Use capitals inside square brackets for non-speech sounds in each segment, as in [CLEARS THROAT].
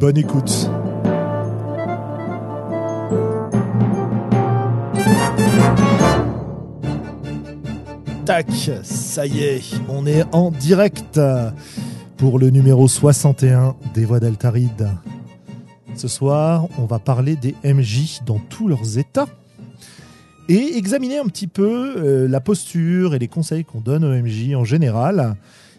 Bonne écoute. Tac, ça y est, on est en direct pour le numéro 61 des Voix d'Altaride. Ce soir, on va parler des MJ dans tous leurs états et examiner un petit peu euh, la posture et les conseils qu'on donne aux MJ en général,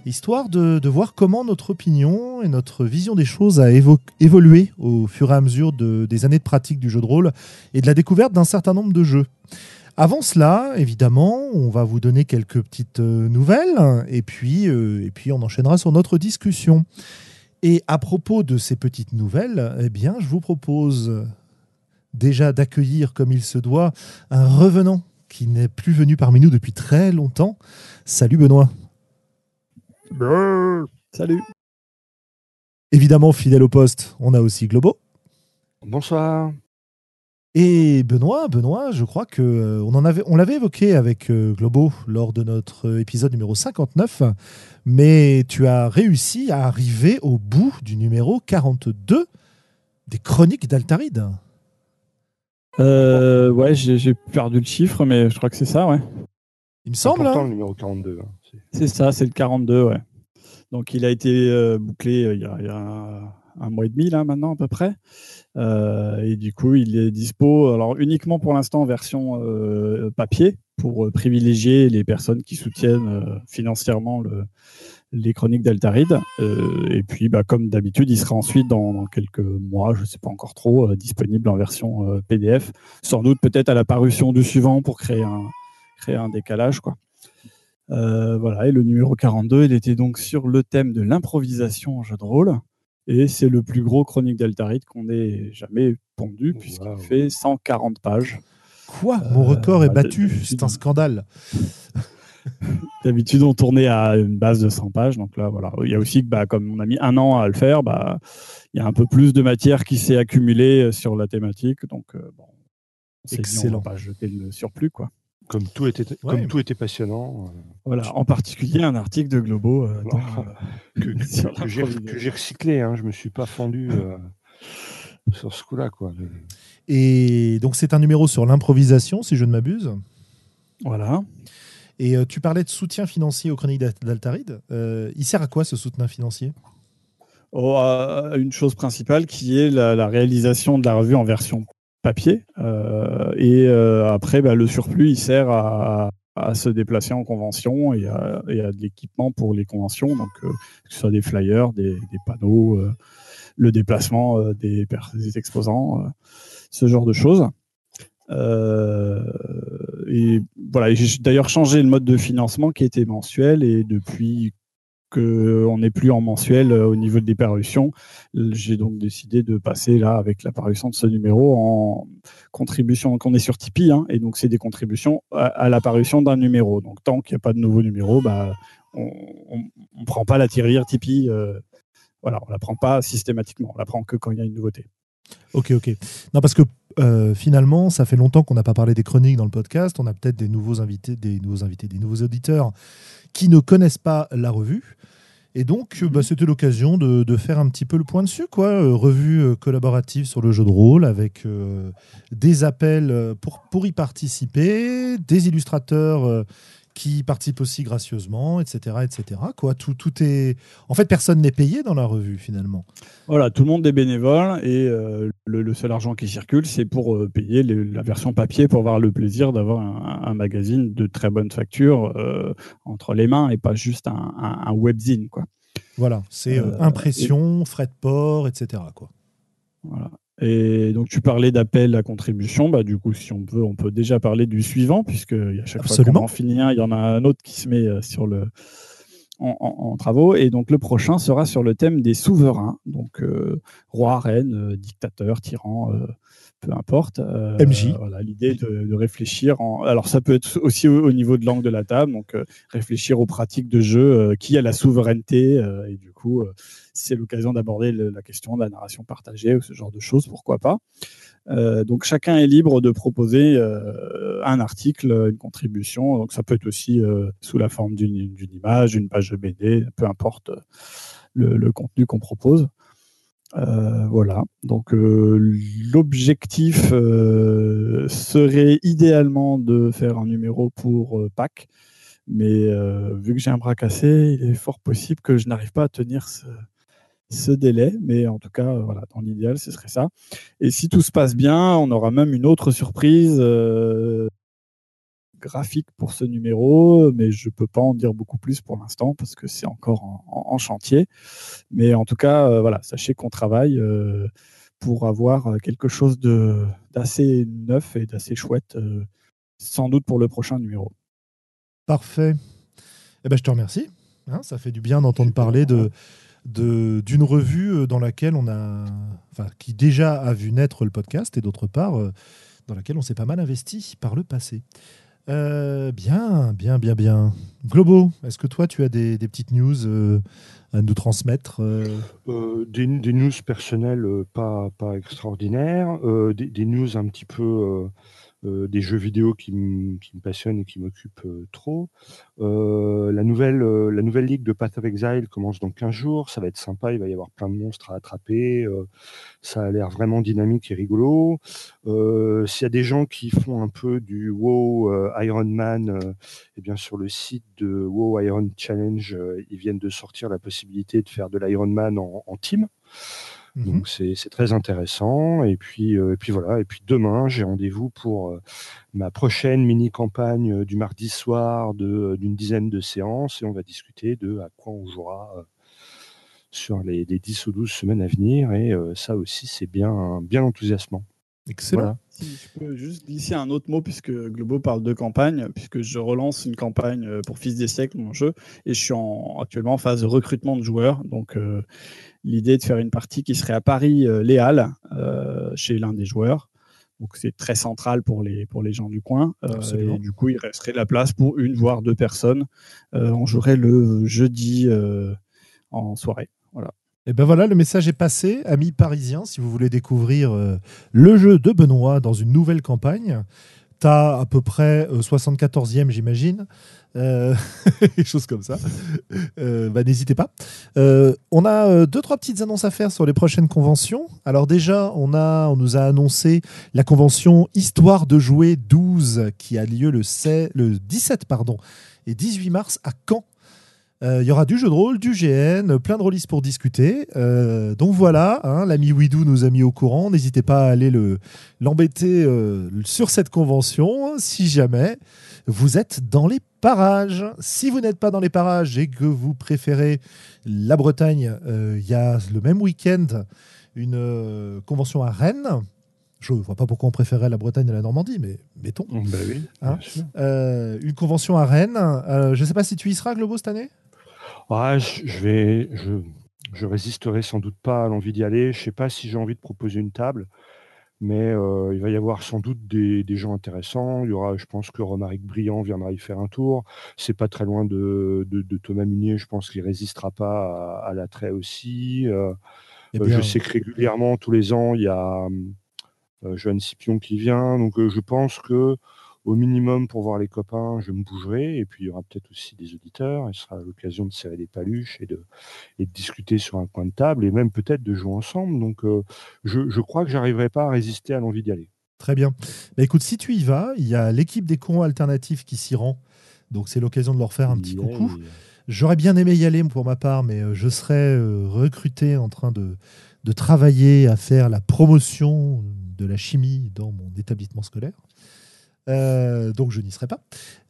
histoire de, voir comment notre opinion et notre vision des choses a évolué au fur et à mesure de, des années de pratique du jeu de rôle et de la découverte d'un certain nombre de jeux. Avant cela, évidemment, on va vous donner quelques petites euh, nouvelles et puis, euh, et puis on enchaînera sur notre discussion. Et à propos de ces petites nouvelles, eh bien, je vous propose déjà d'accueillir comme il se doit un revenant qui n'est plus venu parmi nous depuis très longtemps. Salut Benoît. Salut. Évidemment, fidèle au poste, on a aussi Globo. Bonsoir. Et Benoît, Benoît, je crois que euh, on en avait, on l'avait évoqué avec euh, Globo lors de notre épisode numéro 59, mais tu as réussi à arriver au bout du numéro 42 des Chroniques d'Altaride. Euh, ouais, j'ai perdu le chiffre, mais je crois que c'est ça, ouais. Il me semble. C'est hein. le numéro 42. hein. C'est- ça, c'est le 42, ouais. Donc il a été euh, bouclé euh, il y, a, un, mois et demi là maintenant à peu près. Euh, et du coup, il est dispo, alors uniquement pour l'instant en version papier pour privilégier les personnes qui soutiennent financièrement le, les chroniques d'Altaride. Et puis, bah, comme d'habitude, il sera ensuite dans, quelques mois, je ne sais pas encore trop, disponible en version PDF. Sans doute peut-être à la parution du suivant pour créer un, créer un décalage, quoi. Euh, voilà, et le numéro 42, il était donc sur le thème de l'improvisation en jeu de rôle. Et c'est le plus gros chronique d'Altaride qu'on ait jamais pondu, puisqu'il Wow. fait 140 pages. Quoi? Mon record est bah, battu, c'est un scandale. [LAUGHS] D'habitude, on tournait à une base de 100 pages. Donc là, voilà. Il y a aussi que, bah, comme on a mis un an à le faire, bah, il y a un peu plus de matière qui s'est accumulée euh, sur la thématique. Donc, euh, bon, on s'est dit, Excellent. on va pas jeter le surplus, quoi. Comme tout était, comme tout était passionnant, euh, Voilà. En particulier, un article de Globo euh, dans, euh, [LAUGHS] que, que- [LAUGHS] sur que j'ai recyclé. Hein, je me suis pas fendu euh, [LAUGHS] sur ce coup-là. quoi. Et donc c'est un numéro sur l'improvisation, si je ne m'abuse. Voilà. Et euh, tu parlais de soutien financier aux chroniques d'Al- d'Altaride. Euh, il sert à quoi ce soutien financier? Oh, euh, une chose principale qui est la, la réalisation de la revue en version papier. Euh, et euh, après, bah, le surplus, il sert à, se déplacer en convention et à, de l'équipement pour les conventions, donc euh, que ce soit des flyers, des, panneaux, le déplacement des, des exposants, ce genre de choses. Et voilà, j'ai d'ailleurs changé le mode de financement qui était mensuel et depuis qu'on n'est plus en mensuel euh, au niveau des parutions, j'ai donc décidé de passer là avec la parution de ce numéro en contribution qu'on est sur Tipeee hein, et donc c'est des contributions à, à la parution d'un numéro. Donc tant qu'il n'y a pas de nouveau numéro, bah, on ne prend pas la tirelire Tipeee. euh, voilà, on la prend pas systématiquement, on la prend que quand il y a une nouveauté. Ok, ok. Non, parce que euh, finalement, ça fait longtemps qu'on n'a pas parlé des chroniques dans le podcast. On a peut-être des nouveaux invités, des nouveaux invités, des nouveaux auditeurs qui ne connaissent pas la revue. Et donc, euh, bah, c'était l'occasion de, de faire un petit peu le point dessus, quoi. Euh, revue euh, collaborative sur le jeu de rôle avec euh, des appels pour, pour y participer, des illustrateurs qui participent aussi gracieusement, etc., etc. Quoi. Tout, tout est... En fait, personne n'est payé dans la revue finalement. Voilà, tout le monde est bénévole et euh, le, le seul argent qui circule, c'est pour euh, payer les- la version papier pour avoir le plaisir d'avoir un, un magazine de très bonne facture euh, entre les mains et pas juste un, un, un webzine. Quoi. Voilà, c'est impression, frais de port, etc. Quoi. Voilà. Et donc tu parlais d'appel à contribution, bah, du coup si on peut, on peut déjà parler du suivant, puisque à chaque fois qu'on en finit un, il y en a un autre qui se met euh, sur le, en, travaux. Et donc le prochain sera sur le thème des souverains, donc euh, roi, reine, euh, dictateur, tyran, euh, peu importe. MJ. Voilà, l'idée de, réfléchir. En... Alors ça peut être aussi au, niveau de l'angle de la table, donc réfléchir aux pratiques de jeu, qui a la souveraineté, et du coup c'est l'occasion d'aborder la question de la narration partagée ou ce genre de choses, pourquoi pas. Euh, donc chacun est libre de proposer euh, un article, une contribution. Donc ça peut être aussi euh, sous la forme d'une image, une page de BD, peu importe le, contenu qu'on propose. voilà. Donc l'objectif serait idéalement de faire un numéro pour Pâques, mais vu que j'ai un bras cassé, il est fort possible que je n'arrive pas à tenir ce, ce délai, mais en tout cas, euh, voilà, dans l'idéal, ce serait ça. Et si tout se passe bien, on aura même une autre surprise euh, graphique pour ce numéro, mais je ne peux pas en dire beaucoup plus pour l'instant parce que c'est encore en, chantier. Mais en tout cas, euh, voilà, sachez qu'on travaille pour avoir quelque chose d'assez neuf et d'assez chouette, sans doute pour le prochain numéro. Parfait. Eh ben, je te remercie. Hein, ça fait du bien d'entendre parler de d'une revue euh, dans laquelle on a, enfin, qui déjà a vu naître le podcast et d'autre part euh, dans laquelle on s'est pas mal investi par le passé. Euh, bien, bien, bien, bien. Globo, est-ce que toi tu as des, petites news à nous transmettre des, news personnelles pas, pas extraordinaires, des, des, news un petit peu euh, des jeux vidéo qui, me passionnent et qui m'occupent euh, trop. Euh, la, nouvelle, ligue de Path of Exile commence dans 15 jours. Ça va être sympa. Il va y avoir plein de monstres à attraper. ça a l'air vraiment dynamique et rigolo. S'il y a des gens qui font un peu du WoW Iron Man, eh bien sur le site de WoW Iron Challenge, ils viennent de sortir la possibilité de faire de l'Iron Man en team. Mmh Donc c'est très intéressant. Et puis, euh, et puis voilà. Et puis demain, j'ai rendez-vous pour euh, ma prochaine mini campagne euh, du mardi soir d'une dizaine de séances et on va discuter de à quoi on jouera sur les, les, 10 ou 12 semaines à venir. Et ça aussi, c'est bien, bien enthousiasmant. Excellent. Si je peux juste glisser un autre mot, puisque Globo parle de campagne, puisque je relance une campagne pour Fils des siècles, mon jeu, et je suis en, actuellement en phase de recrutement de joueurs. Donc, l'idée de faire une partie qui serait à Paris-Léal, euh, euh, chez l'un des joueurs. Donc c'est très central pour les, pour les gens du coin. Euh, et du coup, il resterait de la place pour une, voire deux personnes. on jouerait le jeudi en soirée. Voilà. Et ben voilà, le message est passé, amis parisiens, si vous voulez découvrir le jeu de Benoît dans une nouvelle campagne. Tu as à peu près 74e, j'imagine. Euh, [LAUGHS] des choses comme ça. Euh, bah, N'hésitez pas. Euh, on a euh, deux, trois petites annonces à faire sur les prochaines conventions. Alors déjà, on nous a annoncé la convention Histoire de jouer 12 qui a lieu le, 16, le 17 pardon, et 18 mars à Caen. Il y aura du jeu de rôle, du GN, plein de releases pour discuter. donc voilà, hein, l'ami Widou nous a mis au courant. N'hésitez pas à aller l'embêter sur cette convention si jamais vous êtes dans les parages. Si vous n'êtes pas dans les parages et que vous préférez la Bretagne, euh, il y a le même week-end une euh, convention à Rennes. Je ne vois pas pourquoi on préférait la Bretagne à la Normandie, mais mettons. Bah oui, hein euh, une convention à Rennes. je ne sais pas si tu y seras, Globo, cette année? Ah, je, vais, je, je résisterai sans doute pas à l'envie d'y aller. Je ne sais pas si j'ai envie de proposer une table mais euh, il va y avoir sans doute des, gens intéressants. Il y aura, je pense que Romaric Briand viendra y faire un tour. C'est pas très loin de, Thomas Munier, je pense qu'il résistera pas à, l'attrait aussi. Euh, eh euh, je sais que régulièrement, tous les ans, il y a Joanne Scipion qui vient, donc je pense que au minimum pour voir les copains, je me bougerai. Et puis il y aura peut-être aussi des auditeurs. Ce sera l'occasion de serrer des paluches et de, et de discuter sur un coin de table et même peut-être de jouer ensemble. Donc euh, je, je, crois que j'arriverai pas à résister à l'envie d'y aller. Très bien. Bah, écoute, si tu y vas, il y a l'équipe des cons alternatifs qui s'y rend. Donc c'est l'occasion de leur faire un petit coucou. J'aurais bien aimé y aller pour ma part, mais euh, je serais euh, recruté en train de, de travailler à faire la promotion de la chimie dans mon établissement scolaire. Euh, donc je n'y serai pas.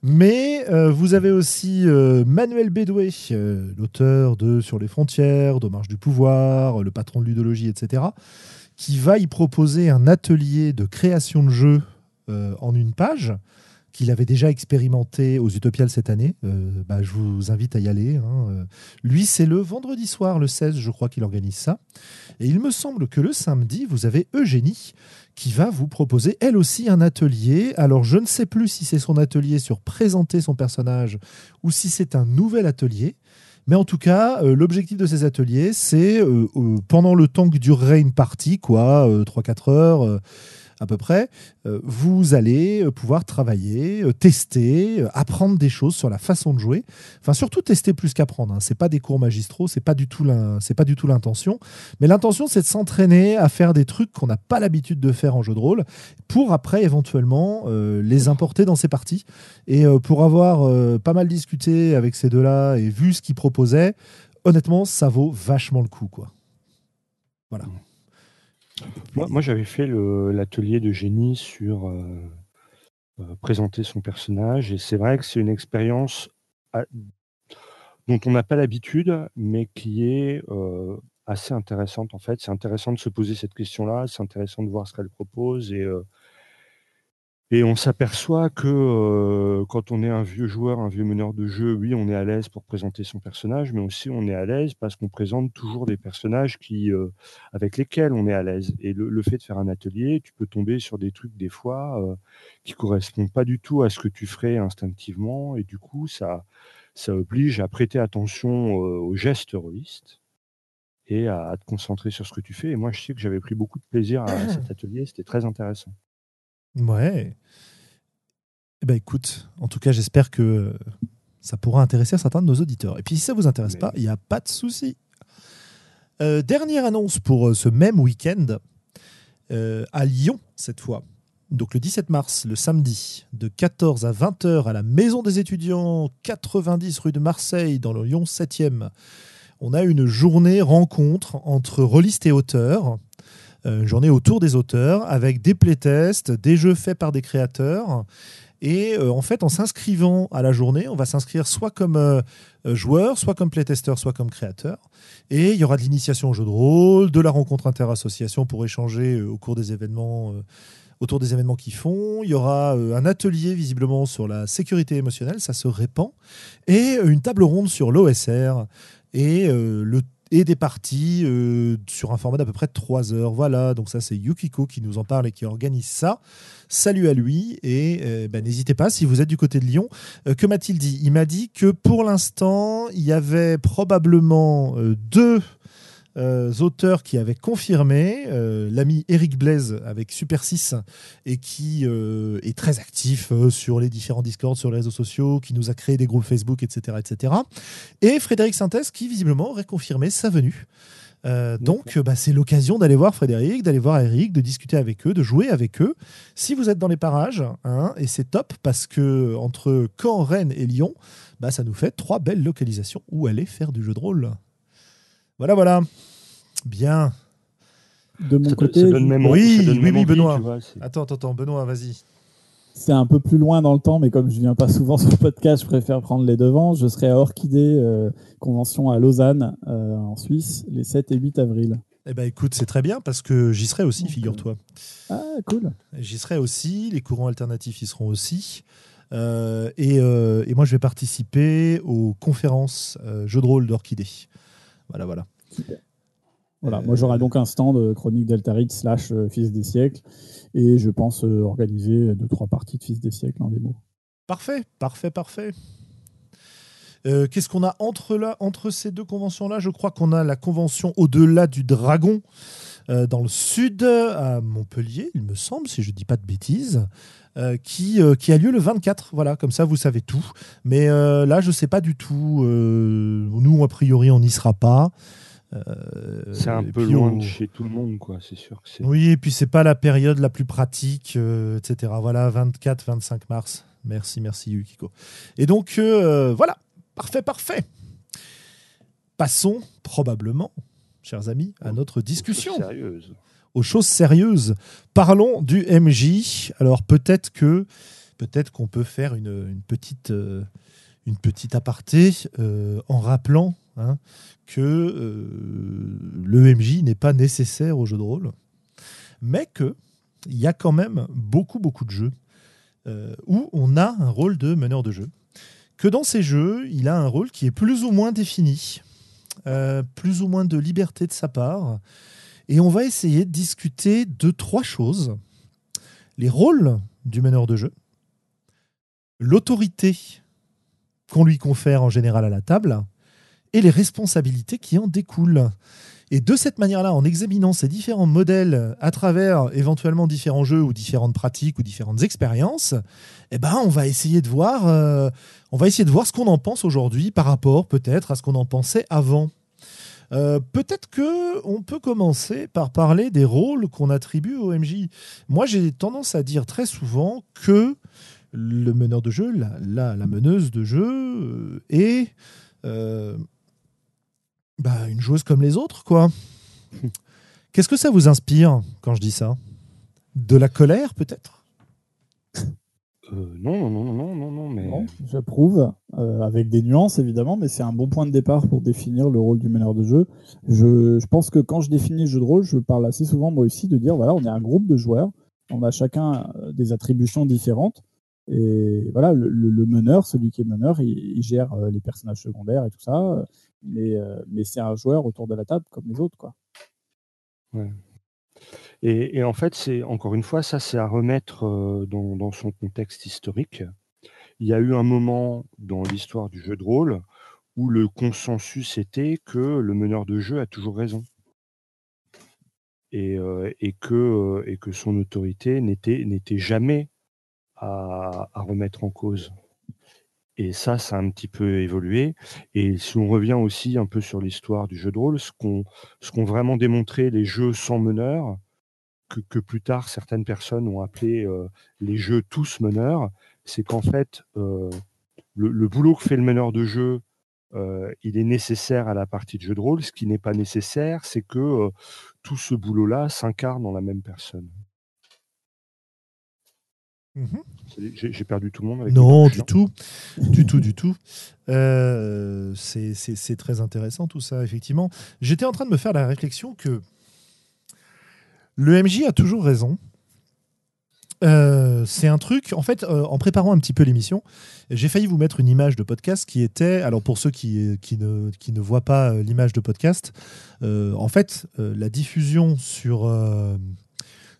Mais euh, vous avez aussi euh, Manuel Bédoué, l'auteur de Sur les frontières, Marche du pouvoir, le patron de ludologie, etc., qui va y proposer un atelier de création de jeux en une page qu'il avait déjà expérimenté aux Utopiales cette année. Euh, bah, je vous invite à y aller. Hein. Euh, lui, c'est le vendredi soir, le 16, je crois qu'il organise ça. Et il me semble que le samedi, vous avez Eugénie qui va vous proposer elle aussi un atelier. Alors je ne sais plus si c'est son atelier sur présenter son personnage ou si c'est un nouvel atelier. Mais en tout cas, euh, l'objectif de ces ateliers, c'est pendant le temps que durerait une partie, quoi, 3-4 heures, à peu près, euh, vous allez euh, pouvoir travailler, euh, tester, apprendre des choses sur la façon de jouer. Enfin, surtout tester plus qu'apprendre. Hein. C'est pas des cours magistraux, c'est pas du tout pas du tout l'intention. Mais l'intention, c'est de s'entraîner à faire des trucs qu'on n'a pas l'habitude de faire en jeu de rôle, pour après éventuellement les importer dans ces parties. Et pour avoir pas mal discuté avec ces deux-là et vu ce qu'ils proposaient, honnêtement, ça vaut vachement le coup, quoi. Voilà. Moi, j'avais fait l'atelier de génie sur euh, euh, présenter son personnage, et c'est vrai que c'est une expérience dont on n'a pas l'habitude, mais qui est euh, assez intéressante en fait. C'est intéressant de se poser cette question-là, c'est intéressant de voir ce qu'elle propose, et et on s'aperçoit que euh, quand on est un vieux joueur, un vieux meneur de jeu, oui, on est à l'aise pour présenter son personnage, mais aussi on est à l'aise parce qu'on présente toujours des personnages qui, euh, avec lesquels on est à l'aise. Et le, fait de faire un atelier, tu peux tomber sur des trucs des fois euh, qui correspondent pas du tout à ce que tu ferais instinctivement, et du coup, ça, ça oblige à prêter attention aux gestes rôlistes et à, te concentrer sur ce que tu fais. Et moi, je sais que j'avais pris beaucoup de plaisir à cet [CLEARS THROAT] atelier, c'était très intéressant. Ouais. Eh ben écoute, en tout cas, j'espère que ça pourra intéresser certains de nos auditeurs. Et puis si ça vous intéresse pas, il n'y a pas de souci. Euh, dernière annonce pour euh, ce même week-end euh, à Lyon cette fois. Donc le 17 mars, le samedi, de 14 à 20h à la Maison des étudiants, 90 rue de Marseille, dans le Lyon 7e. On a une journée rencontre entre rôlistes et auteurs une journée autour des auteurs avec des playtests, des jeux faits par des créateurs. Et euh, en fait, en s'inscrivant à la journée, on va s'inscrire soit comme euh, joueur, soit comme playtester, soit comme créateur. Et il y aura de l'initiation au jeu de rôle, de la rencontre interassociation pour échanger au cours des événements autour des événements qu'ils font. Il y aura un atelier visiblement sur la sécurité émotionnelle, ça se répand, et une table ronde sur l'OSR et le et des parties euh, sur un format d'à peu près 3 heures. Voilà, donc ça c'est Yukiko qui nous en parle et qui organise ça. Salut à lui et euh, ben, n'hésitez pas si vous êtes du côté de Lyon. Euh, que m'a-t-il dit Il m'a dit que pour l'instant, il y avait probablement deux euh, auteurs qui avaient confirmé, euh, l'ami Eric Blaise avec Super 6 et qui euh, est très actif sur les différents Discord, sur les réseaux sociaux, qui nous a créé des groupes Facebook, etc. etc. Et Frédéric Sintès qui visiblement aurait confirmé sa venue. donc, bah, c'est l'occasion d'aller voir Frédéric, d'aller voir Eric, de discuter avec eux, de jouer avec eux. Si vous êtes dans les parages, hein, et c'est top parce que entre Caen, Rennes et Lyon, bah, ça nous fait trois belles localisations où aller faire du jeu de rôle. Voilà, voilà. Bien. De mon côté. oui, oui, oui, Benoît. attends, attends, attends, Benoît, vas-y. C'est un peu plus loin dans le temps, mais comme je viens pas souvent [LAUGHS] sur le podcast, je préfère prendre les devants. Je serai à Orchidée, euh, convention à Lausanne, euh, en Suisse, les 7 et 8 avril. Eh ben écoute, c'est très bien parce que j'y serai aussi, figure-toi. Ah, cool. J'y serai aussi, les courants alternatifs y seront aussi. Euh, et, et, moi, je vais participer aux conférences jeux de rôle d'Orchidée. Voilà, voilà. Voilà, moi j'aurai donc un stand chronique d'Altarit slash euh, Fils des siècles et je pense euh, organiser deux trois parties de Fils des siècles en démo. Parfait, parfait, parfait. Euh, qu'est-ce qu'on a entre, là, entre ces deux conventions-là? Je crois qu'on a la convention au-delà du dragon dans le sud, à Montpellier, il me semble, si je ne dis pas de bêtises, qui, qui a lieu le 24. Voilà, comme ça, vous savez tout. Mais là, je ne sais pas du tout. nous, a priori, on n'y sera pas. Euh, c'est un peu loin de chez tout le monde, quoi, c'est sûr. Que oui, et puis c'est pas la période la plus pratique, euh, etc. Voilà, 24-25 mars. Merci, merci Yukiko. Et donc, euh, voilà, parfait, parfait. Passons probablement, chers amis, à notre discussion. Aux choses sérieuses. Aux choses sérieuses. Parlons du MJ. Alors peut-être que peut-être qu'on peut faire une, une petite une petite aparté en rappelant hein, que euh, le MJ n'est pas nécessaire au jeu de rôle, mais qu'il y a quand même beaucoup, beaucoup de jeux où on a un rôle de meneur de jeu. Que dans ces jeux, il a un rôle qui est plus ou moins défini, plus ou moins de liberté de sa part. Et on va essayer de discuter de trois choses. Les rôles du meneur de jeu, l'autorité qu'on lui confère en général à la table, et les responsabilités qui en découlent. Et de cette manière-là, en examinant ces différents modèles à travers éventuellement différents jeux ou différentes pratiques ou différentes expériences, eh ben, on va essayer de voir, euh, on va essayer de voir ce qu'on en pense aujourd'hui par rapport peut-être à ce qu'on en pensait avant. Euh, peut-être que on peut commencer par parler des rôles qu'on attribue au MJ. Moi, j'ai tendance à dire très souvent que le meneur de jeu, la, la, meneuse de jeu, euh, est bah, une joueuse comme les autres, quoi. Qu'est-ce que ça vous inspire quand je dis ça? De la colère, peut-être? Euh, non, non, non, non, non, non, mais. J'approuve, avec des nuances évidemment, mais c'est un bon point de départ pour définir le rôle du meneur de jeu. Je, je, pense que quand je définis le jeu de rôle, je parle assez souvent moi aussi de dire voilà, on est un groupe de joueurs, on a chacun des attributions différentes, et voilà, le, meneur, celui qui est meneur, il, gère euh, les personnages secondaires et tout ça, mais, euh, mais c'est un joueur autour de la table comme les autres. Quoi. Et, en fait, c'est encore une fois, ça c'est à remettre euh, dans, son contexte historique. Il y a eu un moment dans l'histoire du jeu de rôle où le consensus était que le meneur de jeu a toujours raison. Et, et que son autorité n'était jamais à, remettre en cause. Et ça, ça a un petit peu évolué. Et si on revient aussi un peu sur l'histoire du jeu de rôle, ce qu'ont qu'ont vraiment démontré les jeux sans meneur, que, que, plus tard certaines personnes ont appelé euh, les jeux tous meneurs, c'est qu'en fait, euh, le, boulot que fait le meneur de jeu, euh, il est nécessaire à la partie de jeu de rôle. Ce qui n'est pas nécessaire, c'est que tout ce boulot-là s'incarne dans la même personne. Mhm. J'ai perdu tout le monde. non, du tout. du tout, du tout. Euh, c'est très intéressant tout ça, effectivement. J'étais en train de me faire la réflexion que le MJ a toujours raison. Euh, c'est un truc, en fait, euh, en préparant un petit peu l'émission, j'ai failli vous mettre une image de podcast qui était, alors pour ceux qui, qui, ne, qui ne voient pas l'image de podcast, en fait, la diffusion sur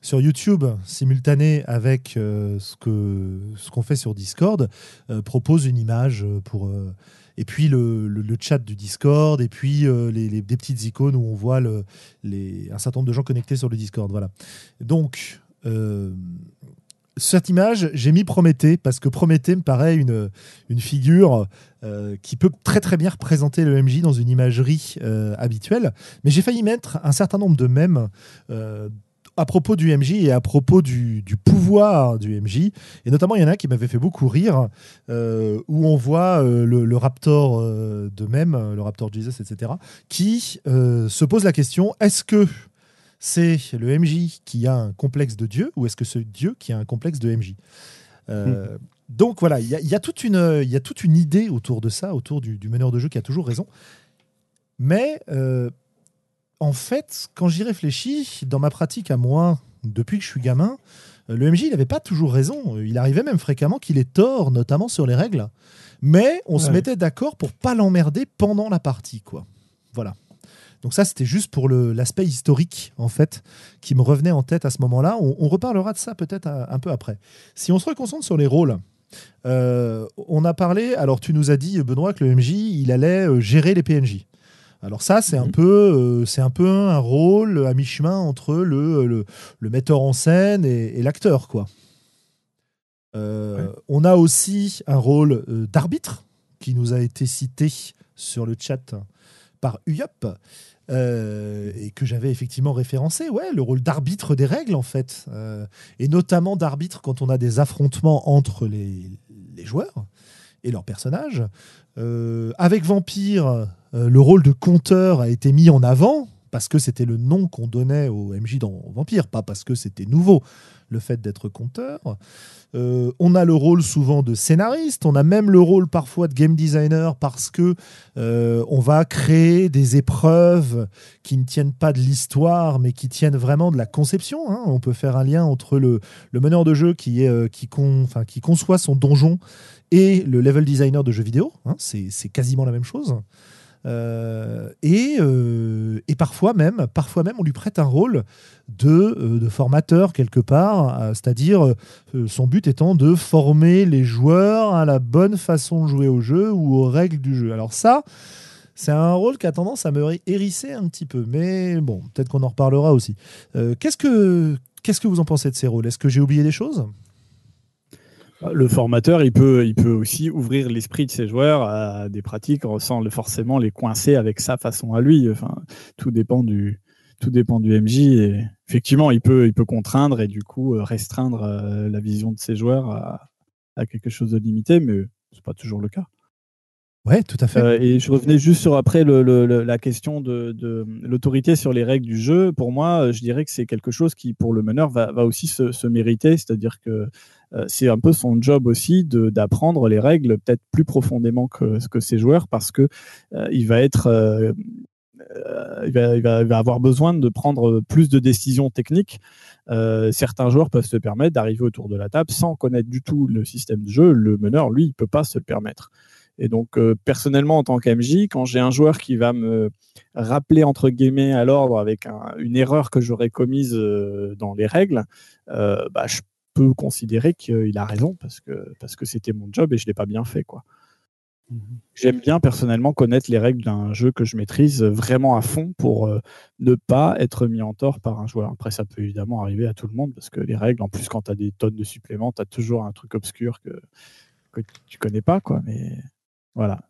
sur YouTube, simultané avec euh, ce qu'on ce qu'on fait sur Discord, euh, propose une image pour. Euh, et puis le, le, chat du Discord, et puis les, les, des petites icônes où on voit le, les, un certain nombre de gens connectés sur le Discord. Voilà. Donc, cette image, j'ai mis Prométhée parce que Prométhée me paraît une, une figure qui peut très très bien représenter le MJ dans une imagerie habituelle. Mais j'ai failli mettre un certain nombre de mèmes à propos du MJ et à propos du, pouvoir du MJ. Et notamment, il y en a qui m'avait fait beaucoup rire, euh, où on voit euh, le, Raptor euh, de même, le Raptor Jesus, etc., qui se pose la question est-ce que c'est le MJ qui a un complexe de Dieu ou est-ce que c'est Dieu qui a un complexe de MJ hmm. Donc voilà, il y, a toute une, y a toute une idée autour de ça, autour du, du meneur de jeu qui a toujours raison. Mais en fait, quand j'y réfléchis, dans ma pratique à moi, depuis que je suis gamin, le MJ, il n'avait pas toujours raison. Il arrivait même fréquemment qu'il ait tort, notamment sur les règles. Mais on se mettait d'accord pour pas l'emmerder pendant la partie, quoi. Voilà. Donc ça, c'était juste pour l'aspect historique, en fait, qui me revenait en tête à ce moment-là. On, reparlera de ça peut-être un, peu après. Si on se reconcentre sur les rôles, euh, on a parlé, alors tu nous as dit, Benoît, que le MJ, il allait euh, gérer les PNJ. Alors ça, c'est un mhm. peu, euh, c'est un peu un rôle à mi-chemin entre le, le, metteur en scène et, l'acteur, quoi. Euh, on a aussi un rôle euh, d'arbitre qui nous a été cité sur le chat par Uyop et que j'avais effectivement référencé. Ouais, le rôle d'arbitre des règles en fait, et notamment d'arbitre quand on a des affrontements entre les, les joueurs et leurs personnages. avec Vampire, euh, le rôle de conteur a été mis en avant parce que c'était le nom qu'on donnait au MJ dans Vampire, pas parce que c'était nouveau le fait d'être compteur. Euh, on a le rôle souvent de scénariste, on a même le rôle parfois de game designer parce que euh, on va créer des épreuves qui ne tiennent pas de l'histoire, mais qui tiennent vraiment de la conception. Hein. On peut faire un lien entre le, meneur de jeu qui, est, qui, conçoit son donjon et le level designer de jeux vidéo. Hein. C'est quasiment la même chose. Euh, euh, et, parfois même, parfois même, on lui prête un rôle de, euh, formateur quelque part, c'est-à-dire son but étant de former les joueurs à la bonne façon de jouer au jeu ou aux règles du jeu. Alors ça, c'est un rôle qui a tendance à me hérisser un petit peu, mais bon, peut-être qu'on en reparlera aussi. qu'est-ce que qu'est-ce que vous en pensez de ces rôles? Est-ce que j'ai oublié des choses? Le formateur, il peut, il peut aussi ouvrir l'esprit de ses joueurs à des pratiques sans forcément les coincer avec sa façon à lui. Enfin, tout dépend du, tout dépend du MJ. Et effectivement, il peut, il peut contraindre et du coup euh, restreindre euh, la vision de ses joueurs à, quelque chose de limité, mais c'est pas toujours le cas. Ouais, tout à fait. Euh, et je revenais juste sur après la question de, l'autorité sur les règles du jeu. Pour moi, je dirais que c'est quelque chose qui, pour le meneur, va, va aussi se, se mériter. C'est-à-dire que c'est un peu son job aussi d'apprendre les règles peut-être plus profondément que, que ses joueurs parce que euh, il va être euh, il va, avoir besoin de prendre plus de décisions techniques. certains joueurs peuvent se permettre d'arriver autour de la table sans connaître du tout le système de jeu. Le meneur, lui, il peut pas se le permettre. Et donc, personnellement, en tant qu'MJ, quand j'ai un joueur qui va me rappeler entre guillemets à l'ordre avec une erreur que j'aurais commise dans les règles, bah, je peut considérer qu'il a raison parce que parce que c'était mon job et je l'ai pas bien fait quoi. Mhm. J'aime bien personnellement connaître les règles d'un jeu que je maîtrise vraiment à fond pour euh, ne pas être mis en tort par un joueur. Après, ça peut évidemment arriver à tout le monde parce que les règles, en plus, quand tu as des tonnes de suppléments, tu as toujours un truc obscur que, que tu connais pas. Quoi. Mais voilà.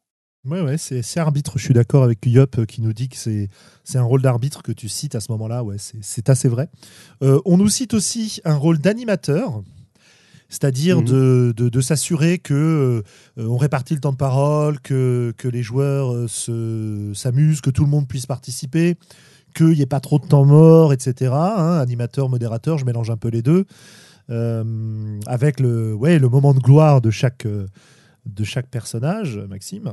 Ouais, ouais, c'est arbitre. Je suis d'accord avec Yop euh, qui nous dit que c'est un rôle d'arbitre que tu cites à ce moment-là. Ouais, c'est assez vrai. Euh, on nous cite aussi un rôle d'animateur, c'est-à-dire mhm. de, de, s'assurer que euh, on répartit le temps de parole, que, que les joueurs s'amusent, que tout le monde puisse participer, qu'il n'y ait pas trop de temps mort, etc. Hein, animateur, modérateur, je mélange un peu les deux. avec le, ouais, le moment de gloire de chaque, de chaque personnage, Maxime.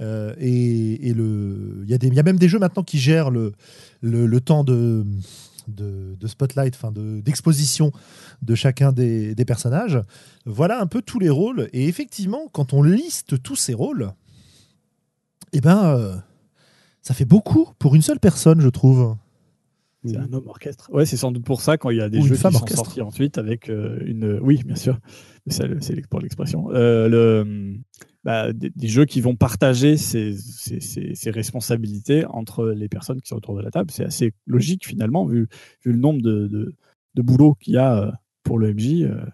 Euh, et, il y, y, a même des jeux maintenant qui gèrent le, le, temps de, de, spotlight, enfin d'exposition de, chacun des, des, personnages. Voilà un peu tous les rôles. Et effectivement, quand on liste tous ces rôles, eh ben, euh, ça fait beaucoup pour une seule personne, je trouve. C'est un homme orchestre. Ouais, c'est sans doute pour ça quand il y a des jeux qui sont sortis ensuite avec euh, une. Oui, bien sûr. C'est pour l'expression. le bah, des, jeux qui vont partager ces, responsabilités entre les personnes qui sont autour de la table. C'est assez logique finalement, vu, le nombre de, boulot qu'il y a euh, pour le MJ. Euh,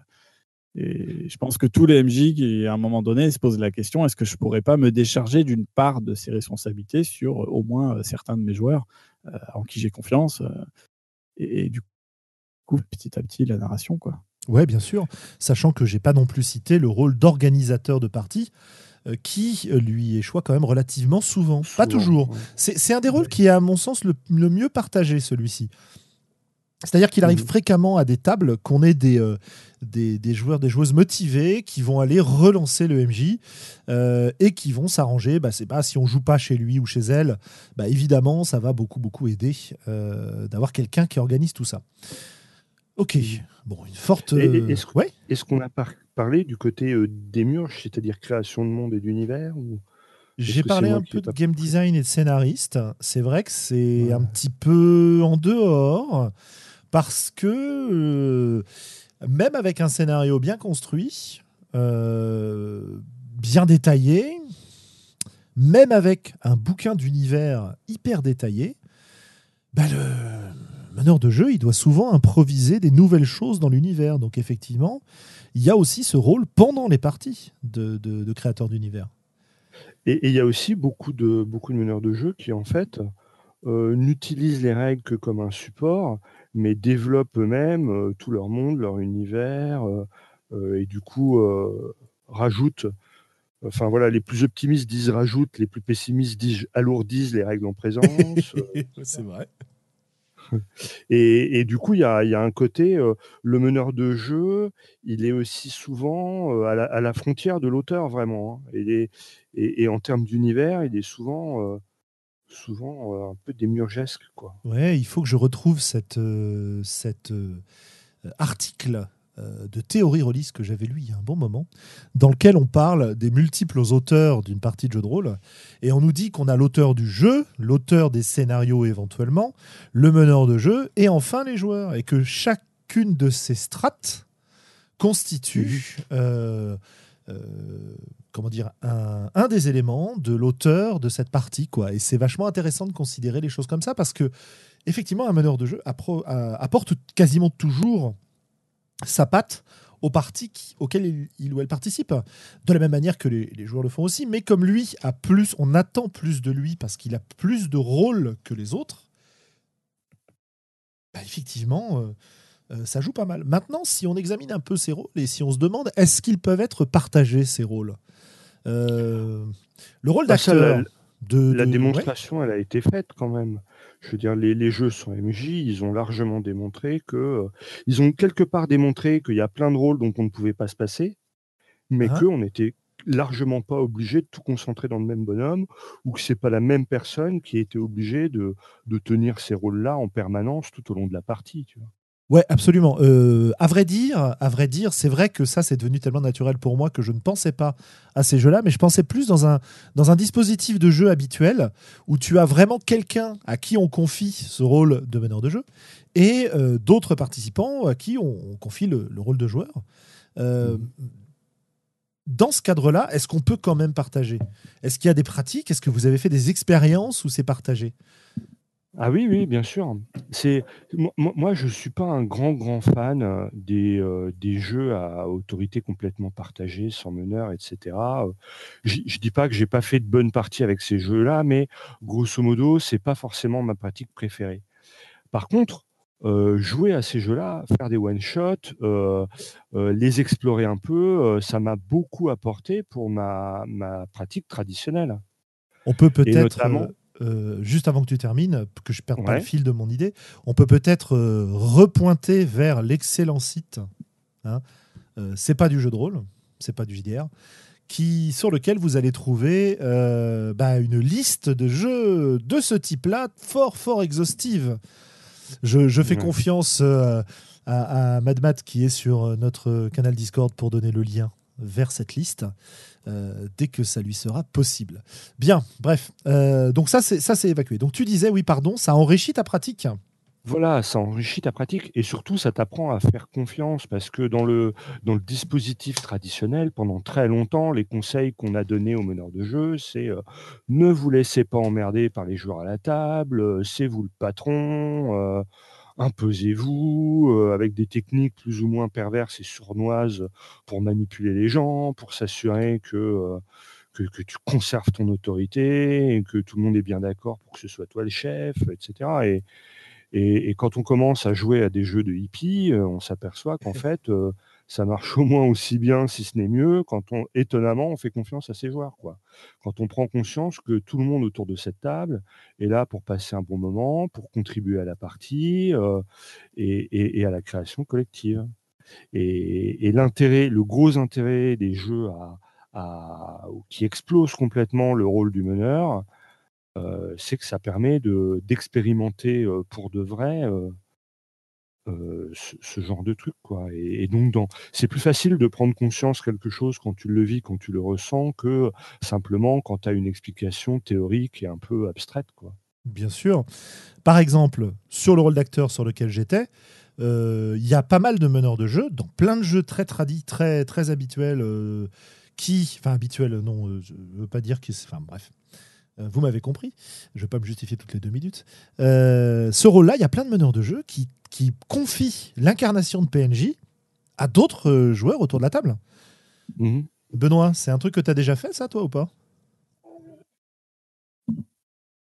et je pense que tous les MJ qui, à un moment donné, se posent la question est-ce que je pourrais pas me décharger d'une part de ces responsabilités sur au moins euh, certains de mes joueurs en qui j'ai confiance et, du coup, petit à petit, la narration, quoi. Ouais, bien sûr, sachant que j'ai pas non plus cité le rôle d'organisateur de partie euh, qui euh, lui échoue quand même relativement souvent. pas toujours. C'est un des rôles qui est, à mon sens, le, mieux partagé, celui-ci. C'est-à-dire qu'il arrive mhm. fréquemment à des tables qu'on ait des, euh, des, joueurs, des joueuses motivées qui vont aller relancer le MJ et qui vont s'arranger. Bah, c'est pas si on joue pas chez lui ou chez elle, bah, évidemment, ça va beaucoup beaucoup aider d'avoir quelqu'un qui organise tout ça. Ok, bon, une forte. Est-ce qu'on a parlé du côté euh, des murges, c'est-à-dire création de monde et d'univers ou... J'ai parlé un peu de game design et de scénariste. C'est vrai que c'est un petit peu en dehors parce que euh, même avec un scénario bien construit, euh, bien détaillé, même avec un bouquin d'univers hyper détaillé, bah le, meneur de jeu, il doit souvent improviser des nouvelles choses dans l'univers. Donc effectivement, il y a aussi ce rôle pendant les parties de, de, créateur d'univers. Et, il y a aussi beaucoup de, beaucoup de meneurs de jeu qui, en fait, euh, n'utilisent les règles que comme un support, mais développent eux-mêmes euh, tout leur monde, leur univers, euh, et du coup rajoutent Enfin voilà, les plus optimistes disent rajoute, les plus pessimistes disent alourdissent les règles en présence. [LAUGHS] c'est vrai. Et, du coup, il y a, un côté, euh, le meneur de jeu, il est aussi souvent euh, à, la, frontière de l'auteur, vraiment. Hein. Et, en termes d'univers, il est souvent, euh, un peu démurgesque. Quoi. Ouais, il faut que je retrouve cet article de théorie release que j'avais lu il y a un bon moment, dans lequel on parle des multiples auteurs d'une partie de jeu de rôle, et on nous dit qu'on a l'auteur du jeu, l'auteur des scénarios éventuellement, le meneur de jeu, et enfin les joueurs, et que chacune de ces strates constitue euh, euh, comment dire, un, des éléments de l'auteur de cette partie. Quoi. Et c'est vachement intéressant de considérer les choses comme ça parce que, effectivement, un meneur de jeu apporte quasiment toujours sa patte aux parties auxquelles il, ou elle participe, de la même manière que les, joueurs le font aussi, mais comme lui a plus, on attend plus de lui parce qu'il a plus de rôle que les autres, bah, effectivement, euh, euh, ça joue pas mal. Maintenant, si on examine un peu ces rôles et si on se demande, est-ce qu'ils peuvent être partagés, ces rôles? Euh, Le rôle d'acteur... De, la démonstration, elle a été faite quand même. Je veux dire, les, jeux sont MJ, ils ont largement démontré que. Euh, ils ont quelque part démontré qu'il y a plein de rôles dont on ne pouvait pas se passer, mais ah. qu'on n'était largement pas obligé de tout concentrer dans le même bonhomme, ou que c'est pas la même personne qui était obligée de, de tenir ces rôles-là en permanence tout au long de la partie. Tu vois. Ouais, absolument. Euh, à vrai dire, à vrai dire, c'est vrai que ça, c'est devenu tellement naturel pour moi que je ne pensais pas à ces jeux-là, mais je pensais plus dans un, dans un dispositif de jeu habituel où tu as vraiment quelqu'un à qui on confie ce rôle de meneur de jeu et euh, d'autres participants à qui on, confie le, rôle de joueur. Euh, mmh. Dans ce cadre-là, est-ce qu'on peut quand même partager? Est-ce qu'il y a des pratiques? Est-ce que vous avez fait des expériences où c'est partagé? Ah oui, oui, bien sûr. C'est moi, je suis pas un grand, grand fan euh, des, euh, des jeux à autorité complètement partagée, sans meneur, etc. Je je dis pas que j'ai pas fait de bonnes parties avec ces jeux-là, mais grosso modo, c'est pas forcément ma pratique préférée. Par contre, euh, jouer à ces jeux-là, faire des one shot, les explorer un peu, ça m'a beaucoup apporté pour ma ma pratique traditionnelle On peut peut-être, euh, juste avant que tu termines, que je perde pas le fil de mon idée, on peut peut-être euh, repointer vers l'excellent site. Hein, euh, c'est pas du jeu de rôle, c'est pas du JDR, qui sur lequel vous allez trouver bah, une liste de jeux de ce type-là, fort fort exhaustive. Je, fais confiance à, à Madmat qui est sur notre canal Discord pour donner le lien vers cette liste. Euh, dès que ça lui sera possible. Bien, bref. Euh, donc ça, c'est évacué. Donc tu disais, oui, pardon, ça enrichit ta pratique. Voilà, ça enrichit ta pratique et surtout ça t'apprend à faire confiance parce que dans le, dans le dispositif traditionnel, pendant très longtemps, les conseils qu'on a donnés aux meneurs de jeu, c'est euh, ne vous laissez pas emmerder par les joueurs à la table, c'est vous le patron, imposez-vous euh, avec des techniques plus ou moins perverses et sournoises pour manipuler les gens, pour s'assurer que, euh, que, tu conserves ton autorité et que tout le monde est bien d'accord pour que ce soit toi le chef, etc. Et, et, quand on commence à jouer à des jeux de hippie, euh, on s'aperçoit qu'en [LAUGHS] fait, ça marche au moins aussi bien, si ce n'est mieux, quand on, étonnamment, on fait confiance à ses joueurs. Quoi. Quand on prend conscience que tout le monde autour de cette table est là pour passer un bon moment, pour contribuer à la partie euh, et, à la création collective. Et, l'intérêt, le gros intérêt des jeux qui explosent complètement le rôle du meneur, euh, c'est que ça permet d'expérimenter euh, pour de vrai euh, ce, genre de truc quoi. Et, donc dans c'est plus facile de prendre conscience quelque chose quand tu le vis quand tu le ressens que simplement quand tu as une explication théorique et un peu abstraite quoi. Bien sûr. Par exemple sur le rôle d'acteur sur lequel j'étais euh, il y a pas mal de meneurs de jeu dans plein de jeux très tradis très très habituels euh, qui enfin habituels non je veux pas dire que enfin bref vous m'avez compris, je ne vais pas me justifier toutes les deux minutes. ce rôle-là, il y a plein de meneurs de jeu qui qui confie l'incarnation de PNJ à d'autres euh, joueurs autour de la table. Mhm. Benoît, c'est un truc que tu as déjà fait, ça, toi, ou pas?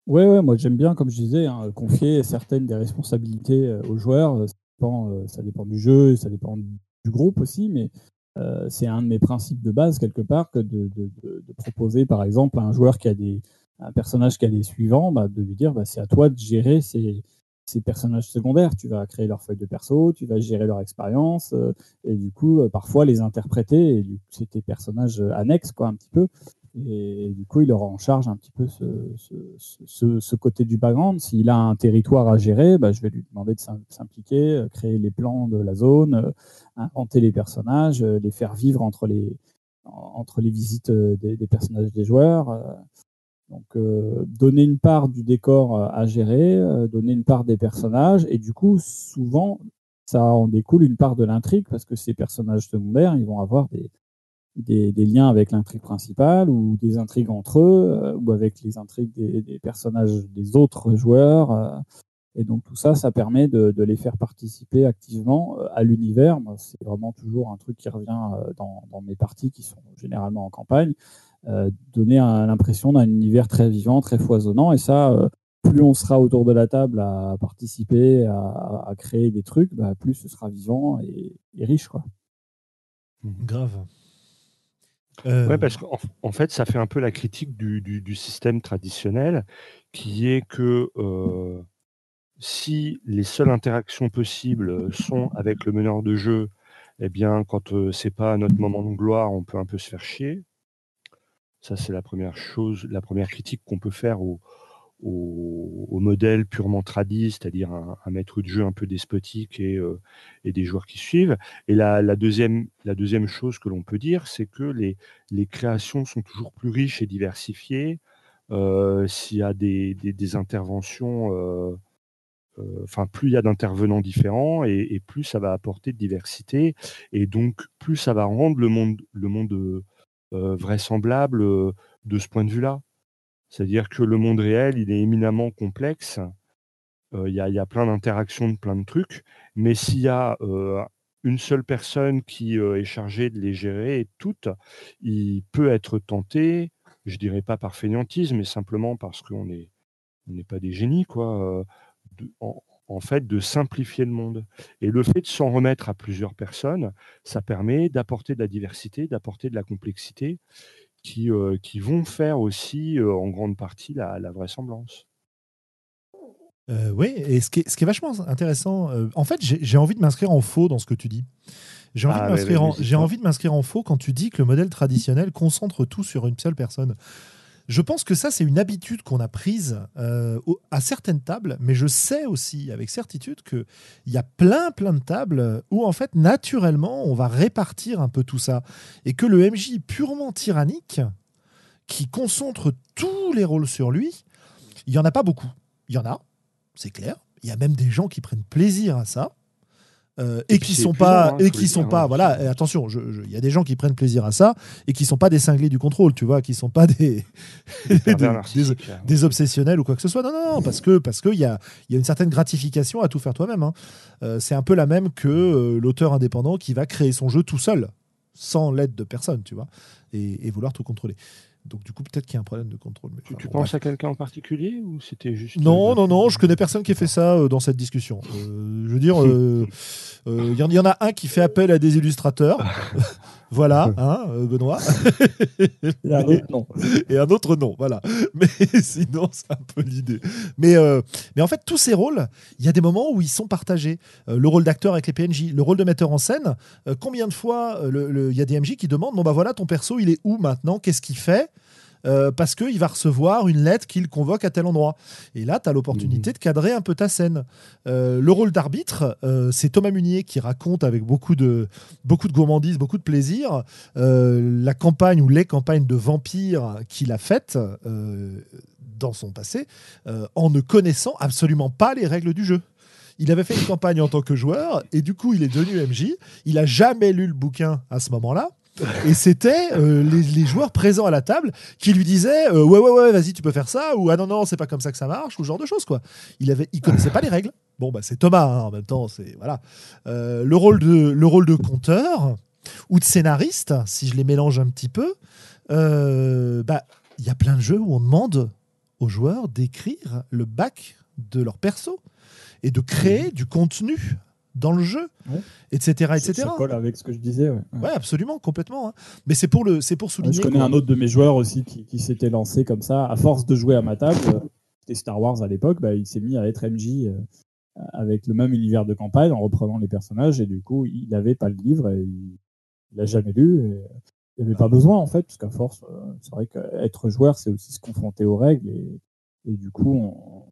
Ouais, ouais, moi j'aime bien, comme je disais, hein, confier certaines des responsabilités euh, aux joueurs. Ça dépend, euh, ça dépend, du jeu, ça dépend du groupe aussi, mais Euh, c'est un de mes principes de base, quelque part, que de, proposer, par exemple, à un joueur qui a des, un personnage qui a des suivants, bah, de lui dire bah, c'est à toi de gérer ces, personnages secondaires. Tu vas créer leur feuille de perso, tu vas gérer leur expérience, euh, et du coup, euh, parfois les interpréter. Et c'est tes personnages annexes, quoi, un petit peu. Et, du coup, il aura en charge un petit peu ce, côté du background. S'il a un territoire à gérer, bah, je vais lui demander de s'impliquer, créer les plans de la zone, inventer les personnages, euh, les faire vivre entre les, entre les visites euh, des, personnages des joueurs. Euh. Donc, donner une part du décor à gérer, donner une part des personnages, et du coup, souvent, ça en découle une part de l'intrigue, parce que ces personnages secondaires, ils vont avoir des, liens avec l'intrigue principale, ou des intrigues entre eux, ou avec les intrigues des, personnages des autres joueurs. Et donc tout ça, ça permet de, les faire participer activement euh, à l'univers. C'est vraiment toujours un truc qui revient euh, dans, mes parties qui sont généralement en campagne. Euh, donner l'impression d'un univers très vivant, très foisonnant. Et ça, plus on sera autour de la table à participer, à, créer des trucs, bah, plus ce sera vivant et, riche. Quoi. Mmh. Grave. Ouais, parce qu'en fait, ça fait un peu la critique du, système traditionnel, qui est que si les seules interactions possibles euh, sont avec le meneur de jeu, eh bien, quand ce euh, c'est pas notre moment de gloire, on peut un peu se faire chier. Ça, c'est la première chose, la première critique qu'on peut faire au, modèle purement tradit, c'est-à-dire un, maître de jeu un peu despotique et, euh, des joueurs qui suivent. Et la, deuxième, la deuxième chose que l'on peut dire, c'est que les, créations sont toujours plus riches et diversifiées. S'il y a des, interventions euh, enfin, plus il y a d'intervenants différents et, plus ça va apporter de diversité et donc plus ça va rendre le monde, le monde euh, euh, vraisemblable de ce point de vue-là. C'est-à-dire que le monde réel, il est éminemment complexe. Il y, a plein d'interactions, de plein de trucs, mais s'il y a une seule personne qui est chargée de les gérer toutes, il peut être tenté, je dirais pas par fainéantisme, mais simplement parce qu'on n'est pas des génies, quoi fait de simplifier le monde. Et le fait de s'en remettre à plusieurs personnes, ça permet d'apporter de la diversité, d'apporter de la complexité qui, euh, qui vont faire aussi euh, en grande partie la, vraisemblance. Euh, oui, et ce qui, est, ce qui est vachement intéressant, en fait, j'ai envie de m'inscrire en faux dans ce que tu dis. J'ai envie, ah, envie, de m'inscrire en faux quand tu dis que le modèle traditionnel concentre tout sur une seule personne. Je pense que ça, c'est une habitude qu'on a prise euh, à certaines tables, mais je sais aussi avec certitude qu'il y a plein, plein de tables où, en fait, naturellement, on va répartir un peu tout ça. Et que le MJ purement tyrannique, qui concentre tous les rôles sur lui, il n'y en a pas beaucoup. Il y en a, c'est clair. Il y a même des gens qui prennent plaisir à ça. Euh, et, qui sont pas hein, et qui sont pas voilà attention il y a des gens qui prennent plaisir à ça et qui sont pas des cinglés du contrôle tu vois qui sont pas des [LAUGHS] des, obsessionnels ou quoi que ce soit. Non non, non parce que parce que il y a il y a une certaine gratification à tout faire toi-même hein. euh, c'est un peu la même que euh, l'auteur indépendant qui va créer son jeu tout seul sans l'aide de personne tu vois et, et vouloir tout contrôler donc du coup, peut-être qu'il y a un problème de contrôle. tu, penses à quelqu'un en particulier ou c'était juste Non, euh, non, non. Je connais personne qui ait fait ça euh, dans cette discussion. Euh, je veux dire, [LAUGHS] il y, en a un qui fait appel à des illustrateurs. [LAUGHS] voilà, hein, Benoît. [LAUGHS] et un autre non. Et un autre non, voilà. Mais [LAUGHS] sinon, c'est un peu l'idée. Mais, mais en fait, tous ces rôles, il y a des moments où ils sont partagés. le rôle d'acteur avec les PNJ, le rôle de metteur en scène. combien de fois il y a des MJ qui demandent bon bah voilà, ton perso, il est où maintenant? Qu'est-ce qu'il fait? Euh, parce qu'il va recevoir une lettre qu'il convoque à tel endroit. Et là, tu as l'opportunité mhm. de cadrer un peu ta scène. Euh, le rôle d'arbitre, euh, c'est Thomas Munier qui raconte avec beaucoup de, beaucoup de gourmandise, beaucoup de plaisir, la campagne ou les campagnes de vampires qu'il a faites dans son passé, en ne connaissant absolument pas les règles du jeu. Il avait fait une campagne en tant que joueur et du coup il est devenu MJ. Il a jamais lu le bouquin à ce moment-là. Et c'était euh, les, joueurs présents à la table qui lui disaient euh, ouais ouais ouais vas-y tu peux faire ça ou ah non non c'est pas comme ça que ça marche ou ce genre de choses quoi. Il avait il connaissait pas les règles. Bon bah c'est Thomas hein, en même temps c'est voilà euh, le rôle de le rôle de conteur ou de scénariste si je les mélange un petit peu bah il y a plein de jeux où on demande aux joueurs d'écrire le bac de leur perso et de créer du contenu dans le jeu, Ouais. etc., etc. Ça colle avec ce que je disais. ouais. Ouais. Absolument, complètement. hein. Mais c'est pour le, c'est pour souligner. je connais quoi. un autre de mes joueurs aussi qui, qui s'était lancé comme ça. À force de jouer à ma table, c'était Star Wars à l'époque, bah, il s'est mis à être MJ euh, avec le même univers de campagne en reprenant les personnages. Et du coup, il n'avait pas le livre et il l'a jamais lu. et il n'y avait pas besoin en fait, parce qu'à force, euh, c'est vrai qu'être joueur, c'est aussi se confronter aux règles. Et, et du coup, on,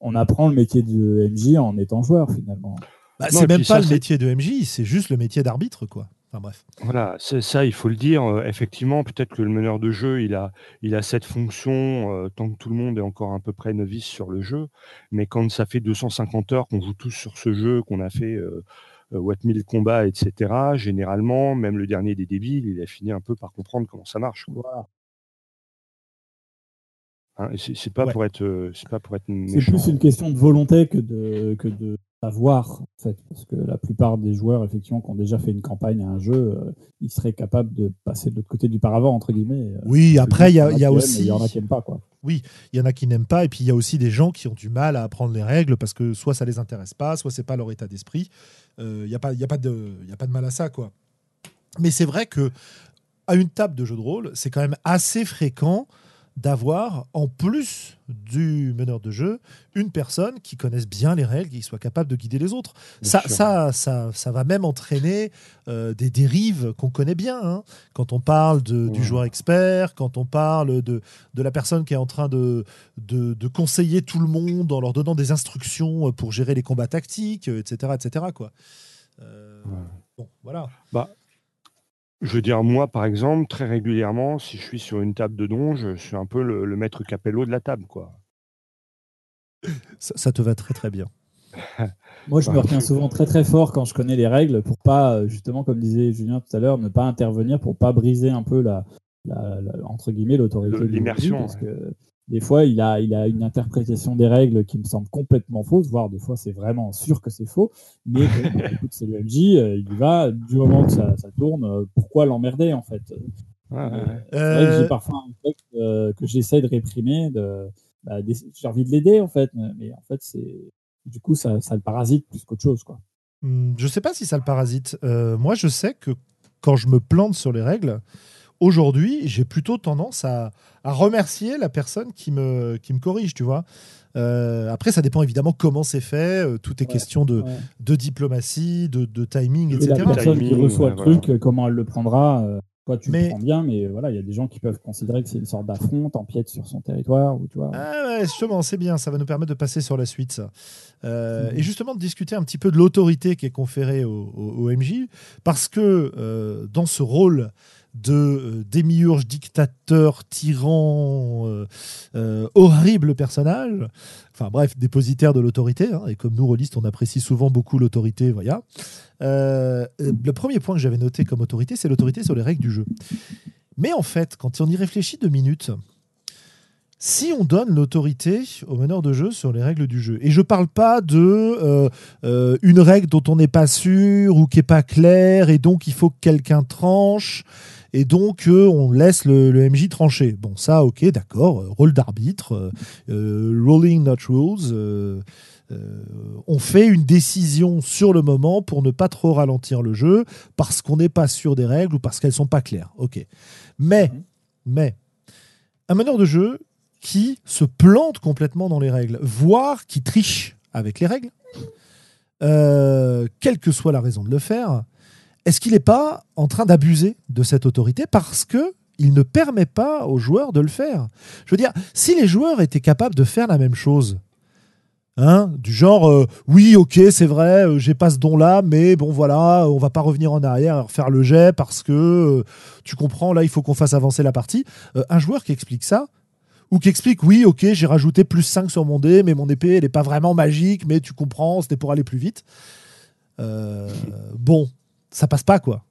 on apprend le métier de MJ en étant joueur finalement. Bah, c'est même pas ça, le métier de MJ, c'est juste le métier d'arbitre, quoi. Enfin bref. Voilà, c'est ça, il faut le dire. euh, effectivement, peut-être que le meneur de jeu, il a, il a cette fonction euh, tant que tout le monde est encore à peu près novice sur le jeu. Mais quand ça fait 250 heures qu'on joue tous sur ce jeu, qu'on a fait euh, euh, what 1000 combats, etc., généralement, même le dernier des débiles, il a fini un peu par comprendre comment ça marche. quoi. Hein, et c'est pas Ouais. pour être, euh, c'est pas pour être C'est plus une question de volonté que de, que de savoir, en fait. Parce que la plupart des joueurs, effectivement, qui ont déjà fait une campagne à un jeu, euh, ils seraient capables de passer de l'autre côté du paravent, entre guillemets. euh, Oui, après, il y a, il y a aussi. Il y en a qui n'aiment pas, quoi. Il y en a qui n'aiment pas, et puis il y a aussi des gens qui ont du mal à apprendre les règles parce que soit ça les intéresse pas, soit c'est pas leur état d'esprit. Euh, Il n'y a, pas- il y a, pas de- il y a pas de mal à ça, quoi. Mais c'est vrai que à une table de jeu de rôle, c'est quand même assez fréquent d'avoir, en plus du meneur de jeu, une personne qui connaisse bien les règles, qui soit capable de guider les autres. Ça, ça, ça, ça va même entraîner euh, des dérives qu'on connaît bien. hein. Quand on parle de- du Ouais. joueur expert, quand on parle de, de la personne qui est en train de, de, de conseiller tout le monde en leur donnant des instructions pour gérer les combats tactiques, etc. etc. quoi. Euh, Ouais. Bon, voilà. Je veux dire, moi, par exemple, très régulièrement, si je suis sur une table de donge, je suis un peu le, le maître capello de la table, quoi. Ça, ça te va très très bien. [LAUGHS] Moi, je me retiens souvent très très fort quand je connais les règles pour pas, euh, justement, comme disait Julien tout à l'heure, ne pas intervenir pour pas briser un peu la, la- la- entre guillemets l'autorité. L'immersion, que des fois, il a, il a une interprétation des règles qui me semble complètement fausse, voire des fois, c'est vraiment sûr que c'est faux. Mais bon, écoute, c'est le MJ, euh, il y va du moment que ça, ça tourne. euh, pourquoi l'emmerder en fait? Euh, j'ai parfois un euh, que j'essaie de réprimer. De, bah, j'ai envie de l'aider en fait, mais en fait, c'est du coup, ça, ça le parasite plus qu'autre chose. Quoi. Hmm, Je sais pas si ça le parasite. Euh, moi, je sais que quand je me plante sur les règles, aujourd'hui, j'ai plutôt tendance à, à remercier la personne qui me, qui me corrige, tu vois. Euh, après, ça dépend évidemment comment c'est fait. euh, tout est Ouais, question de, Ouais. de diplomatie, de, de timing, Et etc. la personne qui reçoit ouais, le truc, comment elle le prendra euh, Toi, tu Mais- le prends bien, mais voilà, il y a des gens qui peuvent considérer que c'est une sorte d'affront, t'empiètes sur son territoire, ou tu vois. Ah ouais, justement, c'est bien, ça va nous permettre de passer sur la suite. ça. Euh, Mhm. Et justement, de discuter un petit peu de l'autorité qui est conférée au, au- au MJ, parce que euh, dans ce rôle de euh, démiurge, dictateur, tyran, euh, euh, horrible personnage, enfin bref, dépositaire de l'autorité, hein, et comme nous, rôlistes, on apprécie souvent beaucoup l'autorité, voilà. Le premier point que j'avais noté comme autorité, c'est l'autorité sur les règles du jeu. Mais en fait, quand on y réfléchit deux minutes, si on donne l'autorité au meneur de jeu sur les règles du jeu, et je parle pas de une règle dont on n'est pas sûr ou qui est pas claire, et donc il faut que quelqu'un tranche, et donc euh, on laisse le, le MJ trancher. Bon, ça, ok, d'accord, euh, rôle d'arbitre, euh, rolling not rules. euh, on fait une décision sur le moment pour ne pas trop ralentir le jeu parce qu'on n'est pas sûr des règles ou parce qu'elles sont pas claires. Ok. Mais, Mhm. mais, un meneur de jeu qui se plante complètement dans les règles, voire qui triche avec les règles, euh, quelle que soit la raison de le faire, est-ce qu'il n'est pas en train d'abuser de cette autorité parce que il ne permet pas aux joueurs de le faire? Je veux dire, si les joueurs étaient capables de faire la même chose, Hein, du genre, euh, oui, ok, c'est vrai, euh, j'ai pas ce don-là, mais bon, voilà, on va pas revenir en arrière et refaire le jet parce que euh, tu comprends, là, il faut qu'on fasse avancer la partie. Un joueur qui explique ça, ou qui explique, oui, ok, j'ai rajouté plus 5 sur mon dé, mais mon épée, elle est pas vraiment magique, mais tu comprends, c'était pour aller plus vite. Bon, ça passe pas, quoi.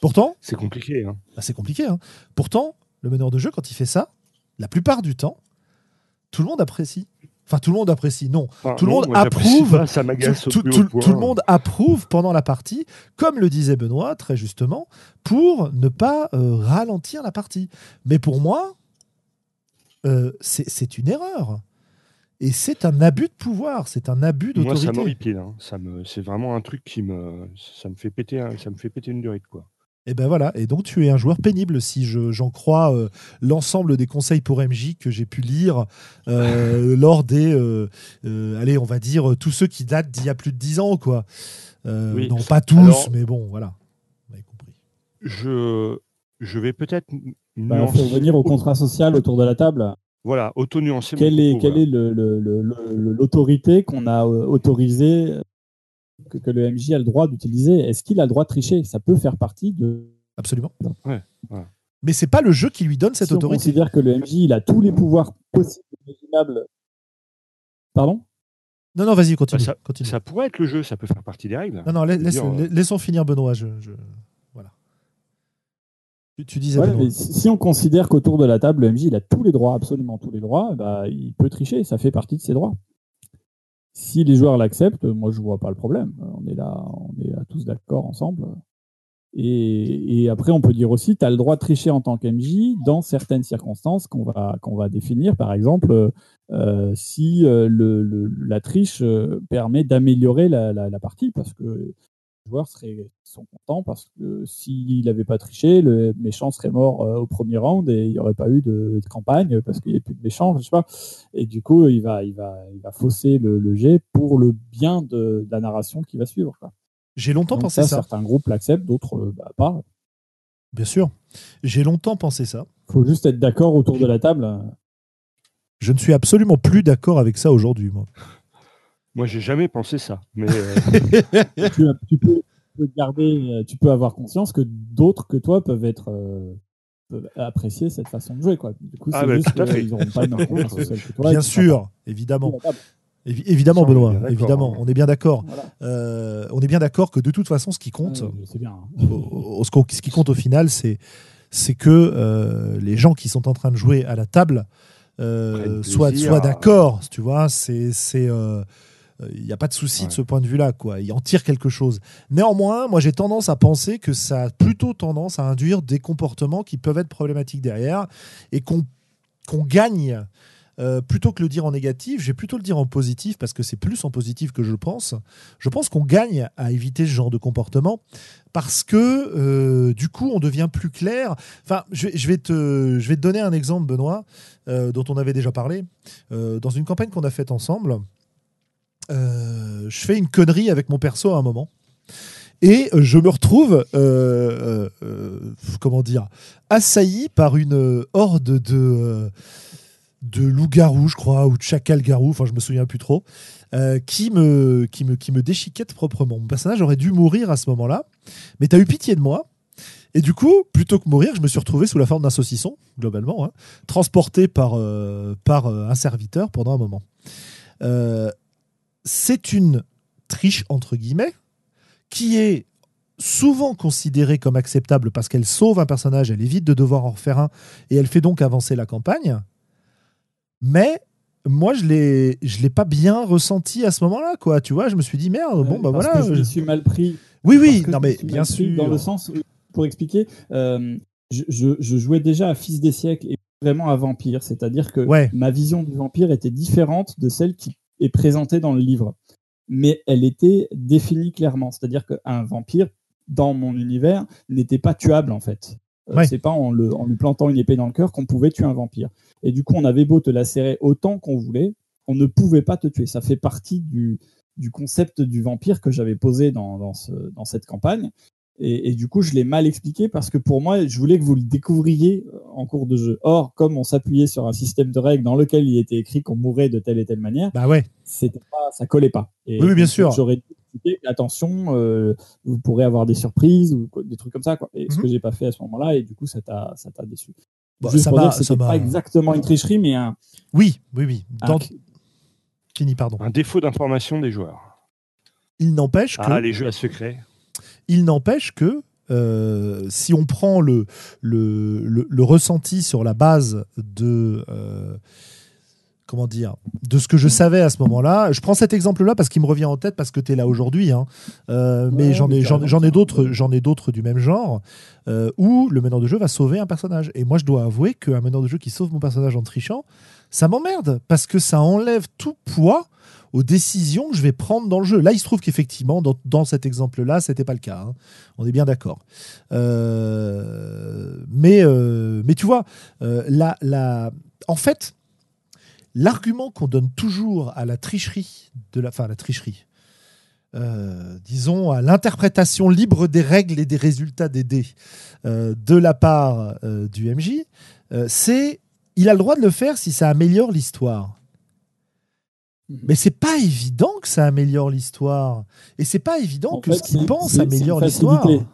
Pourtant, C'est compliqué. Hein. bah, c'est compliqué. hein. Pourtant, le meneur de jeu, quand il fait ça, la plupart du temps, tout le monde apprécie. Enfin, tout le monde apprécie, non. Enfin, Tout le monde approuve. pas, ça Tout, le monde approuve pendant la partie, comme le disait Benoît très justement, pour ne pas euh, ralentir la partie. Mais pour moi, euh, c'est une erreur. Et c'est un abus de pouvoir, c'est un abus Moi, ça d'autorité. m'horripile. hein. Ça me, c'est vraiment un truc qui me, ça me fait péter, ça me fait péter une durite, quoi. Et ben voilà, et donc tu es un joueur pénible si je- j'en crois euh, l'ensemble des conseils pour MJ que j'ai pu lire euh, [LAUGHS] lors des, euh, euh, allez, on va dire tous ceux qui datent d'il y a plus de 10 ans, quoi. Euh, Oui. Non, pas tous, Alors- mais bon, voilà. Vous avez compris. Je, je vais peut-être Bah, nuancer- faut venir au contrat social autour de la table. Voilà, auto-nuancer. Quelle est, propos, quelle voilà. est le- le- le- le- l'autorité qu'on a euh, autorisée, que, que le MJ a le droit d'utiliser? Est-ce qu'il a le droit de tricher? Ça peut faire partie de. Absolument. Ouais, voilà. Mais c'est pas le jeu qui lui donne cette si on autorité. considère que le MJ il a tous les pouvoirs possibles et imaginables. Pardon? Non, non, vas-y, continue. Bah, ça- continue. Ça pourrait être le jeu, ça peut faire partie des règles. Non, non, laisse- dire, euh, la- laissons finir Benoît. Je. Tu, tu disais Ouais, Benoît. mais si on considère qu'autour de la table, le MJ il a tous les droits, absolument tous les droits, bah, il peut tricher, ça fait partie de ses droits. Si les joueurs l'acceptent, moi je vois pas le problème. On est là, on est là tous d'accord ensemble. Et, et après, on peut dire aussi, tu as le droit de tricher en tant qu'MJ dans certaines circonstances qu'on va, qu'on va définir. Par exemple, euh, si euh, le, le- la triche euh, permet d'améliorer la, la- la partie, parce que joueurs seraient, sont contents, parce que s'il n'avait pas triché, le méchant serait mort euh, au premier round et il n'y aurait pas eu de, de campagne parce qu'il n'y a plus de méchant, je sais pas. Et du coup, il va, il va, il va fausser le, le jet pour le bien de, de la narration qui va suivre. J'ai longtemps Donc pensé ça, Certains groupes l'acceptent, d'autres euh, bah, pas. bien sûr. J'ai longtemps pensé ça. faut juste être d'accord autour de la table. Je ne suis absolument plus d'accord avec ça aujourd'hui, moi. Moi, j'ai jamais pensé ça. Mais euh, [LAUGHS] tu, tu peux, tu peux garder, euh, tu peux avoir conscience que d'autres que toi peuvent être euh, peuvent apprécier cette façon de jouer. Quoi. Du coup, Ah, c'est juste qu'ils n'auront pas une [LAUGHS] rencontre sociale que toi. Bien sûr, évidemment. évidemment, Ça, on Benoît. d'accord, Évidemment, hein. on est bien d'accord. Voilà. Euh, on est bien d'accord que de toute façon, ce qui compte, Euh, bien. hein. au- au- ce qui compte au final, c'est c'est que euh, les gens qui sont en train de jouer à la table euh, soient, d'accord. Tu vois, c'est c'est euh, il n'y a pas de souci de ce point de vue-là, quoi. Il en tire quelque chose. Néanmoins, moi, j'ai tendance à penser que ça a plutôt tendance à induire des comportements qui peuvent être problématiques derrière et qu'on gagne. euh, plutôt que le dire en négatif, je vais plutôt le dire en positif parce que c'est plus en positif que je pense. Je pense qu'on gagne à éviter ce genre de comportement parce que euh, du coup on devient plus clair. Enfin, je, vais- je vais te, je vais te donner un exemple, Benoît, euh, dont on avait déjà parlé dans une campagne qu'on a faite ensemble. Euh, je fais une connerie avec mon perso à un moment. Et je me retrouve, euh, euh, comment dire, assailli par une horde de, de loups-garous, je crois, ou de chacals-garous, enfin je me souviens plus trop, qui, me, qui, me, qui me déchiquette proprement. Mon personnage aurait dû mourir à ce moment-là, mais tu as eu pitié de moi. Et du coup, plutôt que mourir, je me suis retrouvé sous la forme d'un saucisson, globalement, hein, transporté par, par un serviteur pendant un moment. C'est une triche, entre guillemets, qui est souvent considérée comme acceptable parce qu'elle sauve un personnage, elle évite de devoir en refaire un, et elle fait donc avancer la campagne. Mais moi, je l'ai, je l'ai pas bien ressenti à ce moment-là, quoi. Tu vois, je me suis dit merde, bon bah parce voilà. que je je- me suis mal pris. Oui, oui, non mais bien sûr. Dans le sens pour expliquer, euh, je, je- je jouais déjà à Fils des siècles et vraiment à Vampire, c'est-à-dire que Ouais. ma vision du vampire était différente de celle qui est présentée dans le livre, mais elle était définie clairement, c'est-à-dire qu'un vampire dans mon univers n'était pas tuable en fait. Euh, Ouais. C'est pas en, le- en lui plantant une épée dans le cœur qu'on pouvait tuer un vampire. Et du coup, on avait beau te lacérer autant qu'on voulait, on ne pouvait pas te tuer. Ça fait partie du, du concept du vampire que j'avais posé dans, dans, ce, dans cette campagne. Et, et du coup, je l'ai mal expliqué parce que pour moi, je voulais que vous le découvriez euh, en cours de jeu. Or, comme on s'appuyait sur un système de règles dans lequel il était écrit qu'on mourrait de telle et telle manière, Bah ouais. c'était pas, ça collait pas. Et Oui, bien donc, sûr. J'aurais dû expliquer, attention, euh, vous pourrez avoir des surprises ou quoi- des trucs comme ça. Quoi. Et ce Mhm. que j'ai pas fait à ce moment-là, et du coup, ça t'a, ça t'a déçu. Bah, Juste ça pour m'a- dire que c'était pas exactement une tricherie, mais un, Oui, oui, oui. un- Dans... Kenny, pardon. un défaut d'information des joueurs. Il n'empêche que. Ah, les jeux à secret. Il n'empêche que euh, si on prend le, le, le, le ressenti sur la base de, euh, comment dire, de ce que je savais à ce moment-là. Je prends cet exemple-là parce qu'il me revient en tête parce que tu es là aujourd'hui, hein. Euh, mais Ouais, j'en ai, mais j'en, carrément, j'en ai ça. d'autres, j'en ai d'autres du même genre où le meneur de jeu va sauver un personnage. Et moi, je dois avouer qu'un meneur de jeu qui sauve mon personnage en trichant, ça m'emmerde parce que ça enlève tout poids aux décisions que je vais prendre dans le jeu. Là, il se trouve qu'effectivement, dans, cet exemple-là, c'était pas le cas. hein. On est bien d'accord. Euh, mais, euh, mais tu vois, euh, en fait, l'argument qu'on donne toujours à la tricherie, de la, à la tricherie, disons, à l'interprétation libre des règles et des résultats des dés de la part du MJ, c'est il a le droit de le faire si ça améliore l'histoire. Mhm. Mais c'est pas évident que ça améliore l'histoire. Et c'est pas évident En que fait, ce qu'il c'est- pense c'est- améliore l'histoire. facilité.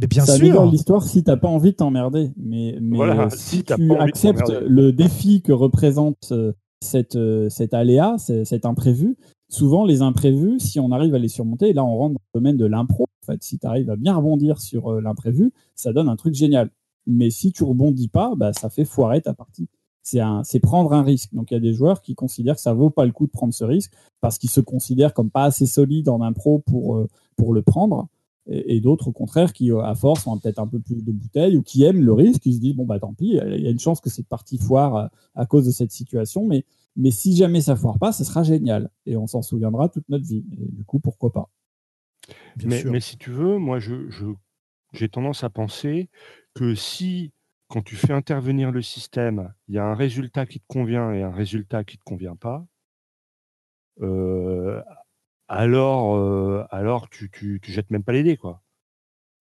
Mais bien ça améliore l'histoire si t'as pas envie de t'emmerder. Mais, mais Voilà, euh, si tu acceptes le défi que représente euh, cette, euh, cet aléa, cet imprévu, souvent les imprévus, si on arrive à les surmonter, et là on rentre dans le domaine de l'impro, en fait, si tu arrives à bien rebondir sur euh, l'imprévu, ça donne un truc génial. Mais si tu rebondis pas, bah, ça fait foirer ta partie. C'est prendre un risque. Donc il y a des joueurs qui considèrent que ça vaut pas le coup de prendre ce risque parce qu'ils se considèrent comme pas assez solides en impro pour, euh, pour le prendre. Et, et d'autres au contraire qui euh, à force ont peut-être un peu plus de bouteilles ou qui aiment le risque, qui se disent bon bah tant pis, il y a une chance que cette partie foire à, à cause de cette situation, mais mais si jamais ça foire pas, ce sera génial. Et on s'en souviendra toute notre vie. Et du coup pourquoi pas. Mais, mais si tu veux, moi, je- j'ai tendance à penser que si, quand tu fais intervenir le système, il y a un résultat qui te convient et un résultat qui ne te convient pas, euh, alors, euh, alors tu, tu, tu jettes même pas les dés, quoi.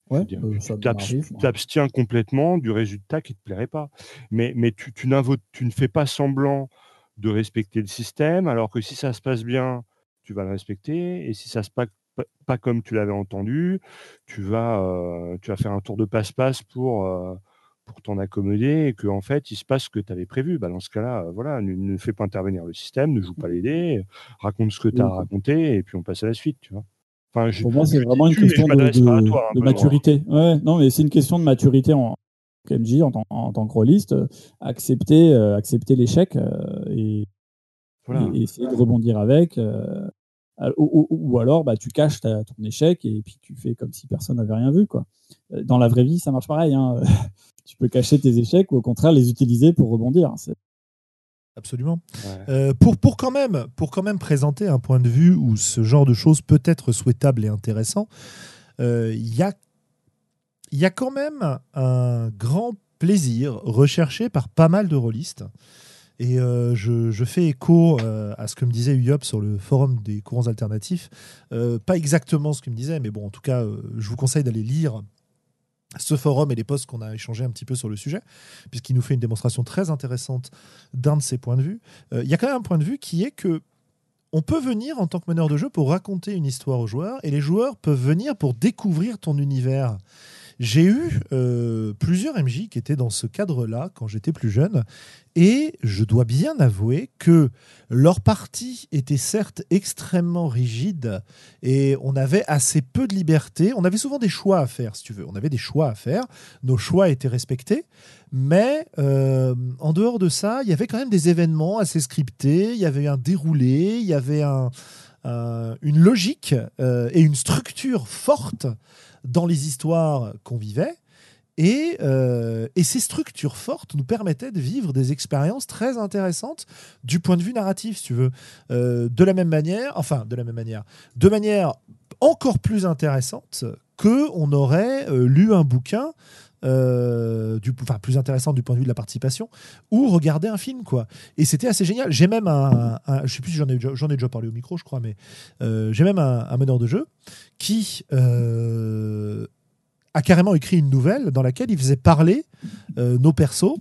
Ouais, dire, euh, tu t'abstiens complètement du résultat qui te plairait pas. Mais, mais tu, tu, tu ne fais pas semblant de respecter le système, alors que si ça se passe bien, tu vas le respecter, et si ça se passe pas, comme tu l'avais entendu, tu vas, euh, tu vas faire un tour de passe-passe pour, pour t'en accommoder, et que en fait, il se passe ce que tu avais prévu. Bah, dans ce cas-là, euh, voilà, ne, ne fais pas intervenir le système, ne joue pas les dés, raconte ce que tu as Oui. raconté, et puis on passe à la suite, tu vois. Enfin, je- Pour moi, c'est vraiment une tu, question de, à toi, hein, de maturité. Ouais, non, mais c'est une question de maturité en qu'MJ, en tant, en tant que rôliste, euh, accepter, euh, accepter l'échec euh, et, Voilà. et essayer de rebondir avec. euh, ou, ou- ou alors, bah, tu caches ta- ton échec et puis tu fais comme si personne n'avait rien vu. Quoi. Euh, Dans la vraie vie, ça marche pareil. hein. [LAUGHS] tu peux cacher tes échecs ou au contraire les utiliser pour rebondir. C'est- Absolument. Ouais. Euh, pour, pour, quand même, pour quand même présenter un point de vue où ce genre de choses peut être souhaitable et intéressant, euh, il y, a, il y a quand même un grand plaisir recherché par pas mal de rôlistes. Et euh, je, fais écho euh, à ce que me disait Uyop sur le forum des courants alternatifs. Euh, pas exactement ce qu'il me disait, mais bon, en tout cas, je vous conseille d'aller lire ce forum et les posts qu'on a échangés un petit peu sur le sujet, puisqu'il nous fait une démonstration très intéressante d'un de ses points de vue. Il y a quand même un point de vue qui est que on peut venir en tant que meneur de jeu pour raconter une histoire aux joueurs, et les joueurs peuvent venir pour découvrir ton univers. J'ai eu euh, plusieurs MJ qui étaient dans ce cadre-là quand j'étais plus jeune, et je dois bien avouer que leur partie était certes extrêmement rigide, et on avait assez peu de liberté. On avait souvent des choix à faire, si tu veux. On avait des choix à faire. Nos choix étaient respectés. Mais euh, en dehors de ça, il y avait quand même des événements assez scriptés. Il y avait un déroulé, il y avait un, un- une logique euh, et une structure forte dans les histoires qu'on vivait. Et, euh, et ces structures fortes nous permettaient de vivre des expériences très intéressantes du point de vue narratif, si tu veux. Euh, de la même manière, enfin, de la même manière, de manière encore plus intéressante que on aurait euh, lu un bouquin euh, du, plus intéressant du point de vue de la participation, ou regarder un film, quoi. Et c'était assez génial. J'ai même un, je sais plus si j'en ai, déjà- parlé au micro, je crois, mais euh, j'ai même un, meneur de jeu qui euh, a carrément écrit une nouvelle dans laquelle il faisait parler nos persos.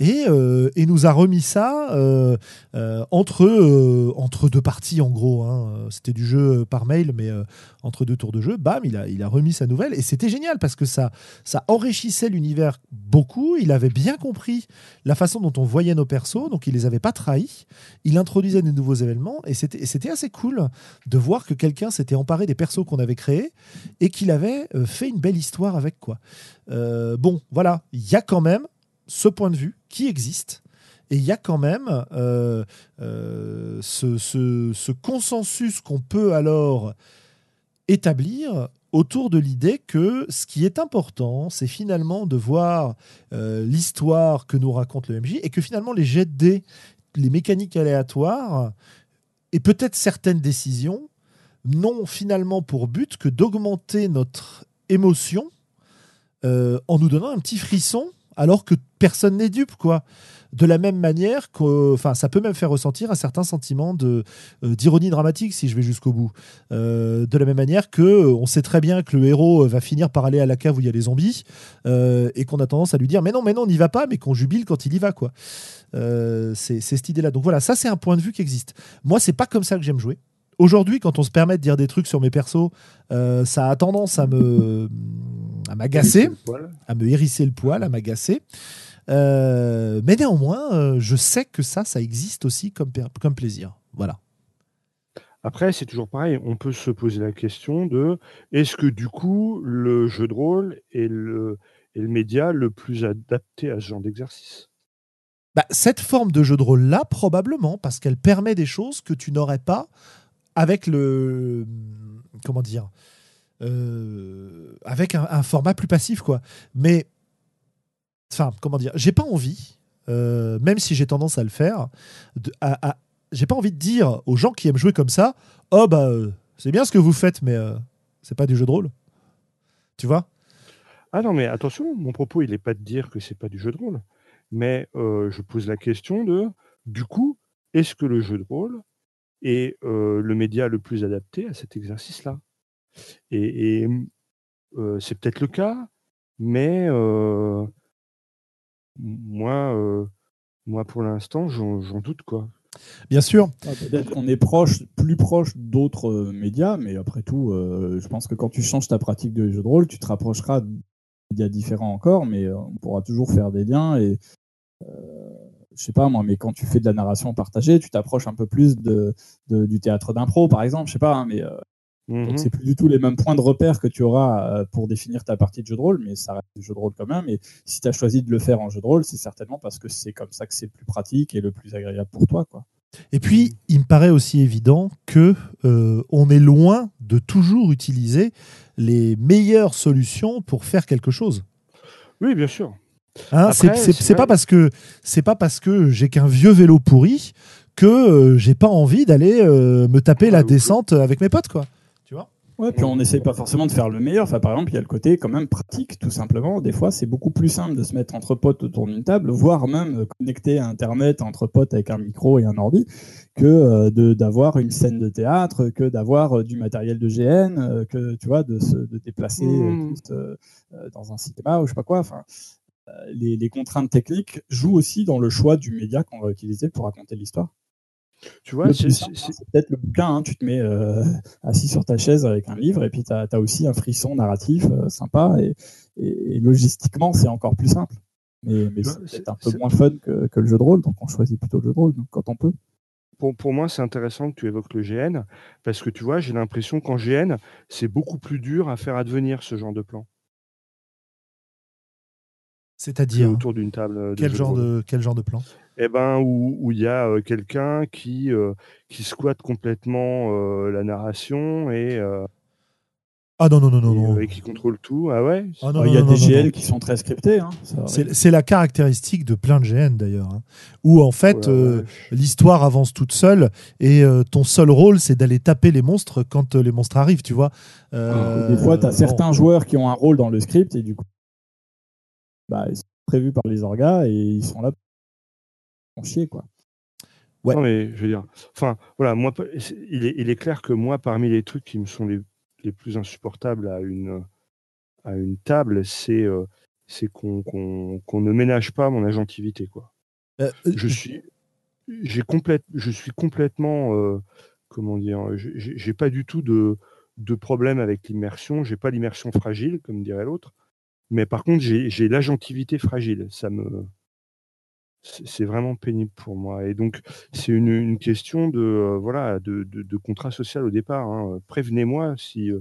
Et, euh, et nous a remis ça euh, euh, entre, entre deux parties, en gros. hein. C'était du jeu par mail, mais entre deux tours de jeu, bam, il a, il a remis sa nouvelle. Et c'était génial parce que ça, ça enrichissait l'univers beaucoup. Il avait bien compris la façon dont on voyait nos persos, donc il les avait pas trahis. Il introduisait de nouveaux événements et c'était c'était assez cool de voir que quelqu'un s'était emparé des persos qu'on avait créés et qu'il avait fait une belle histoire avec quoi. Bon, voilà, il y a quand même ce point de vue qui existe. Et il y a quand même euh, euh, ce, consensus qu'on peut alors établir autour de l'idée que ce qui est important, c'est finalement de voir euh, l'histoire que nous raconte le MJ et que finalement les jets de dés, les mécaniques aléatoires et peut-être certaines décisions n'ont finalement pour but que d'augmenter notre émotion en nous donnant un petit frisson alors que personne n'est dupe quoi. De la même manière que enfin ça peut même faire ressentir un certain sentiment euh, d'ironie dramatique si je vais jusqu'au bout. Euh, de la même manière que euh, on sait très bien que le héros va finir par aller à la cave où il y a les zombies et qu'on a tendance à lui dire mais non mais non on n'y va pas mais qu'on jubile quand il y va quoi. C'est cette idée là donc voilà ça c'est un point de vue qui existe. Moi c'est pas comme ça que j'aime jouer. Aujourd'hui, quand on se permet de dire des trucs sur mes persos, ça a tendance à me à m'agacer, à me hérisser le poil, à m'agacer. Euh, mais néanmoins, euh, je sais que ça, ça existe aussi comme, comme plaisir. Voilà. Après, c'est toujours pareil. On peut se poser la question de est-ce que du coup, le jeu de rôle est le, est le média le plus adapté à ce genre d'exercice? Bah, cette forme de jeu de rôle-là, probablement, parce qu'elle permet des choses que tu n'aurais pas avec le. Comment dire euh, Avec un, format plus passif, quoi. Mais. Enfin, comment dire J'ai pas envie, euh, même si j'ai tendance à le faire, j'ai pas envie de dire aux gens qui aiment jouer comme ça Oh, bah, euh, c'est bien ce que vous faites, mais c'est pas du jeu de rôle. Tu vois? Ah non, mais attention, mon propos, il n'est pas de dire que c'est pas du jeu de rôle. Mais je pose la question de, du coup, est-ce que le jeu de rôle est le média le plus adapté à cet exercice-là? Et, et, euh, c'est peut-être le cas, mais euh, moi, euh, moi, pour l'instant, j'en j'en doute, quoi. Bien sûr. Ah, Peut-être qu'on est proche, plus proche d'autres euh, médias, mais après tout, euh, je pense que quand tu changes ta pratique de jeu de rôle, tu te rapprocheras de médias différents encore, mais euh, on pourra toujours faire des liens et euh, je sais pas moi, mais quand tu fais de la narration partagée, tu t'approches un peu plus de, de- du théâtre d'impro, par exemple, je sais pas, hein, mais euh, Mhm. donc c'est plus du tout les mêmes points de repère que tu auras euh, pour définir ta partie de jeu de rôle, mais ça reste du jeu de rôle quand même. Et si tu as choisi de le faire en jeu de rôle, c'est certainement parce que c'est comme ça que c'est le plus pratique et le plus agréable pour toi, quoi. Et puis, il me paraît aussi évident que euh, on est loin de toujours utiliser les meilleures solutions pour faire quelque chose. Oui, bien sûr. Hein, Après, c'est c'est- c'est c'est vrai. pas parce que c'est pas parce que j'ai qu'un vieux vélo pourri que euh, j'ai pas envie d'aller euh, me taper Ouais, la descente avec mes potes, quoi. Ouais, puis on n'essaye pas forcément de faire le meilleur. Enfin, par exemple, il y a le côté quand même pratique, tout simplement. Des fois, c'est beaucoup plus simple de se mettre entre potes autour d'une table, voire même euh, connecter à Internet entre potes avec un micro et un ordi, que euh, de d'avoir une scène de théâtre, que d'avoir euh, du matériel de GN, que tu vois, de se de déplacer euh, euh, dans un cinéma ou je sais pas quoi. Enfin, les, les contraintes techniques jouent aussi dans le choix du média qu'on va utiliser pour raconter l'histoire. Tu vois, c'est- peut-être le bouquin. hein. Tu te mets euh, assis sur ta chaise avec un livre et puis tu as, aussi un frisson narratif euh, sympa et, et- et logistiquement, c'est encore plus simple. Mais, c'est un peu moins fun que, que le jeu de rôle, donc on choisit plutôt le jeu de rôle quand on peut. pour, pour moi, c'est intéressant que tu évoques le GN, parce que tu vois, j'ai l'impression qu'en GN, c'est beaucoup plus dur à faire advenir ce genre de plan C'est-à-dire autour d'une table. euh, de quel genre de quel genre de plan? Eh ben, où où il y a euh, quelqu'un qui, euh, qui squatte complètement euh, la narration et, euh, Ah non non non non et, non. euh, et qui contrôle tout. Ah ouais Ah non, il y a non, des non, non. qui sont très scriptés. hein. C'est c'est la caractéristique de plein de GN d'ailleurs, hein, où en fait Oh euh, vache. l'histoire avance toute seule et euh, ton seul rôle c'est d'aller taper les monstres quand euh, les monstres arrivent, tu vois. Euh, des fois, tu as certains joueurs qui ont un rôle dans le script et du coup, bah, ils sont prévus par les orgas et ils sont là pour chier. Quoi. Ouais. Non, mais je veux dire, enfin, voilà, moi, il est, il est clair que moi, parmi les trucs qui me sont les, les plus insupportables à une, à une table, c'est euh, c'est qu'on ne ménage pas mon agentivité, quoi. Euh, euh, Je suis, j'ai complète, je suis complètement, euh, comment dire, j'ai- pas du tout de, de problème avec l'immersion. J'ai pas l'immersion fragile, comme dirait l'autre. Mais par contre, j'ai j'ai l'agentivité fragile. Ça me, c'est vraiment pénible pour moi. Et donc, c'est une, une question de, euh, voilà, de, de- de contrat social au départ. hein. Prévenez-moi si, euh,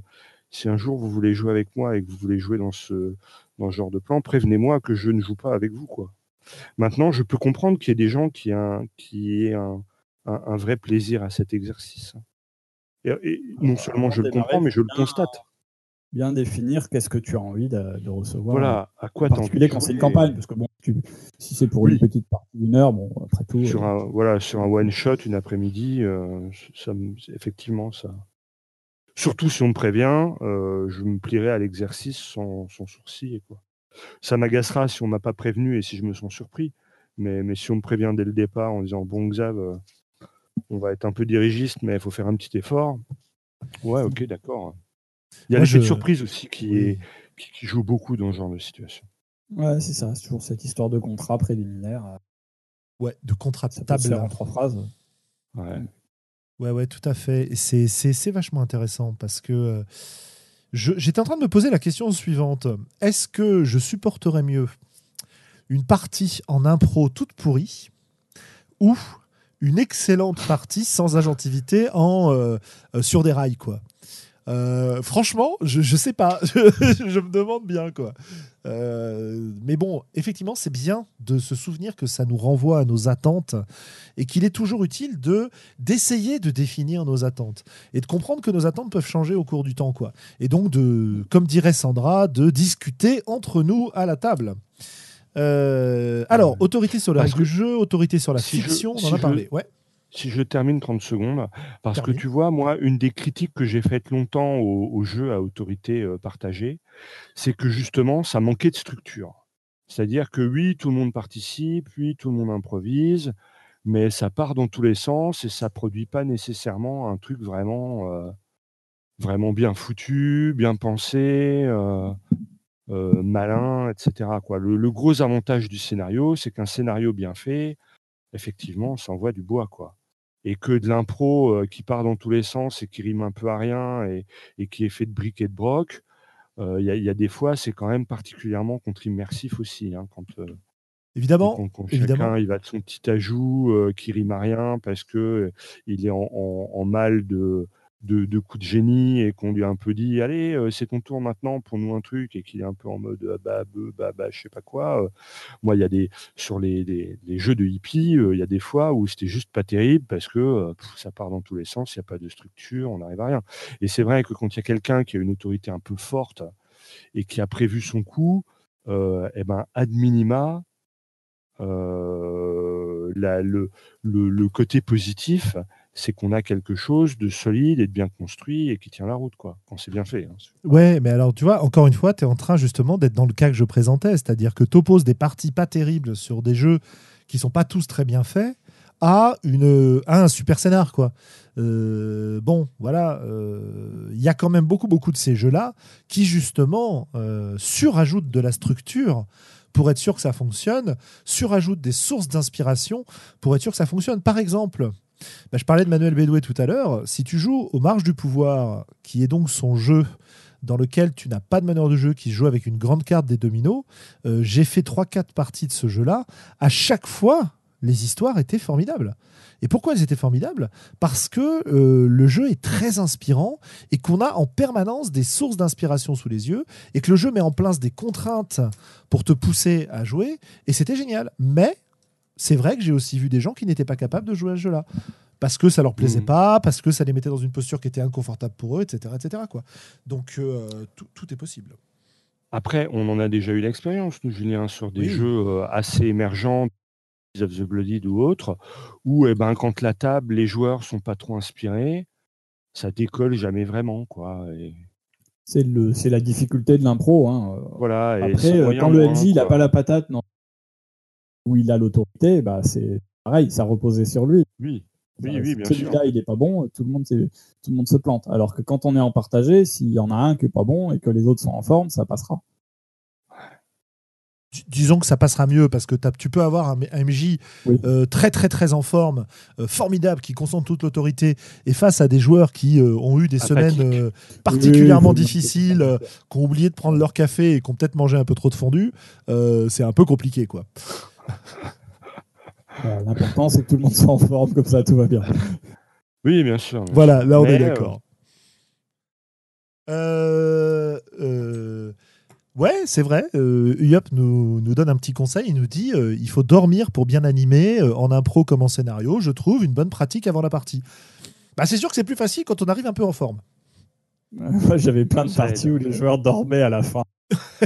si un jour vous voulez jouer avec moi et que vous voulez jouer dans ce, dans ce genre de plan, prévenez-moi que je ne joue pas avec vous. Quoi. Maintenant, je peux comprendre qu'il y ait des gens qui, un, qui aient un, un, vrai plaisir à cet exercice. Et, non seulement je le comprends, mais je le constate. Bien définir qu'est-ce que tu as envie de, recevoir. Voilà, à quoi tu En particulier quand c'est une campagne, parce que bon, si c'est pour une petite partie d'une heure, bon, après tout. Sur euh, un, voilà, sur un one shot, une après-midi, euh, ça, effectivement, ça. Surtout si on me prévient, euh, je me plierai à l'exercice sans, sans sourcil. Quoi. Ça m'agacera si on m'a pas prévenu et si je me sens surpris. Mais, mais si on me prévient dès le départ en disant bon Xav, on va être un peu dirigiste, mais il faut faire un petit effort. Ouais, ok, d'accord. Il y a l'effet de surprise aussi qui, est, qui, joue beaucoup dans ce genre de situation. Ouais, c'est ça. C'est toujours cette histoire de contrat préliminaire. Ouais, de contrat table. en trois phrases. Ouais. Ouais, ouais, tout à fait. C'est vachement intéressant parce que euh, j'étais en train de me poser la question suivante. Est-ce que je supporterais mieux une partie en impro toute pourrie ou une excellente partie sans agentivité en, euh, euh, sur des rails, quoi? Euh, franchement, je, je sais pas. [LAUGHS] je, me demande bien, quoi. mais bon, effectivement, c'est bien de se souvenir que ça nous renvoie à nos attentes et qu'il est toujours utile de d'essayer de définir nos attentes et de comprendre que nos attentes peuvent changer au cours du temps, quoi. Et donc de, comme dirait Sandra, de discuter entre nous à la table. Euh, alors, autorité sur le jeu, autorité sur la fiction, on en a parlé. ouais. Si je termine 30 secondes, parce que tu vois, moi, une des critiques que j'ai faites longtemps au, jeu à autorité euh, partagée, c'est que justement, ça manquait de structure. C'est-à-dire que oui, tout le monde participe, oui, tout le monde improvise, mais ça part dans tous les sens et ça produit pas nécessairement un truc vraiment, euh, vraiment bien foutu, bien pensé. Euh, malin, etc. Quoi. Le, gros avantage du scénario, c'est qu'un scénario bien fait, effectivement, ça envoie du bois. Quoi. Et que de l'impro euh, qui part dans tous les sens et qui rime un peu à rien et, qui est fait de briques et de broc, euh, il y, a des fois, c'est quand même particulièrement contre-immersif aussi. Hein, quand, Évidemment, quand, chacun il va de son petit ajout qui rime à rien parce que il est en mal de, de, coups de génie et qu'on lui a un peu dit allez euh, c'est ton tour maintenant pour nous un truc et qu'il est un peu en mode ah, bah bah bah je sais pas quoi euh. moi il y a des sur les, jeux de hippie il y a des fois où c'était juste pas terrible parce que ça part dans tous les sens il n'y a pas de structure on n'arrive à rien et c'est vrai que quand il y a quelqu'un qui a une autorité un peu forte et qui a prévu son coup eh ben ad minima la, le, le, côté positif, c'est qu'on a quelque chose de solide et de bien construit et qui tient la route, quoi, quand c'est bien fait. Hein. Ouais, mais alors, tu vois, encore une fois, tu es en train justement d'être dans le cas que je présentais, c'est-à-dire que tu opposes des parties pas terribles sur des jeux qui sont pas tous très bien faits à, une, un super scénar, quoi. Euh, bon, voilà, euh, il y a quand même beaucoup, beaucoup de ces jeux-là qui, justement, euh, surajoutent de la structure pour être sûr que ça fonctionne, surajoutent des sources d'inspiration pour être sûr que ça fonctionne. Par exemple, bah, je parlais de Manuel Bédoué tout à l'heure. Si tu joues aux marges du pouvoir, qui est donc son jeu dans lequel tu n'as pas de meneur de jeu, qui joue avec une grande carte des dominos, euh, j'ai fait 3-4 parties de ce jeu-là. À chaque fois, les histoires étaient formidables. Et pourquoi elles étaient formidables? Parce que euh, le jeu est très inspirant et qu'on a en permanence des sources d'inspiration sous les yeux et que le jeu met en place des contraintes pour te pousser à jouer et c'était génial. Mais c'est vrai que j'ai aussi vu des gens qui n'étaient pas capables de jouer à ce jeu-là. Parce que ça leur plaisait mmh. pas, parce que ça les mettait dans une posture qui était inconfortable pour eux, etc. etc. Quoi. Donc euh, tout, est possible. Après, on en a déjà eu l'expérience, nous, Julien, sur des jeux euh, assez émergents, of the Blooded ou autres, où eh ben, quand la table, les joueurs sont pas trop inspirés, ça décolle jamais vraiment. quoi. C'est la difficulté de l'impro. Hein. Voilà, Après, euh, quand le MJ il n'a pas la patate, non où il a l'autorité, bah, c'est pareil, ça reposait sur lui. Oui, oui, oui bien Celui-là, il n'est pas bon, tout le, monde tout le monde se plante. Alors que quand on est en partagé, s'il y en a un qui n'est pas bon et que les autres sont en forme, ça passera disons que ça passera mieux parce que tu peux avoir un, MJ euh, très très très en forme, euh, formidable, qui concentre toute l'autorité et face à des joueurs qui euh, ont eu des semaines particulièrement difficiles, qui ont oublié de prendre leur café et qui ont peut-être mangé un peu trop de fondu, c'est un peu compliqué quoi. [LAUGHS] L'important, c'est que tout le monde soit en forme, comme ça, tout va bien. Oui, bien sûr. voilà, là, on est d'accord. Euh, euh, Ouais, c'est vrai. Euh, Uyop nous, nous donne un petit conseil. Il nous dit euh, il faut dormir pour bien animer, euh, en impro comme en scénario. Je trouve une bonne pratique avant la partie. Bah, c'est sûr que c'est plus facile quand on arrive un peu en forme. [LAUGHS] Moi, j'avais plein de parties où les joueurs dormaient à la fin.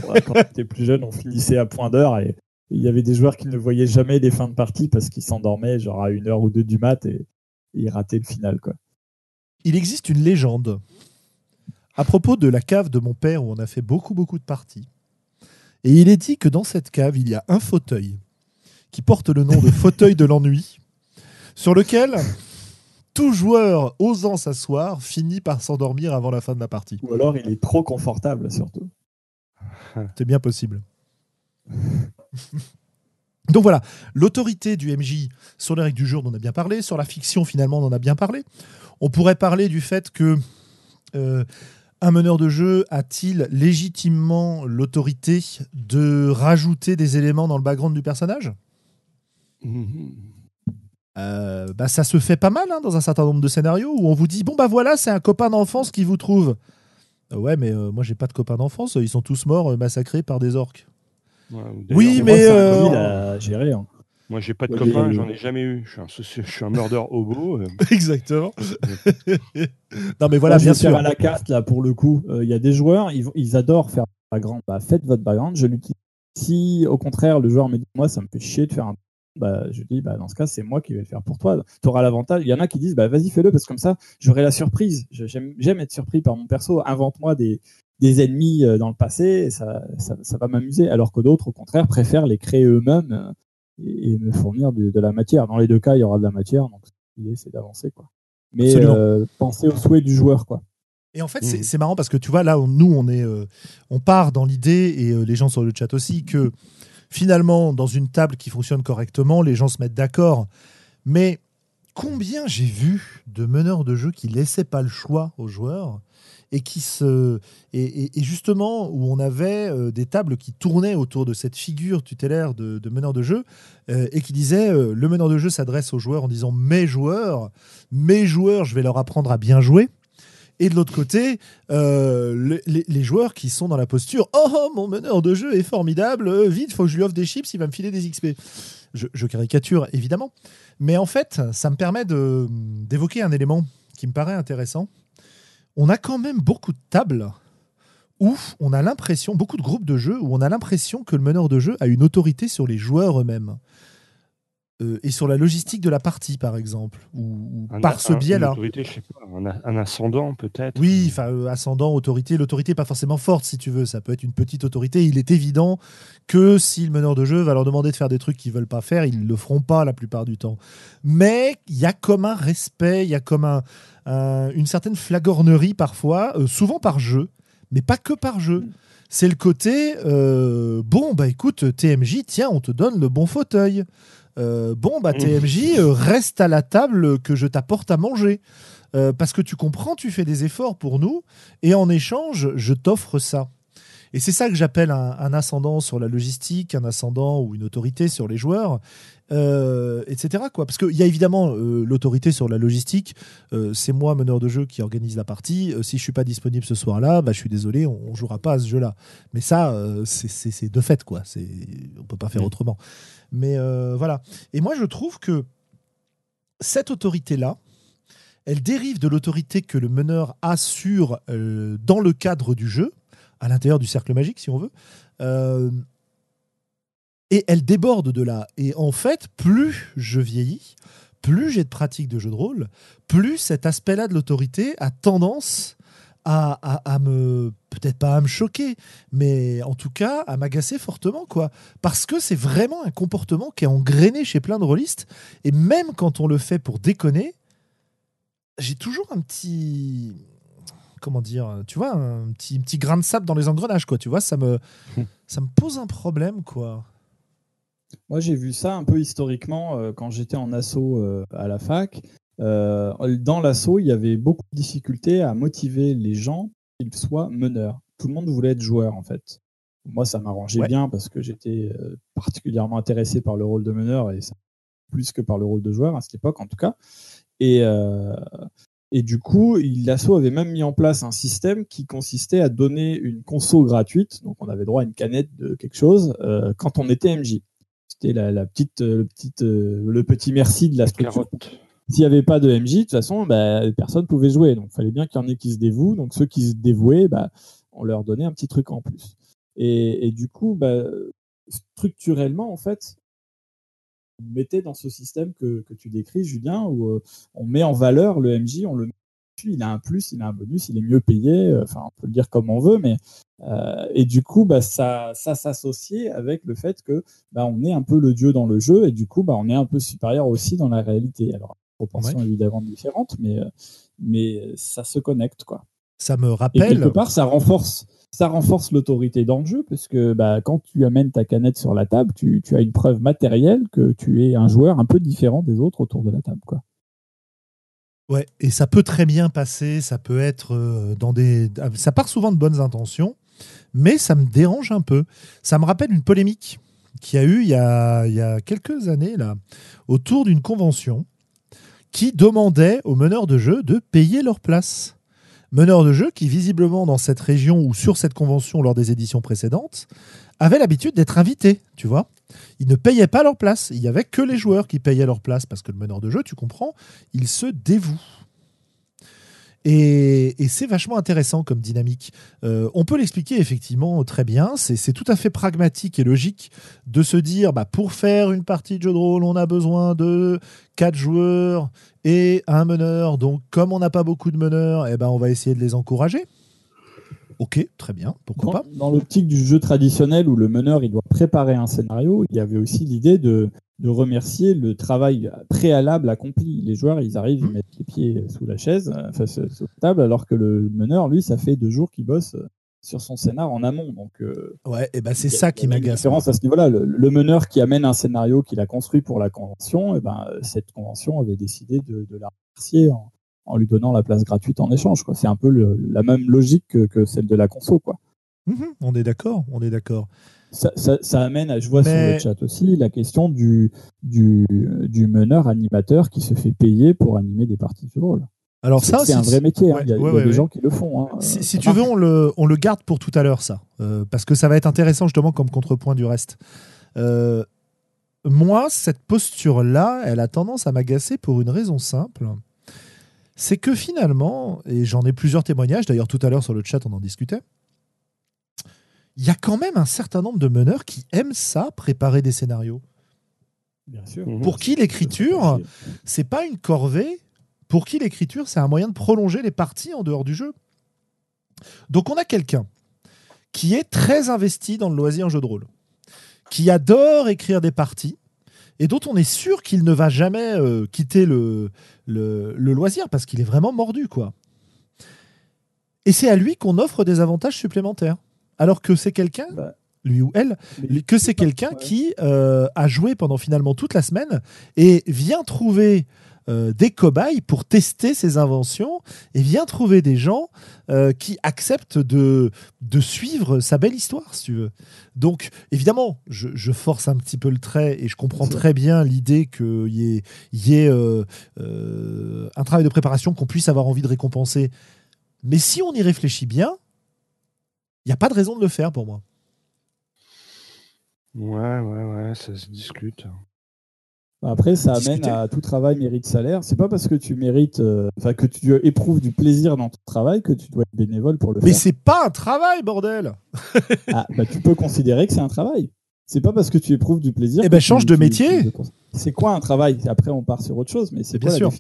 Ouais, Quand j'étais plus jeune, on finissait à point d'heure et il y avait des joueurs qui ne voyaient jamais les fins de partie parce qu'ils s'endormaient genre à une heure ou deux du mat et, et ils rataient le final. Quoi. Il existe une légende à propos de la cave de mon père où on a fait beaucoup, beaucoup de parties. Et il est dit que dans cette cave, il y a un fauteuil qui porte le nom de [LAUGHS] fauteuil de l'ennui, sur lequel tout joueur osant s'asseoir finit par s'endormir avant la fin de la partie. Ou alors il est trop confortable surtout. C'est bien possible. [LAUGHS] [LAUGHS] Donc voilà, l'autorité du MJ sur les règles du jeu, on en a bien parlé. Sur la fiction, finalement, on en a bien parlé. On pourrait parler du fait que euh, un meneur de jeu a-t-il légitimement l'autorité de rajouter des éléments dans le background du personnage? Mhm. Euh, bah, Ça se fait pas mal hein, dans un certain nombre de scénarios où on vous dit bon bah voilà, c'est un copain d'enfance qui vous trouve. Euh, ouais, mais euh, moi j'ai pas de copains d'enfance, ils sont tous morts massacrés par des orques. Ouais, Oui, mais, un euh, Covid à gérer. hein. Moi, j'ai pas de Ouais, copains, les- j'en ai jamais eu. Je suis un, soci- je suis un murder hobo. euh, [LAUGHS] Exactement. [LAUGHS] non mais voilà, Moi, bien sûr. à la carte là pour le coup. Euh, Il y a des joueurs, ils, adorent faire un background. Bah, faites votre background, je l'utilise. Si au contraire le joueur me dit moi ça me fait chier de faire un bah, je dis bah, dans ce cas c'est moi qui vais le faire pour toi. Tu auras l'avantage. Il y en a qui disent bah vas-y fais-le parce que comme ça j'aurai la surprise. J'aime être surpris par mon perso. Invente-moi des, des ennemis euh, dans le passé et ça, ça, ça va m'amuser. Alors que d'autres au contraire préfèrent les créer eux-mêmes euh, et, et me fournir de, de la matière. Dans les deux cas il y aura de la matière donc l'idée c'est d'avancer quoi. Mais euh, pensez aux souhaits du joueur quoi. Et en fait, c'est Mhm. c'est marrant parce que tu vois, là, on- nous, on, est, euh, on part dans l'idée, et euh, les gens sur le chat aussi, que finalement, dans une table qui fonctionne correctement, les gens se mettent d'accord. Mais combien j'ai vu de meneurs de jeu qui laissaient pas le choix aux joueurs et qui se et, justement où on avait euh, des tables qui tournaient autour de cette figure tutélaire de, meneur de jeu euh, et qui disait euh, le meneur de jeu s'adresse aux joueurs en disant mes joueurs mes joueurs je vais leur apprendre à bien jouer et de l'autre côté, le- les, joueurs qui sont dans la posture Oh, mon meneur de jeu est formidable, vite, faut que je lui offre des chips, il va me filer des XP. Je, je caricature, évidemment. Mais en fait, ça me permet d'évoquer un élément qui me paraît intéressant. On a quand même beaucoup de tables où on a l'impression, beaucoup de groupes de jeux, où on a l'impression que le meneur de jeu a une autorité sur les joueurs eux-mêmes. Euh, et sur la logistique de la partie, par exemple, ou, ou un- par ce biais-là. un, un ascendant peut-être. Oui, enfin, euh, ascendant, autorité. L'autorité pas forcément forte, si tu veux. Ça peut être une petite autorité. Il est évident que si le meneur de jeu va leur demander de faire des trucs qu'ils veulent pas faire, ils le feront pas la plupart du temps. Mais il y a comme un respect, il y a comme un- une certaine flagornerie parfois, euh, souvent par jeu, mais pas que par jeu. C'est le côté euh, bon, bah écoute, TMJ, tiens, on te donne le bon fauteuil. Euh, bon, bah. TMJ, [LAUGHS] euh, reste à la table que je t'apporte à manger. Euh, parce que tu comprends, tu fais des efforts pour nous, et en échange, je t'offre ça. Et c'est ça que j'appelle un, un ascendant sur la logistique, un ascendant ou une autorité sur les joueurs, euh, etc. Quoi. Parce qu'il y a évidemment euh, l'autorité sur la logistique. Euh, c'est moi, meneur de jeu, qui organise la partie. Si je suis pas disponible ce soir-là, bah, je suis désolé, on, on jouera pas à ce jeu-là. Mais ça, c'est- de fait, quoi. On peut pas faire autrement. Mais voilà. Et moi, je trouve que cette autorité-là, elle dérive de l'autorité que le meneur a sur, euh, dans le cadre du jeu, à l'intérieur du cercle magique, si on veut. Euh, et elle déborde de là. Et en fait, plus je vieillis, plus j'ai de pratique de jeu de rôle, plus cet aspect-là de l'autorité a tendance à, me peut-être pas à me choquer, mais en tout cas à m'agacer fortement, quoi. Parce que c'est vraiment un comportement qui est engrainé chez plein de rôlistes, et même quand on le fait pour déconner, j'ai toujours un petit comment dire, tu vois, un petit, petit grain de sable dans les engrenages, quoi. Tu vois, ça me [LAUGHS] ça me pose un problème, quoi. Moi, j'ai vu ça un peu historiquement euh, quand j'étais en assaut euh, à la fac. Euh, dans l'assaut, il y avait beaucoup de difficultés à motiver les gens qu'ils soient meneurs. Tout le monde voulait être joueur, en fait. Moi, ça m'arrangeait Ouais. bien parce que j'étais euh, particulièrement intéressé par le rôle de meneur et ça- plus que par le rôle de joueur à cette époque, en tout cas. Et, euh, Et du coup, l'assaut avait même mis en place un système qui consistait à donner une conso gratuite, donc on avait droit à une canette de quelque chose euh, quand on était MJ. C'était la, petite, le, petite, le petit merci de la structure. S'il n'y avait pas de MJ, de toute façon, bah, personne ne pouvait jouer. Donc, il fallait bien qu'il y en ait qui se dévouent. Donc, ceux qui se dévouaient, bah, on leur donnait un petit truc en plus. Et, et du coup, bah, structurellement, en fait, mettait dans ce système que, que tu décris, Julien, où euh, on met en valeur le MJ, on le met il a un plus, il a un bonus, il est mieux payé, euh, enfin on peut le dire comme on veut, mais euh, et du coup bah, ça, ça s'associait avec le fait que bah, on est un peu le dieu dans le jeu et du coup bah, on est un peu supérieur aussi dans la réalité. Alors proportions évidemment différentes, mais mais ça se connecte quoi. Ça me rappelle. Et quelque part ça renforce ça renforce l'autorité dans le jeu, parce que bah, quand tu amènes ta canette sur la table, tu, as une preuve matérielle que tu es un joueur un peu différent des autres autour de la table. Quoi. Ouais, et ça peut très bien passer, ça peut être euh, dans des. Ça part souvent de bonnes intentions, mais ça me dérange un peu. Ça me rappelle une polémique qui a eu il y a, il y a quelques années, là, autour d'une convention qui demandait aux meneurs de jeu de payer leur place meneurs de jeu qui, visiblement, dans cette région ou sur cette convention lors des éditions précédentes, avaient l'habitude d'être invités, tu vois. Ils ne payaient pas leur place. Il n'y avait que les joueurs qui payaient leur place parce que le meneur de jeu, tu comprends, il se dévoue. Et, c'est vachement intéressant comme dynamique. Euh, on peut l'expliquer effectivement très bien. C'est tout à fait pragmatique et logique de se dire, bah, pour faire une partie de jeu de rôle, on a besoin de quatre joueurs et un meneur. Donc, comme on n'a pas beaucoup de meneurs, eh ben, on va essayer de les encourager. Ok, très bien, pourquoi pas? Dans l'optique du jeu traditionnel où le meneur il doit préparer un scénario, il y avait aussi l'idée de de remercier le travail préalable accompli. Les joueurs, ils arrivent, ils mmh. mettent les pieds sous la chaise, euh, face sur la table, alors que le meneur, lui, ça fait deux jours qu'il bosse euh, sur son scénar en amont. Donc, euh, ouais, et ben c'est ça qui m'agace. Différence à ce niveau-là. Le, meneur qui amène un scénario qu'il a construit pour la convention, et ben cette convention avait décidé de, la remercier en, lui donnant la place gratuite en échange. C'est un peu la même logique que, celle de la conso, quoi. Mmh on est d'accord, on est d'accord. Ça, amène, je vois sur le chat aussi, la question du, du, meneur animateur qui se fait payer pour animer des parties de rôle. Alors ça, c'est un vrai métier. Hein. il y a, des gens qui le font. Hein. Si, tu veux, on le, on le, garde pour tout à l'heure, ça, euh, parce que ça va être intéressant justement comme contrepoint du reste. Euh, moi, cette posture-là, elle a tendance à m'agacer pour une raison simple. C'est que finalement, et j'en ai plusieurs témoignages, d'ailleurs tout à l'heure sur le chat on en discutait, il y a quand même un certain nombre de meneurs qui aiment ça, préparer des scénarios. Bien sûr. Pour qui l'écriture, c'est pas une corvée. Pour qui l'écriture, c'est un moyen de prolonger les parties en dehors du jeu. Donc on a quelqu'un qui est très investi dans le loisir jeu de rôle, qui adore écrire des parties et dont on est sûr qu'il ne va jamais euh, quitter le, le, le, loisir parce qu'il est vraiment mordu quoi. Et c'est à lui qu'on offre des avantages supplémentaires alors que c'est quelqu'un, bah, lui ou elle, que c'est quelqu'un qui euh, a joué pendant finalement toute la semaine et vient trouver euh, des cobayes pour tester ses inventions et vient trouver des gens euh, qui acceptent de, de suivre sa belle histoire, si tu veux. Donc, évidemment, je, force un petit peu le trait et je comprends très bien l'idée qu'il y ait, y ait un travail de préparation qu'on puisse avoir envie de récompenser. Mais si on y réfléchit bien, il n'y a pas de raison de le faire pour moi. Ouais, ouais, ouais, ça se discute. Après, ça amène à tout travail mérite salaire. C'est pas parce que tu mérites, euh, enfin que tu éprouves du plaisir dans ton travail que tu dois être bénévole pour le faire. Mais c'est pas un travail, bordel. ah, bah, tu peux considérer que c'est un travail. C'est pas parce que tu éprouves du plaisir. Eh ben, change de métier. C'est quoi un travail? Après, on part sur autre chose, mais c'est bien sûr.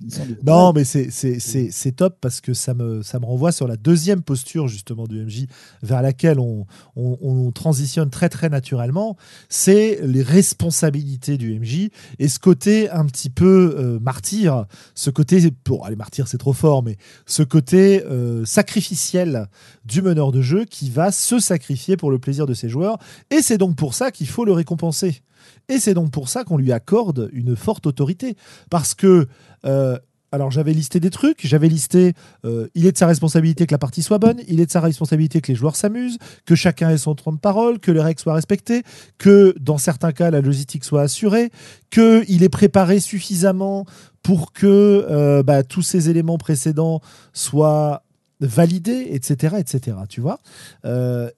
non, mais c'est top parce que ça me, ça me renvoie sur la deuxième posture justement du MJ vers laquelle on, on, transitionne très très naturellement. C'est les responsabilités du MJ et ce côté un petit peu euh, martyr, ce côté, pour aller martyr c'est trop fort, mais ce côté euh, sacrificiel du meneur de jeu qui va se sacrifier pour le plaisir de ses joueurs. Et c'est donc pour ça qu'il faut le récompenser. Et c'est donc pour ça qu'on lui accorde une forte autorité. Parce que euh, alors j'avais listé des trucs, j'avais listé euh, il est de sa responsabilité que la partie soit bonne, il est de sa responsabilité que les joueurs s'amusent, que chacun ait son temps de parole, que les règles soient respectées, que dans certains cas la logistique soit assurée, qu'il est préparé suffisamment pour que euh, bah, tous ces éléments précédents soient validés, etc. etc. tu vois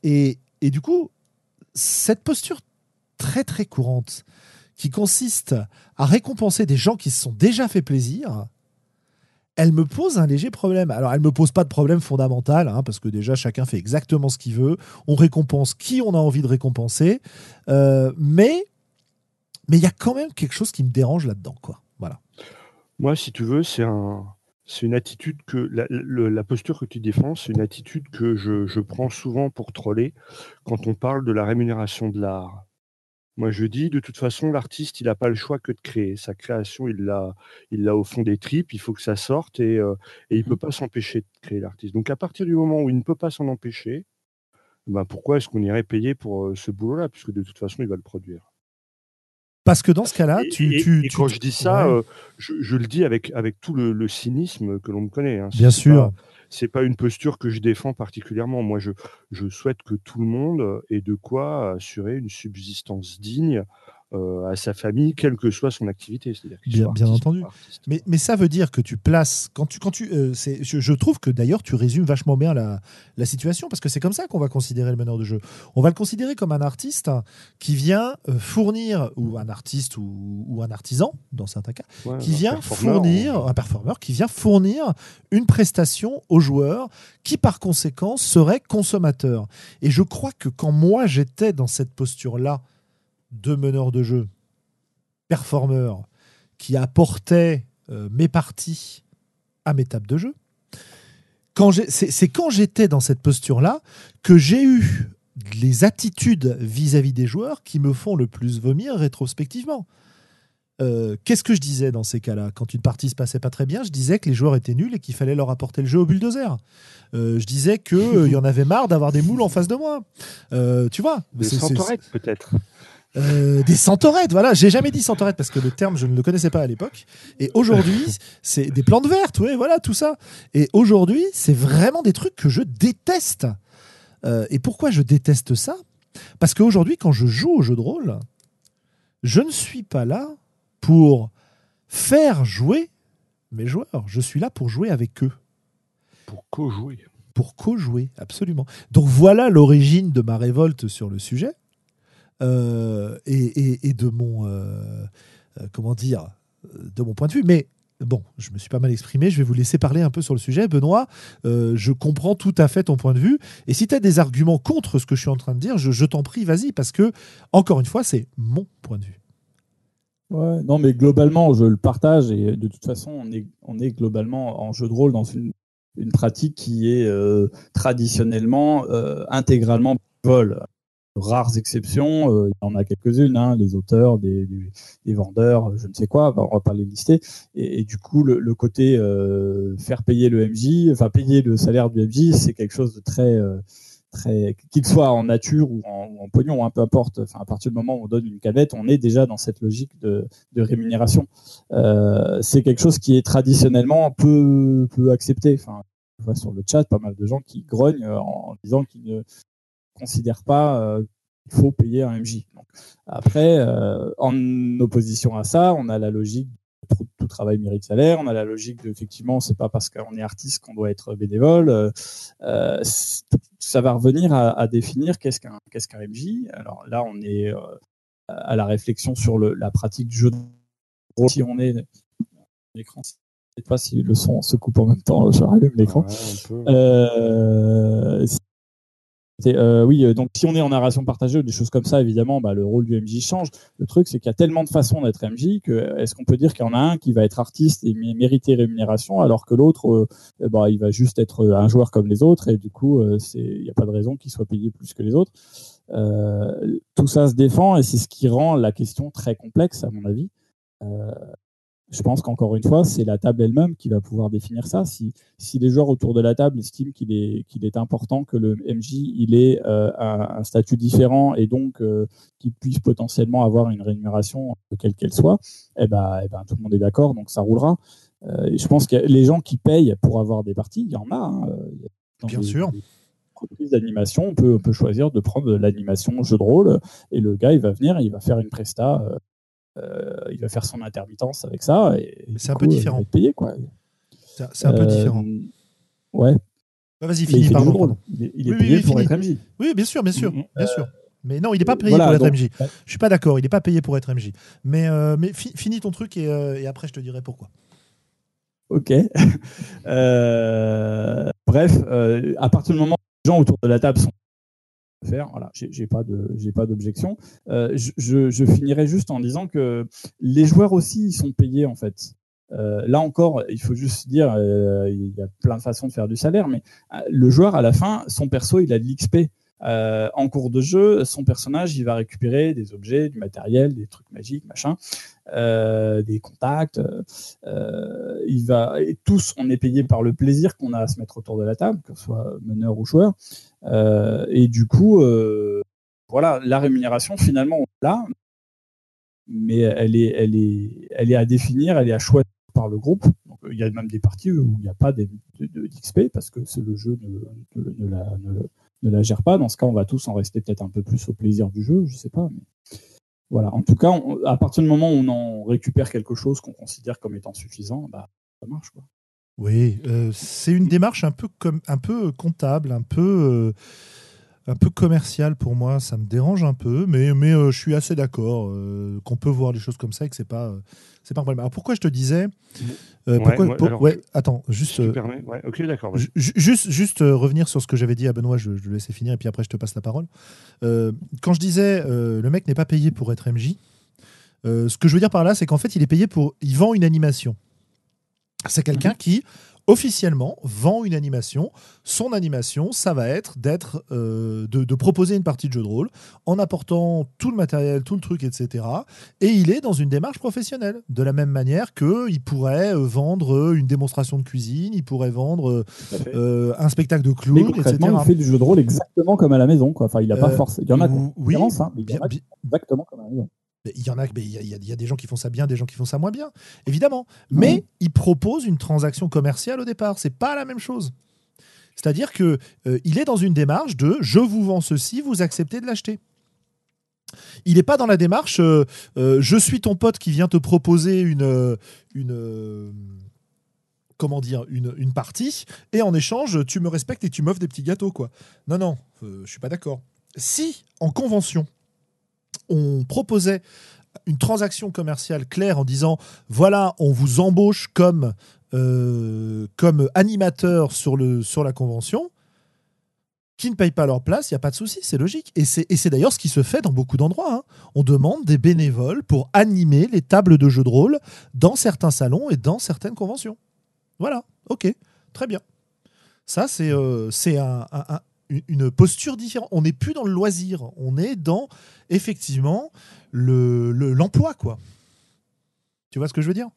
et, et du coup, cette posture très très courante qui consiste à récompenser des gens qui se sont déjà fait plaisir, elle me pose un léger problème. Alors, elle me pose pas de problème fondamental, hein, parce que déjà, chacun fait exactement ce qu'il veut. On récompense qui on a envie de récompenser. Euh, mais il y a quand même quelque chose qui me dérange là-dedans. quoi. Voilà. Moi, si tu veux, c'est un, c'est une attitude que la, posture que tu défends, c'est une attitude que je prends souvent pour troller quand on parle de la rémunération de l'art. Moi, je dis, de toute façon, l'artiste, il n'a pas le choix que de créer. Sa création, il l'a, il l'a au fond des tripes. Il faut que ça sorte et, euh, et il peut pas s'empêcher de créer l'artiste. Donc, à partir du moment où il ne peut pas s'en empêcher, ben pourquoi est-ce qu'on irait payer pour euh, ce boulot-là, puisque de toute façon, il va le produire. Parce que dans ce cas-là, tu. et, tu, et tu- quand je dis ça, Ouais. euh, je, je le dis avec, avec tout le, le cynisme que l'on me connaît. hein. Bien sûr. pas- C'est pas une posture que je défends particulièrement. Moi, je, je souhaite que tout le monde ait de quoi assurer une subsistance digne euh, à sa famille, quelle que soit son activité. Bien- entendu. artiste. Mais, mais ça veut dire que tu places, quand tu, quand tu, euh, je, je trouve que d'ailleurs tu résumes vachement bien la, la situation parce que c'est comme ça qu'on va considérer le meneur de jeu. On va le considérer comme un artiste qui vient euh, fournir, ou un artiste ou, ou un artisan dans certains cas, Ouais, qui vient fournir, un performeur qui vient fournir une prestation aux joueurs qui par conséquent serait consommateur. Et je crois que quand moi j'étais dans cette posture-là de meneur de jeu, performeur, qui apportait euh, mes parties à mes tables de jeu, c'est quand j'étais dans cette posture-là que j'ai eu les attitudes vis-à-vis des joueurs qui me font le plus vomir rétrospectivement. Euh, Qu'est-ce que je disais dans ces cas-là? Quand une partie se passait pas très bien, je disais que les joueurs étaient nuls et qu'il fallait leur apporter le jeu au bulldozer. Euh, je disais qu'il y en avait marre d'avoir des moules en face de moi. Euh, tu vois Des peut-être. Euh, des centaurettes, voilà. J'ai jamais dit centaurettes parce que le terme, je ne le connaissais pas à l'époque. Et aujourd'hui, [LAUGHS] c'est des plantes vertes, oui, voilà, tout ça. Et aujourd'hui, c'est vraiment des trucs que je déteste. Euh, et pourquoi je déteste ça? Parce qu'aujourd'hui, quand je joue au jeu de rôle, je ne suis pas là pour faire jouer mes joueurs. Je suis là pour jouer avec eux Pour co-jouer. pour co-jouer, absolument. Donc voilà l'origine de ma révolte sur le sujet euh, et, de mon euh, euh, comment dire de mon point de vue. Mais bon, je me suis pas mal exprimé. Je vais vous laisser parler un peu sur le sujet, Benoît. Je comprends tout à fait ton point de vue. Et si tu as des arguments contre ce que je suis en train de dire, je, t'en prie, vas-y, parce que encore une fois, c'est mon point de vue. Ouais, non, mais globalement, je le partage et de toute façon, on est, globalement en jeu de rôle dans une, une pratique qui est traditionnellement intégralement vol. Rares exceptions, euh, il y en a quelques-unes, hein, les auteurs, des, vendeurs, je ne sais quoi, on va pas les lister. Et, du coup, le, côté euh, faire payer le MJ, enfin payer le salaire du MJ, c'est quelque chose de très euh, très qu'il soit en nature ou en, ou en pognon, hein, peu importe. Enfin, à partir du moment où on donne une canette, on est déjà dans cette logique de, rémunération. Euh, c'est quelque chose qui est traditionnellement peu peu accepté. Enfin, sur le chat pas mal de gens qui grognent en disant qu'ils ne considèrent pas euh, qu'il faut payer un MJ. Donc, après, euh, en opposition à ça, on a la logique de tout travail mérite salaire. On a la logique de effectivement, c'est pas parce qu'on est artiste qu'on doit être bénévole. Euh, euh, ça va revenir à, à définir qu'est-ce qu'un qu'est-ce qu'un MJ. Alors là, on est euh, à la réflexion sur le, la pratique du jeu de rôle. Si on est l'écran, je sais pas si le son se coupe en même temps. Je rallume l'écran. Ouais. Euh, euh, oui, euh, donc si on est en narration partagée ou des choses comme ça, évidemment, bah, le rôle du MJ change. Le truc, c'est qu'il y a tellement de façons d'être MJ que est-ce qu'on peut dire qu'il y en a un qui va être artiste et mé- mériter rémunération, alors que l'autre, euh, bah, il va juste être un joueur comme les autres et du coup, euh, il n'y a pas de raison qu'il soit payé plus que les autres. Euh, tout ça se défend et c'est ce qui rend la question très complexe, à mon avis. Euh, je pense qu'encore une fois, c'est la table elle-même qui va pouvoir définir ça. Si, si les joueurs autour de la table estiment qu'il est, qu'il est important que le MJ il ait euh, un, statut différent et donc euh, qu'il puisse potentiellement avoir une rémunération quelle qu'elle soit, eh ben, eh ben, tout le monde est d'accord, donc ça roulera. Euh, et je pense que les gens qui payent pour avoir des parties, il y en a. Hein, Bien sûr. d'animation, on peut, on peut choisir de prendre l'animation jeu de rôle et le gars il va venir, il va faire une presta euh, il va faire son intermittence avec ça. Et, c'est un peu différent. Il payer, quoi. C'est un peu différent. Ouais. Bah, vas-y, finis, pardon. Il est, il est payé pour être MJ. Oui, bien sûr, bien sûr, mm-hmm. bien sûr. Mais non, il n'est pas payé pour être MJ. Je suis pas d'accord, il n'est pas payé pour être MJ. Mais, euh, mais finis ton truc et, euh, et, après je te dirai pourquoi. Ok. [LAUGHS] euh, bref, à partir du moment où les gens autour de la table sont faire. Voilà, j'ai pas de, j'ai pas d'objection. Euh, je, je, finirai juste en disant que les joueurs aussi ils sont payés en fait. Euh, là encore, il faut juste dire, euh, il y a plein de façons de faire du salaire, mais le joueur à la fin, son perso, il a de l'XP. En cours de jeu, son personnage, il va récupérer des objets, du matériel, des trucs magiques, machin, des contacts. il va, et tous, on est payé par le plaisir qu'on a à se mettre autour de la table, que ce soit meneur ou joueur. Euh, et du coup, euh, voilà, la rémunération, finalement, on l'a, mais elle est, elle, est, elle est à définir, elle est à choisir par le groupe. Donc, il y a même des parties où il n'y a pas d'XP parce que le jeu ne, la, la, gère pas. Dans ce cas, on va tous en rester peut-être un peu plus au plaisir du jeu, je sais pas. Voilà. En tout cas, à partir du moment où on en récupère quelque chose qu'on considère comme étant suffisant, bah, ça marche. Quoi. Oui, euh, c'est une démarche un peu, comme, un peu comptable, un peu, euh, un peu commerciale pour moi. Ça me dérange un peu, mais, mais euh, je suis assez d'accord qu'on peut voir les choses comme ça et que c'est pas, c'est pas un problème. Alors pourquoi je te disais pourquoi, attends, juste. ok, d'accord. Juste, juste revenir sur ce que j'avais dit à Benoît, je, je le laissais finir et puis après je te passe la parole. quand je disais le mec n'est pas payé pour être MJ, ce que je veux dire par là, c'est qu'en fait, il est payé pour. Il vend une animation. C'est quelqu'un mhm. qui officiellement vend une animation. Son animation, ça va être d'être euh, de, proposer une partie de jeu de rôle en apportant tout le matériel, tout le truc, etc. Et il est dans une démarche professionnelle. De la même manière qu'il pourrait euh, vendre une démonstration de cuisine, il pourrait vendre euh, un spectacle de clown, etc. Il fait du jeu de rôle exactement comme à la maison. Quoi. Enfin, il a pas forcément. Il y en a oui, hein, exactement comme à la maison. Il y en a, il y, a, des gens qui font ça bien, des gens qui font ça moins bien, évidemment. Mais il propose une transaction commerciale au départ. C'est pas la même chose. C'est-à-dire que euh, il est dans une démarche de je vous vends ceci, vous acceptez de l'acheter. Il n'est pas dans la démarche euh, euh, je suis ton pote qui vient te proposer une, une comment dire une, une, partie et en échange tu me respectes et tu m'offres des petits gâteaux quoi. Non non, je suis pas d'accord. Si en convention on proposait une transaction commerciale claire en disant voilà, on vous embauche comme, euh, animateur sur la convention, qui ne payent pas leur place, il n'y a pas de souci, c'est logique. Et c'est d'ailleurs ce qui se fait dans beaucoup d'endroits. Hein. On demande des bénévoles pour animer les tables de jeux de rôle dans certains salons et dans certaines conventions. Voilà, ok, très bien. Ça, c'est euh, un, une posture différente. On n'est plus dans le loisir, on est dans effectivement l'emploi, le, quoi. Tu vois ce que je veux dire?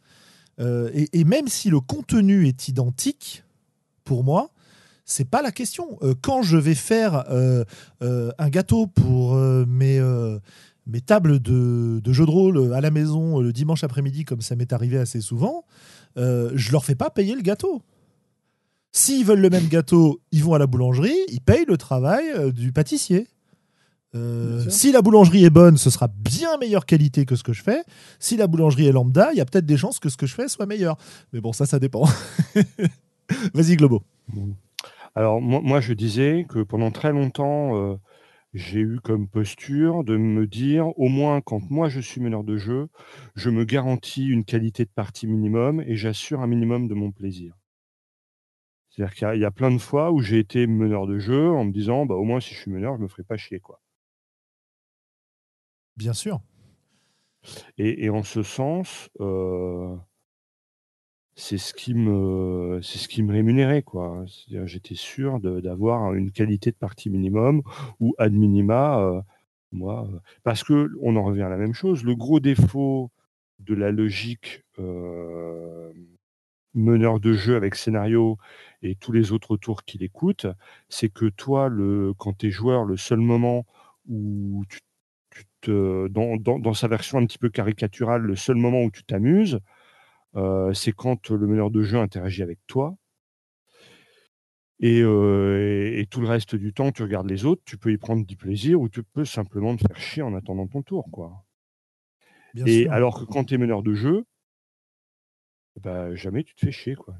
Euh, et, même si le contenu est identique, pour moi, c'est pas la question. Euh, quand je vais faire euh, un gâteau pour mes, mes tables de, de, jeux de rôle à la maison le dimanche après-midi, comme ça m'est arrivé assez souvent, je leur fais pas payer le gâteau. S'ils veulent le même gâteau, ils vont à la boulangerie, ils payent le travail euh, du pâtissier. Euh, si la boulangerie est bonne, ce sera bien meilleure qualité que ce que je fais. Si la boulangerie est lambda, il y a peut-être des chances que ce que je fais soit meilleur. Mais bon, ça, ça dépend. [LAUGHS] Vas-y, Globo. Alors, moi, je disais que pendant très longtemps, euh, j'ai eu comme posture de me dire, au moins quand moi je suis meneur de jeu, je me garantis une qualité de partie minimum et j'assure un minimum de mon plaisir. C'est-à-dire qu'il y, a plein de fois où j'ai été meneur de jeu en me disant, bah, au moins si je suis meneur, je me ferai pas chier. quoi. Bien sûr. Et, en ce sens, euh, c'est ce qui me c'est ce qui me rémunérait quoi. J'étais sûr d'avoir une qualité de partie minimum ou ad minima, euh, moi, euh, parce que on en revient à la même chose. Le gros défaut de la logique euh, meneur de jeu avec scénario et tous les autres tours qui l'écoutent, c'est que toi, le, quand tu es joueur, le seul moment où tu, te, dans, dans, sa version un petit peu caricaturale, le seul moment où tu t'amuses, euh, c'est quand le meneur de jeu interagit avec toi. Euh, et, tout le reste du temps, tu regardes les autres, tu peux y prendre du plaisir ou tu peux simplement te faire chier en attendant ton tour. Quoi. et alors que quand tu es meneur de jeu, bah, jamais tu te fais chier. Quoi.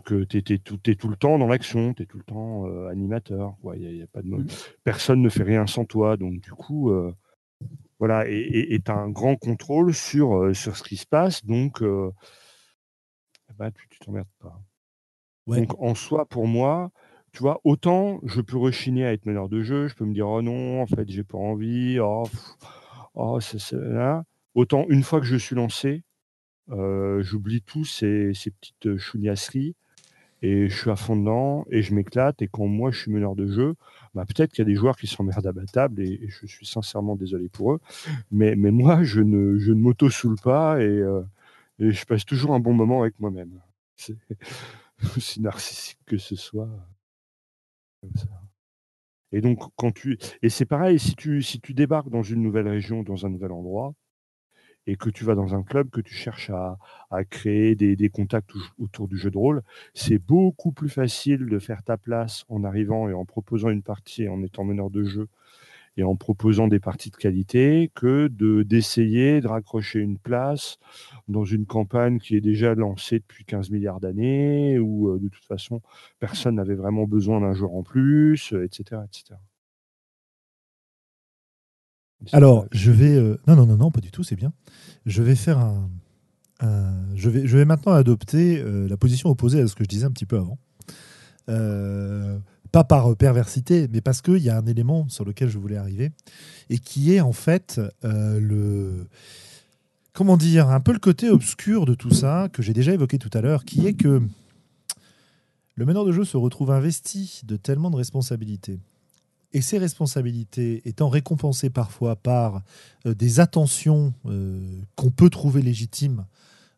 Que tu es, tout, tout le temps dans l'action, tu es tout le temps euh, animateur. Y a pas de mmh. Personne ne fait rien sans toi. Donc, du coup, euh, voilà, et tu as un grand contrôle sur, sur ce qui se passe. Donc, bah, tu t'emmerdes pas. Donc en soi, pour moi, tu vois, autant je peux rechigner à être meneur de jeu, je peux me dire oh non, en fait, j'ai pas envie, oh, oh c'est là. Autant une fois que je suis lancé, euh, j'oublie tous ces, petites chouignasseries et je suis à fond dedans et je m'éclate. Et quand moi je suis meneur de jeu, bah, peut-être qu'il y a des joueurs qui s'emmerdent à et, je suis sincèrement désolé pour eux. Mais, mais moi, je ne, je ne m'auto-soule pas et, euh, et, je passe toujours un bon moment avec moi-même. [LAUGHS] aussi narcissique que ce soit. Et donc, quand tu. Et c'est pareil, si tu, si tu débarques dans une nouvelle région, dans un nouvel endroit, et que tu vas dans un club, que tu cherches à, créer des, des, contacts autour du jeu de rôle, c'est beaucoup plus facile de faire ta place en arrivant et en proposant une partie, en étant meneur de jeu, et en proposant des parties de qualité que de d'essayer de raccrocher une place dans une campagne qui est déjà lancée depuis 15 milliards d'années où euh, de toute façon personne n'avait vraiment besoin d'un joueur en plus, etc., euh, etc. Alors, je vais. Euh, non, non, non, non, pas du tout, c'est bien. Je vais faire un. Je, vais, je vais maintenant adopter la position opposée à ce que je disais un petit peu avant. Euh, pas par euh, perversité, mais parce qu'il y a un élément sur lequel je voulais arriver, et qui est en fait euh, le... Comment dire Un peu le côté obscur de tout ça, que j'ai déjà évoqué tout à l'heure, qui est que le meneur de jeu se retrouve investi de tellement de responsabilités. Et ces responsabilités étant récompensées parfois par euh, des attentions qu'on peut trouver légitimes,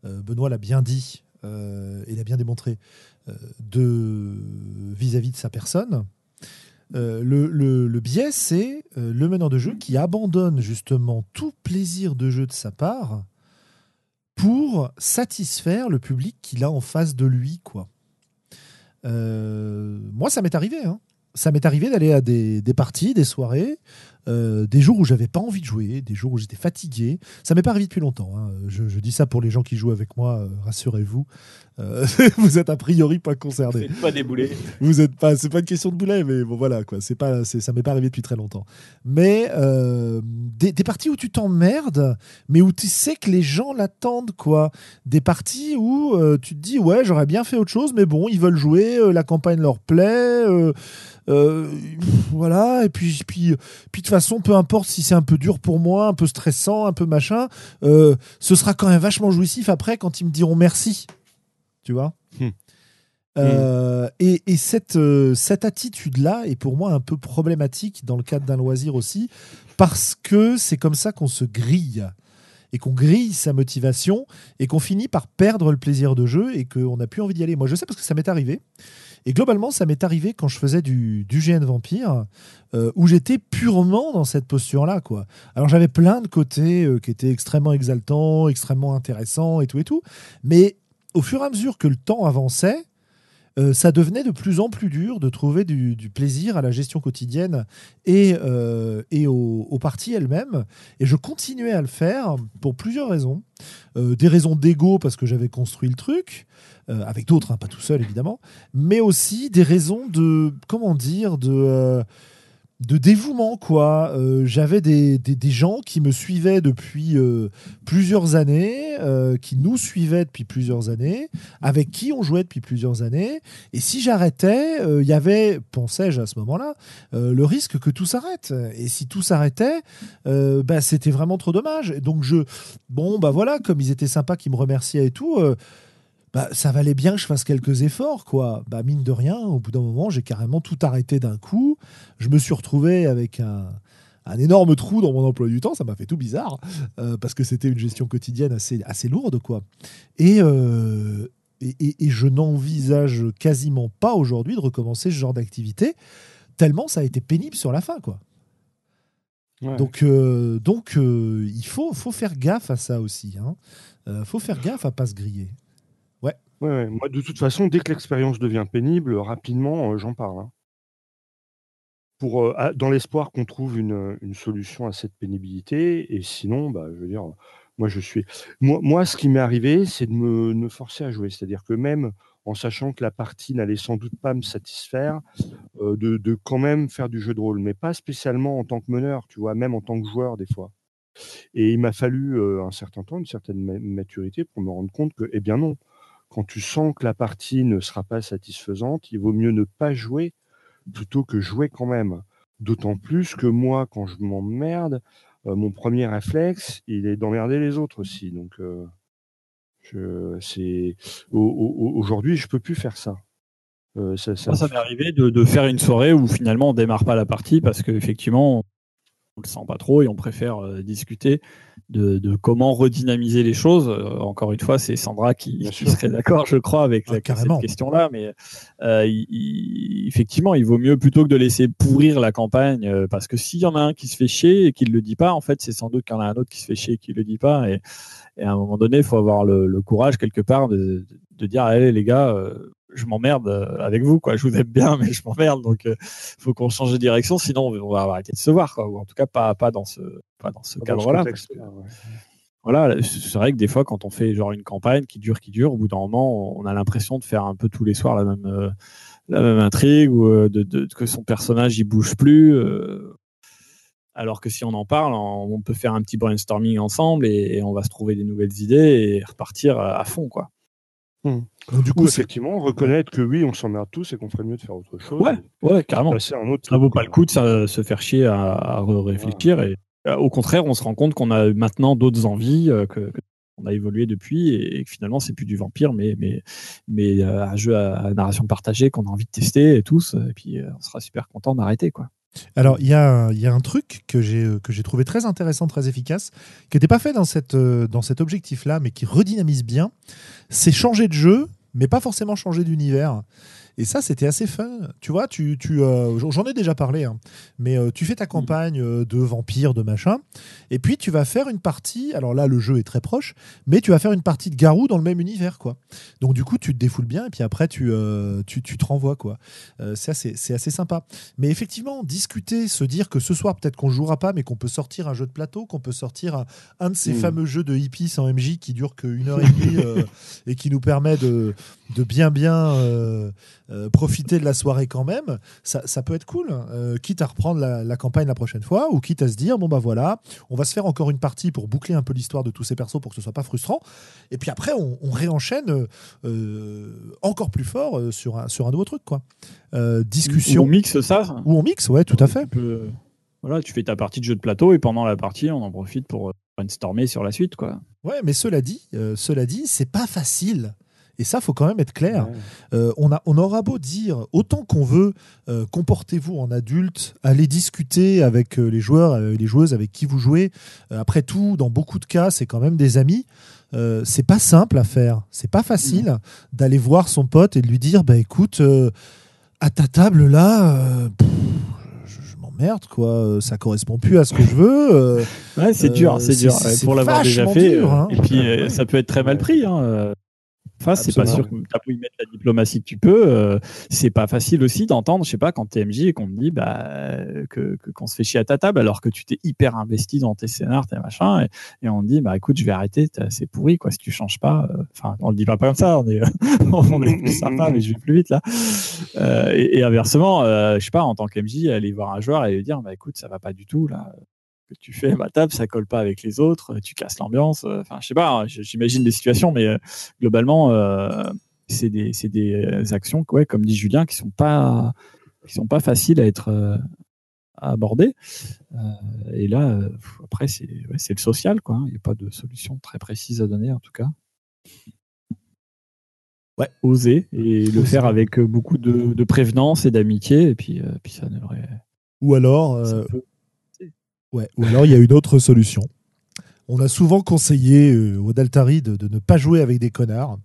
Benoît l'a bien dit et l'a bien démontré, vis-à-vis de sa personne. Euh, le, biais, c'est euh, le meneur de jeu qui abandonne justement tout plaisir de jeu de sa part pour satisfaire le public qu'il a en face de lui. quoi. Euh, moi, ça m'est arrivé. Hein. Ça m'est arrivé d'aller à des, des, parties, des soirées, euh, des jours où j'avais pas envie de jouer, des jours où j'étais fatigué. Ça m'est pas arrivé depuis longtemps. Hein. Je, dis ça pour les gens qui jouent avec moi, euh, rassurez-vous. Euh, [LAUGHS] vous êtes a priori pas concernés. Vous pas des boulets. Vous êtes pas. C'est pas une question de boulet, mais bon voilà quoi. C'est pas. Ça m'est pas arrivé depuis très longtemps. Mais des, des, parties où tu t'emmerdes, mais où tu sais que les gens l'attendent quoi. Des parties où tu te dis ouais j'aurais bien fait autre chose, mais bon ils veulent jouer, la campagne leur plaît. Euh, voilà, et puis, puis, puis de toute façon, peu importe si c'est un peu dur pour moi, un peu stressant, un peu machin, euh, ce sera quand même vachement jouissif après quand ils me diront merci. Tu vois? Hmm. euh, et, et, cette, cette attitude-là est pour moi un peu problématique dans le cadre d'un loisir aussi, parce que c'est comme ça qu'on se grille et qu'on grille sa motivation et qu'on finit par perdre le plaisir de jeu et qu'on n'a plus envie d'y aller. Moi, je sais parce que ça m'est arrivé. Et globalement, ça m'est arrivé quand je faisais du, GN Vampire, euh, où j'étais purement dans cette posture-là. quoi. Alors j'avais plein de côtés euh, qui étaient extrêmement exaltants, extrêmement intéressants et tout et tout. Mais au fur et à mesure que le temps avançait, euh, ça devenait de plus en plus dur de trouver du, plaisir à la gestion quotidienne et, et aux, parties elles-mêmes. Et je continuais à le faire pour plusieurs raisons. des raisons d'ego parce que j'avais construit le truc, euh, avec d'autres, hein, pas tout seul évidemment, mais aussi des raisons de, comment dire, de, euh, de dévouement. quoi. Euh, J'avais des, des, gens qui me suivaient depuis plusieurs années, qui nous suivaient depuis plusieurs années, avec qui on jouait depuis plusieurs années, et si j'arrêtais, il y avait, pensais-je à ce moment-là, le risque que tout s'arrête. Et si tout s'arrêtait, bah, c'était vraiment trop dommage. Donc je, bon, bah voilà, comme ils étaient sympas, qu'ils me remerciaient et tout bah, ça valait bien que je fasse quelques efforts, quoi. Bah, mine de rien, au bout d'un moment, j'ai carrément tout arrêté d'un coup. Je me suis retrouvé avec un, un énorme trou dans mon emploi du temps. Ça m'a fait tout bizarre parce que c'était une gestion quotidienne assez, assez lourde, quoi. Et, et, et, je n'envisage quasiment pas aujourd'hui de recommencer ce genre d'activité, tellement ça a été pénible sur la fin, quoi. Donc, euh, donc euh, il faut, faut faire gaffe à ça aussi. Il hein. euh, faut faire gaffe à pas se griller. Ouais. Moi, de toute façon, dès que l'expérience devient pénible, rapidement, j'en parle. Hein. Pour, dans l'espoir qu'on trouve une, une, solution à cette pénibilité. Et sinon, bah, je veux dire, moi, je suis. Moi, moi ce qui m'est arrivé, c'est de me, forcer à jouer. C'est-à-dire que même en sachant que la partie n'allait sans doute pas me satisfaire, euh, de, quand même faire du jeu de rôle, mais pas spécialement en tant que meneur, tu vois, même en tant que joueur des fois. Et il m'a fallu euh, un certain temps, une certaine maturité pour me rendre compte que, eh bien non, quand tu sens que la partie ne sera pas satisfaisante, il vaut mieux ne pas jouer plutôt que jouer quand même. D'autant plus que moi, quand je m'emmerde, euh, mon premier réflexe, il est d'emmerder les autres aussi. Donc, c'est aujourd'hui, je peux plus faire ça. Euh, ça, ça... m'est arrivé de, faire une soirée où finalement on démarre pas la partie parce qu'effectivement on le sent pas trop et on préfère euh, discuter de, comment redynamiser les choses. Euh, encore une fois, c'est Sandra qui, serait d'accord, je crois, avec ah, cette question-là. Mais effectivement, il vaut mieux plutôt que de laisser pourrir la campagne parce que s'il y en a un qui se fait chier et qui ne le dit pas, en fait, c'est sans doute qu'il y en a un autre qui se fait chier et qui le dit pas. Et, et à un moment donné, il faut avoir le, courage quelque part de, de dire allez les gars, euh, je m'emmerde euh, avec vous quoi. Je vous aime bien, mais je m'emmerde. Donc, il euh, faut qu'on change de direction, sinon on va arrêter de se voir quoi. Ou en tout cas pas pas dans ce pas dans ce cadre-là. Voilà, c'est vrai que des fois, quand on fait genre une campagne qui dure, qui dure, au bout d'un moment, on a l'impression de faire un peu tous les soirs la même, la même intrigue ou de, de, que son personnage il bouge plus. Alors que si on en parle, on peut faire un petit brainstorming ensemble et, on va se trouver des nouvelles idées et repartir à fond, quoi. Hmm. du coup, effectivement, reconnaître que oui, on s'emmerde tous et qu'on ferait mieux de faire autre chose. Ouais, ouais carrément. Un autre ça vaut pas le coup de se faire chier à, réfléchir. Et, euh, au contraire, on se rend compte qu'on a maintenant d'autres envies, euh, que, on a évolué depuis et, que finalement, c'est plus du vampire, mais, mais, mais euh, un jeu à, narration partagée qu'on a envie de tester et tous. Et puis, on sera super content d'arrêter, quoi. Alors, il y a, un truc que j'ai trouvé très intéressant, très efficace, qui n'était pas fait euh, dans cet objectif-là, mais qui redynamise bien. C'est changer de jeu, mais pas forcément changer d'univers. Et ça, c'était assez fun. Tu vois, tu, tu euh, j'en ai déjà parlé, hein. mais euh, tu fais ta mm. campagne euh, de vampire, de machin, et puis tu vas faire une partie. Alors là, le jeu est très proche, mais tu vas faire une partie de Garou dans le même univers, quoi. Donc du coup, tu te défoules bien, et puis après, tu, tu, tu, te renvoies, quoi. c'est assez, assez sympa. Mais effectivement, discuter, se dire que ce soir, peut-être qu'on jouera pas, mais qu'on peut sortir un jeu de plateau, qu'on peut sortir un, de ces mm. fameux jeux de hippies sans MJ qui dure qu'une heure et demie [LAUGHS] et qui nous permet de, de bien, bien euh, profiter de la soirée quand même, ça, peut être cool. Euh, quitte à reprendre la, campagne la prochaine fois, ou quitte à se dire, bon bah voilà, on va se faire encore une partie pour boucler un peu l'histoire de tous ces persos pour que ce soit pas frustrant. Et puis après, on, réenchaîne euh, encore plus fort sur, un, sur un nouveau truc. quoi. discussion. Ou on mixe ça. Ou on mixe, ouais, tout à fait. voilà, tu fais ta partie de jeu de plateau et pendant la partie, on en profite pour brainstormer sur la suite. quoi. Ouais, mais cela dit, cela dit, c'est pas facile et ça, faut quand même être clair. Euh, on, a, on aura beau dire autant qu'on veut, euh, comportez-vous en adulte, allez discuter avec euh, les joueurs, les joueuses avec qui vous jouez. après tout, dans beaucoup de cas, c'est quand même des amis. c'est pas simple à faire. C'est pas facile d'aller voir son pote et de lui dire, bah écoute, à ta table là. je m'emmerde quoi ça correspond plus à ce que je veux ouais c'est dur c'est dur pour l'avoir déjà fait hein. et puis ça peut être très mal pris hein. Enfin, c'est pas sûr que tu as pu y mettre la diplomatie que tu peux. Euh, c'est pas facile aussi d'entendre, je sais pas, quand t'es MJ et qu'on te dit bah, que qu'on se fait chier à ta table alors que tu t'es hyper investi dans tes scénars, tes machins, et, on te dit bah écoute, je vais arrêter, c'est pourri quoi, si tu changes pas. Euh, enfin, on le dit pas comme ça, on est, [LAUGHS] on est [LAUGHS] plus sympa, mais je vais plus vite là. Euh, et, et, inversement, je sais pas, en tant qu'MJ, aller voir un joueur et lui dire bah écoute, ça va pas du tout là que tu fais ma table, ça colle pas avec les autres, tu casses l'ambiance. Euh, enfin, je sais pas, hein, j'imagine des situations, mais euh, globalement, euh, c'est des, des, actions, ouais, comme dit Julien, qui sont pas, qui sont pas faciles à être à aborder. et là, après, c'est le social, quoi. Hein. Il n'y a pas de solution très précise à donner, en tout cas. Ouais, oser et le faire avec beaucoup de, prévenance et d'amitié, et puis, puis ça devrait. Ou alors, Ouais, ou alors il y a une autre solution. On a souvent conseillé euh, aux Daltari de, de ne pas jouer avec des connards.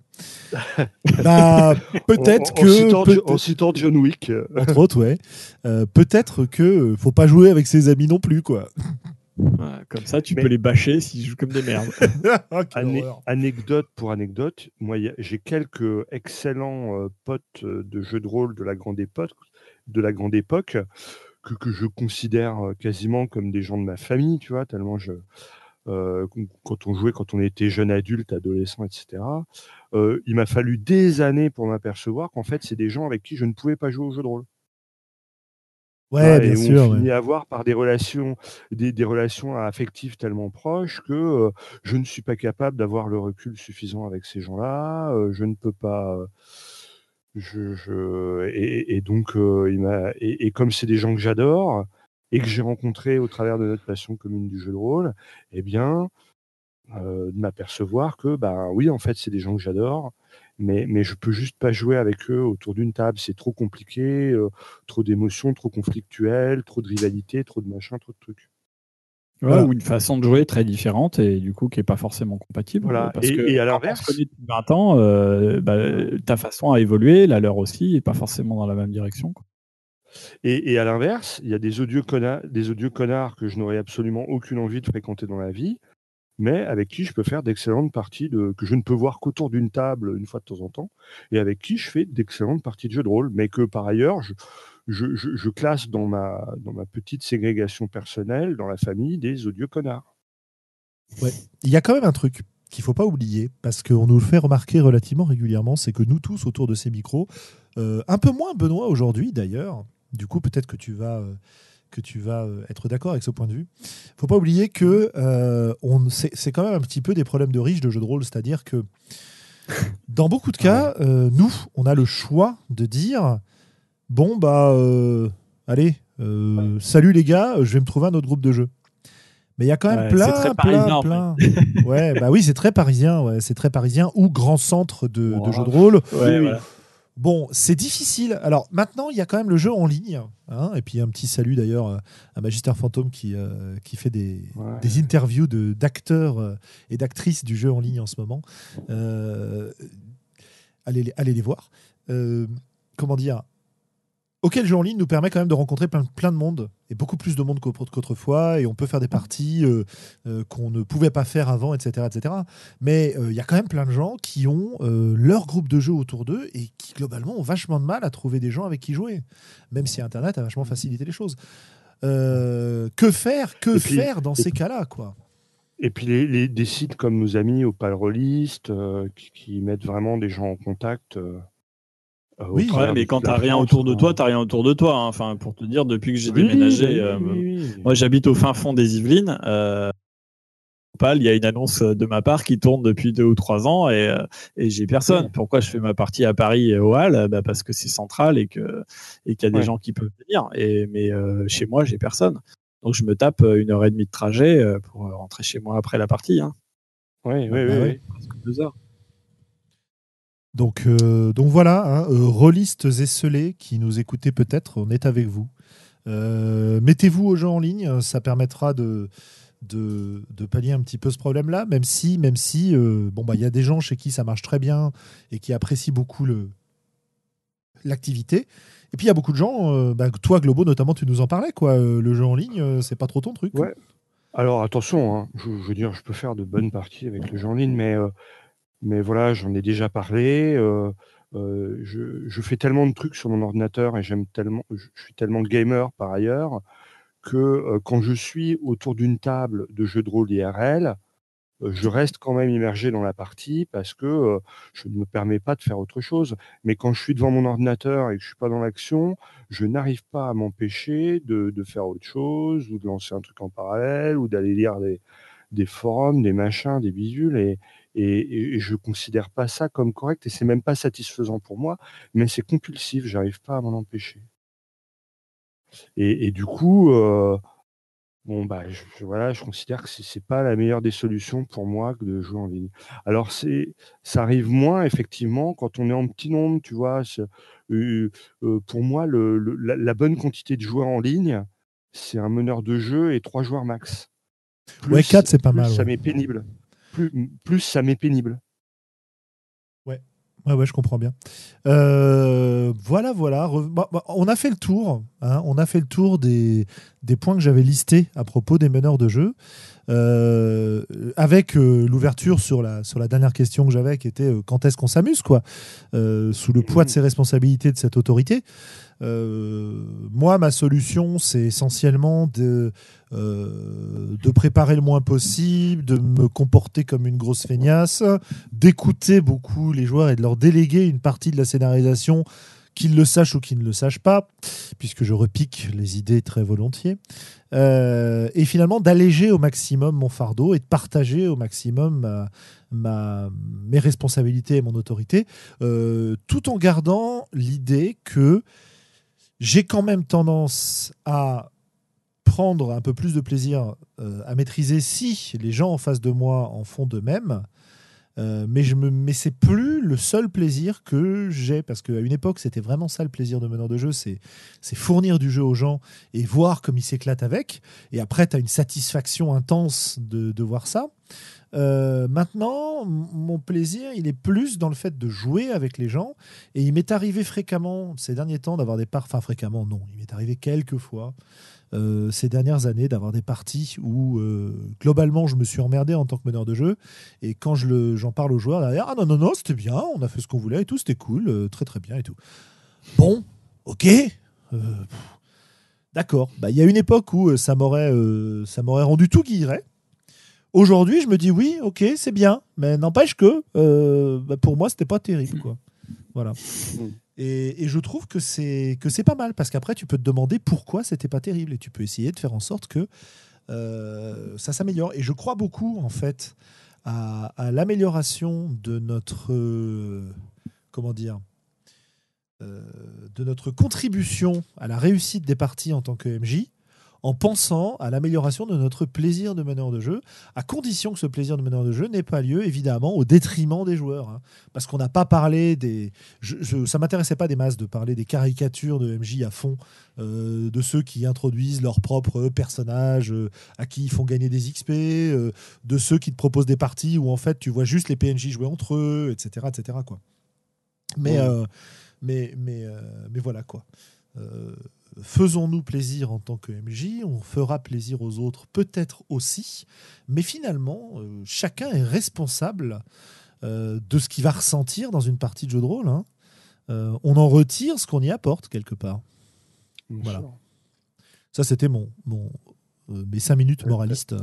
[LAUGHS] bah, peut-être en que. peut- en citant John Wick. entre autres, ouais. Euh, peut-être que euh, faut pas jouer avec ses amis non plus, quoi. Ouais, comme ça, tu Mais- peux les bâcher s'ils jouent comme des merdes. [LAUGHS] Ah, quelle Ané- horreur. anecdote pour anecdote, moi j'ai quelques excellents euh, potes de jeux de rôle de la grande époque, de la grande époque que, que je considère quasiment comme des gens de ma famille, tu vois, tellement je euh, quand on jouait, quand on était jeune adulte, adolescent, etc. euh, il m'a fallu des années pour m'apercevoir qu'en fait c'est des gens avec qui je ne pouvais pas jouer au jeu de rôle. Ouais, bien et sûr. on ouais. finit à avoir par des relations, des, des relations affectives tellement proches que euh, je ne suis pas capable d'avoir le recul suffisant avec ces gens-là. je ne peux pas. Et, donc, euh. Et, comme c'est des gens que j'adore et que j'ai rencontrés au travers de notre passion commune du jeu de rôle, eh bien, euh, de m'apercevoir que, bah oui, en fait, c'est des gens que j'adore, mais, mais je peux juste pas jouer avec eux autour d'une table. C'est trop compliqué, euh, trop d'émotions, trop conflictuel, trop de rivalité, trop de machin, trop de trucs. Voilà. Ou une façon de jouer très différente et du coup qui n'est pas forcément compatible. Voilà. Parce Et- que et à l'inverse- depuis 20 ans, euh, bah, ta façon a évolué, la leur aussi, et pas forcément dans la même direction. quoi. Et, et à l'inverse, il y a des odieux, connards, des odieux connards que je n'aurais absolument aucune envie de fréquenter dans la vie, mais avec qui je peux faire d'excellentes parties de, que je ne peux voir qu'autour d'une table une fois de temps en temps, et avec qui je fais d'excellentes parties de jeux de rôle, mais que par ailleurs, je, je, je- je classe dans ma, dans ma petite ségrégation personnelle, dans la famille, des odieux connards. Il y a quand même un truc qu'il faut pas oublier, parce qu'on nous le fait remarquer relativement régulièrement, c'est que nous tous autour de ces micros, euh, un peu moins Benoît aujourd'hui d'ailleurs, du coup peut-être que tu vas, euh, que tu vas euh, être d'accord avec ce point de vue, faut pas oublier que euh, on- c'est quand même un petit peu des problèmes de riches de jeux de rôle, c'est-à-dire que dans beaucoup de cas, euh, nous, on a le choix de dire, bon bah, euh, allez, euh, salut les gars, je vais me trouver un autre groupe de jeu. Mais il y a quand même Ouais, plein, très plein, parisien, en plein. [LAUGHS] Ouais, bah oui, c'est très parisien, ouais, c'est très parisien ou grand centre de, jeux de rôle. Ouais, voilà. Bon, c'est difficile. Alors maintenant, il y a quand même le jeu en ligne. hein, et puis un petit salut d'ailleurs à Magister Fantôme qui, euh, qui fait des, Ouais. des interviews de- d'acteurs et d'actrices du jeu en ligne en ce moment. Euh, allez, les- allez les voir. Euh, comment dire Ok, le jeu en ligne nous permet quand même de rencontrer plein, plein de monde, et beaucoup plus de monde qu'au- qu'autrefois, et on peut faire des parties euh, euh, qu'on ne pouvait pas faire avant, etc. etc. Mais euh, il y a quand même plein de gens qui ont leur groupe de jeu autour d'eux, et qui globalement ont vachement de mal à trouver des gens avec qui jouer, même si Internet a vachement facilité les choses. Que faire Que puis- faire dans ces cas-là quoi? Et puis les, les- des sites comme nos amis au Palrolist, euh, qui, qui mettent vraiment des gens en contact. Euh, euh, Oui. mais quand t'as rien autour de hein. toi, t'as rien autour de toi. hein. Enfin, pour te dire, depuis que j'ai Oui, déménagé, oui, euh, moi j'habite au fin fond des Yvelines. Euh, il y a une annonce de ma part qui tourne depuis deux ou trois ans et, euh, et j'ai personne. Pourquoi je fais ma partie à Paris et au Hall bah Parce que c'est central et que et qu'il y a des Ouais. gens qui peuvent venir. Et mais euh, chez moi, j'ai personne. Donc je me tape une heure et demie de trajet euh, pour rentrer chez moi après la partie. Hein. Oui, oui, bah oui, oui. Presque deux heures. Donc, euh, donc voilà, hein, euh, rôlistes et scellés qui nous écoutez peut-être, on est avec vous. Euh, Mettez-vous au jeu en ligne, ça permettra de, de, pallier un petit peu ce problème-là, même si, même si, bon bah il y a des gens chez qui ça marche très bien et qui apprécient beaucoup le l'activité. Et puis il y a beaucoup de gens, bah, toi Globo notamment, tu nous en parlais quoi. le jeu en ligne, c'est pas trop ton truc. Ouais. Alors attention, hein, je, je veux dire, je peux faire de bonnes parties avec le jeu en ligne, mais, mais voilà, j'en ai déjà parlé. euh, euh, je, fais tellement de trucs sur mon ordinateur et j'aime tellement, je, suis tellement gamer par ailleurs que euh, quand je suis autour d'une table de jeux de rôle IRL, je reste quand même immergé dans la partie parce que je ne me permets pas de faire autre chose. Mais quand je suis devant mon ordinateur et que je suis pas dans l'action, je n'arrive pas à m'empêcher de, faire autre chose ou de lancer un truc en parallèle ou d'aller lire des, forums, des machins, des bidules et, et, et je considère pas ça comme correct et c'est même pas satisfaisant pour moi, mais c'est compulsif, j'arrive pas à m'en empêcher. Et, et du coup, euh, bon bah je, je- voilà, je considère que c'est pas la meilleure des solutions pour moi que de jouer en ligne. Alors c'est, ça arrive moins effectivement quand on est en petit nombre, tu vois. euh, euh, pour moi, le, le- la, la bonne quantité de joueurs en ligne, c'est un meneur de jeu et trois joueurs max. Plus, ouais, 4 c'est pas mal. Ça m'est pénible. Plus, ça m'est pénible. Ouais. Ouais, ouais, je comprends bien. Euh, voilà, voilà. Bah, bah, on a fait le tour. Hein. on a fait le tour des points que j'avais listés à propos des meneurs de jeu. Euh, avec euh, l'ouverture sur la, sur la dernière question que j'avais, qui était quand est-ce qu'on s'amuse, quoi, sous le poids de ses responsabilités de cette autorité. moi, ma solution, c'est essentiellement de, de préparer le moins possible, de me comporter comme une grosse feignasse, d'écouter beaucoup les joueurs et de leur déléguer une partie de la scénarisation qu'ils le sachent ou qu'ils ne le sachent pas, puisque je repique les idées très volontiers, euh, et finalement d'alléger au maximum mon fardeau et de partager au maximum ma, mes responsabilités et mon autorité, euh, tout en gardant l'idée que j'ai quand même tendance à prendre un peu plus de plaisir euh, à maîtriser si les gens en face de moi en font de même euh, mais je me, mais c'est plus le seul plaisir que j'ai parce qu'à une époque c'était vraiment ça le plaisir de meneur de jeu, c'est c'est fournir du jeu aux gens et voir comme ils s'éclatent avec. Et après tu as une satisfaction intense de, de voir ça. Euh, maintenant, mon plaisir, il est plus dans le fait de jouer avec les gens. Et il m'est arrivé fréquemment ces derniers temps d'avoir des parts, enfin fréquemment, non, il m'est arrivé quelques fois euh, ces dernières années d'avoir des parties où euh, globalement je me suis emmerdé en tant que meneur de jeu. Et quand je j'en parle aux joueurs derrière ah non non non c'était bien on a fait ce qu'on voulait et tout c'était cool euh, très très bien et tout. Bon ok d'accord. Bah, il y a une époque où ça m'aurait ça m'aurait rendu tout guilleret aujourd'hui je me dis oui ok c'est bien. Mais n'empêche que bah, pour moi c'était pas terrible quoi. Voilà Et, je trouve que c'est que c'est pas mal parce qu'après tu peux te demander pourquoi c'était pas terrible et tu peux essayer de faire en sorte que euh, ça s'améliore. Et je crois beaucoup en fait à, l'amélioration de notre comment dire euh, de notre contribution à la réussite des parties en tant que MJ en pensant à l'amélioration de notre plaisir de meneur de jeu, à condition que ce plaisir de meneur de jeu n'ait pas lieu, évidemment, au détriment des joueurs. Hein. Parce qu'on n'a pas parlé des. Je, ça m'intéressait pas des masses de parler des caricatures de MJ à fond, euh, de ceux qui introduisent leurs propres personnages, euh, à qui ils font gagner des XP, euh, de ceux qui te proposent des parties où en fait tu vois juste les PNJ jouer entre eux, etc. etc. Quoi. Mais, mais, mais, mais voilà quoi faisons-nous plaisir en tant que MJ, on fera plaisir aux autres peut-être aussi, mais finalement, euh, chacun est responsable euh, de ce qu'il va ressentir dans une partie de jeu de rôle. Hein. Euh, on en retire ce qu'on y apporte quelque part. voilà. Ça, c'était mon, mon, mes cinq minutes moralistes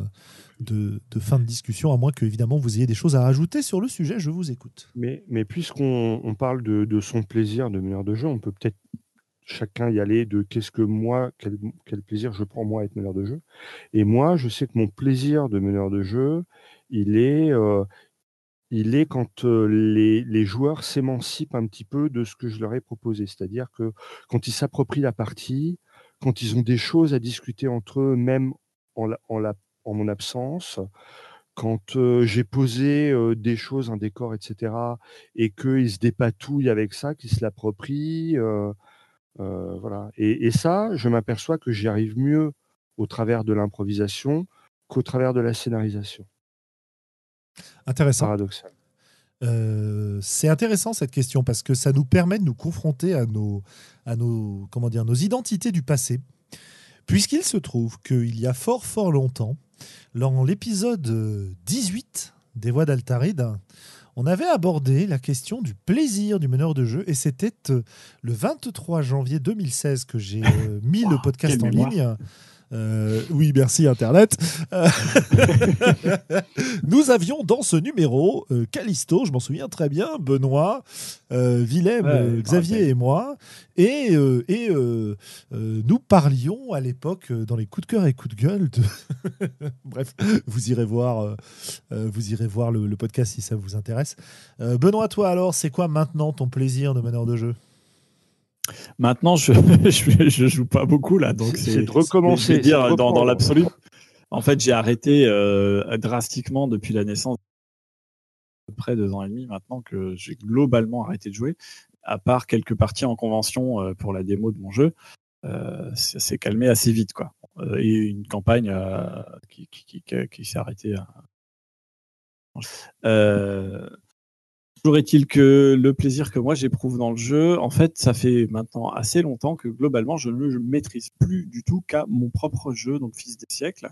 de, fin de discussion, à moins que, évidemment, vous ayez des choses à rajouter sur le sujet, je vous écoute. Mais, mais puisqu'on parle de, de, son plaisir de meneur de jeu, on peut peut-être chacun y aller de qu'est-ce que moi, quel, plaisir je prends moi à être meneur de jeu. Et moi, je sais que mon plaisir de meneur de jeu, il est, euh, il est quand euh, les, les, joueurs s'émancipent un petit peu de ce que je leur ai proposé. C'est-à-dire que quand ils s'approprient la partie, quand ils ont des choses à discuter entre eux, même en, en, la, en mon absence, quand euh, j'ai posé des choses, un décor, etc., et qu'ils se dépatouillent avec ça, qu'ils se l'approprient. Voilà. Et, ça, je m'aperçois que j'y arrive mieux au travers de l'improvisation qu'au travers de la scénarisation. Intéressant. Paradoxal. Euh, c'est intéressant cette question parce que ça nous permet de nous confronter à nos, à nos, comment dire, nos identités du passé. Puisqu'il se trouve qu'il y a fort fort longtemps, dans l'épisode 18 des Voix d'Altaride, on avait abordé la question du plaisir du meneur de jeu et c'était euh, le 23 janvier 2016 que j'ai euh, [LAUGHS] mis le podcast en ligne. Euh, oui, merci Internet. [LAUGHS] nous avions dans ce numéro euh, Callisto, je m'en souviens très bien, Benoît, euh, Willem, Xavier et moi. Et, et nous parlions à l'époque dans les coups de cœur et coups de gueule. De... [LAUGHS] Bref, vous irez voir, vous irez voir le, le, podcast si ça vous intéresse. Benoît, toi alors, c'est quoi maintenant ton plaisir de meneur de jeu? Maintenant, [LAUGHS] je, je, joue pas beaucoup là, donc c'est de recommencer. dire dans, l'absolu. En fait, j'ai arrêté euh, drastiquement depuis la naissance, à peu près deux ans et demi maintenant que j'ai globalement arrêté de jouer, à part quelques parties en convention euh, pour la démo de mon jeu. Euh, ça s'est calmé assez vite, quoi. et une campagne qui, qui, qui, s'est arrêtée. Toujours est-il que le plaisir que moi j'éprouve dans le jeu, en fait, ça fait maintenant assez longtemps que globalement je ne le maîtrise plus du tout qu'à mon propre jeu, donc Fils des siècles.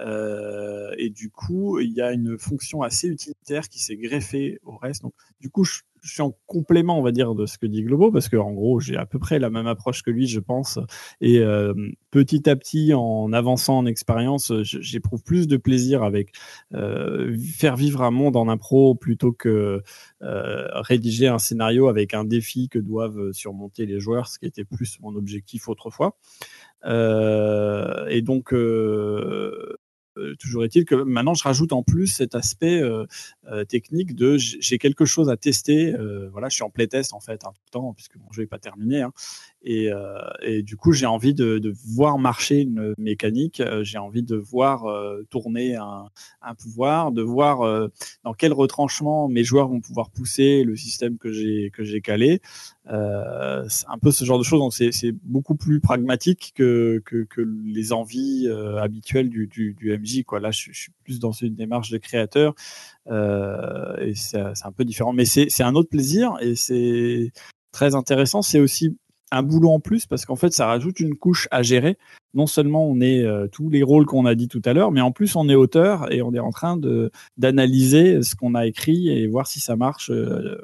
Euh, et du coup, il y a une fonction assez utilitaire qui s'est greffée au reste. Donc, du coup, je, suis en complément, on va dire, de ce que dit Globo, parce que en gros, j'ai à peu près la même approche que lui, je pense. Et euh, petit à petit, en avançant en expérience, j'éprouve plus de plaisir avec euh, faire vivre un monde en impro plutôt que rédiger un scénario avec un défi que doivent surmonter les joueurs, ce qui était plus mon objectif autrefois. et donc, toujours est-il que maintenant je rajoute en plus cet aspect euh, euh, technique de j'ai quelque chose à tester. voilà, je suis en playtest en fait tout le temps puisque mon jeu n'est pas terminé. Hein, et, du coup, j'ai envie de, voir marcher une mécanique. j'ai envie de voir tourner un, un, pouvoir, de voir dans quel retranchement mes joueurs vont pouvoir pousser le système que j'ai que j'ai calé. Euh, un peu ce genre de choses. Donc c'est beaucoup plus pragmatique que, que, les envies habituelles du, du, MJ. Quoi. Là, je, suis plus dans une démarche de créateur euh, et c'est un peu différent. Mais c'est un autre plaisir et c'est très intéressant. C'est aussi un boulot en plus parce qu'en fait, ça rajoute une couche à gérer. Non seulement on est euh, tous les rôles qu'on a dit tout à l'heure, mais en plus on est auteur et on est en train d'analyser ce qu'on a écrit et voir si ça marche euh,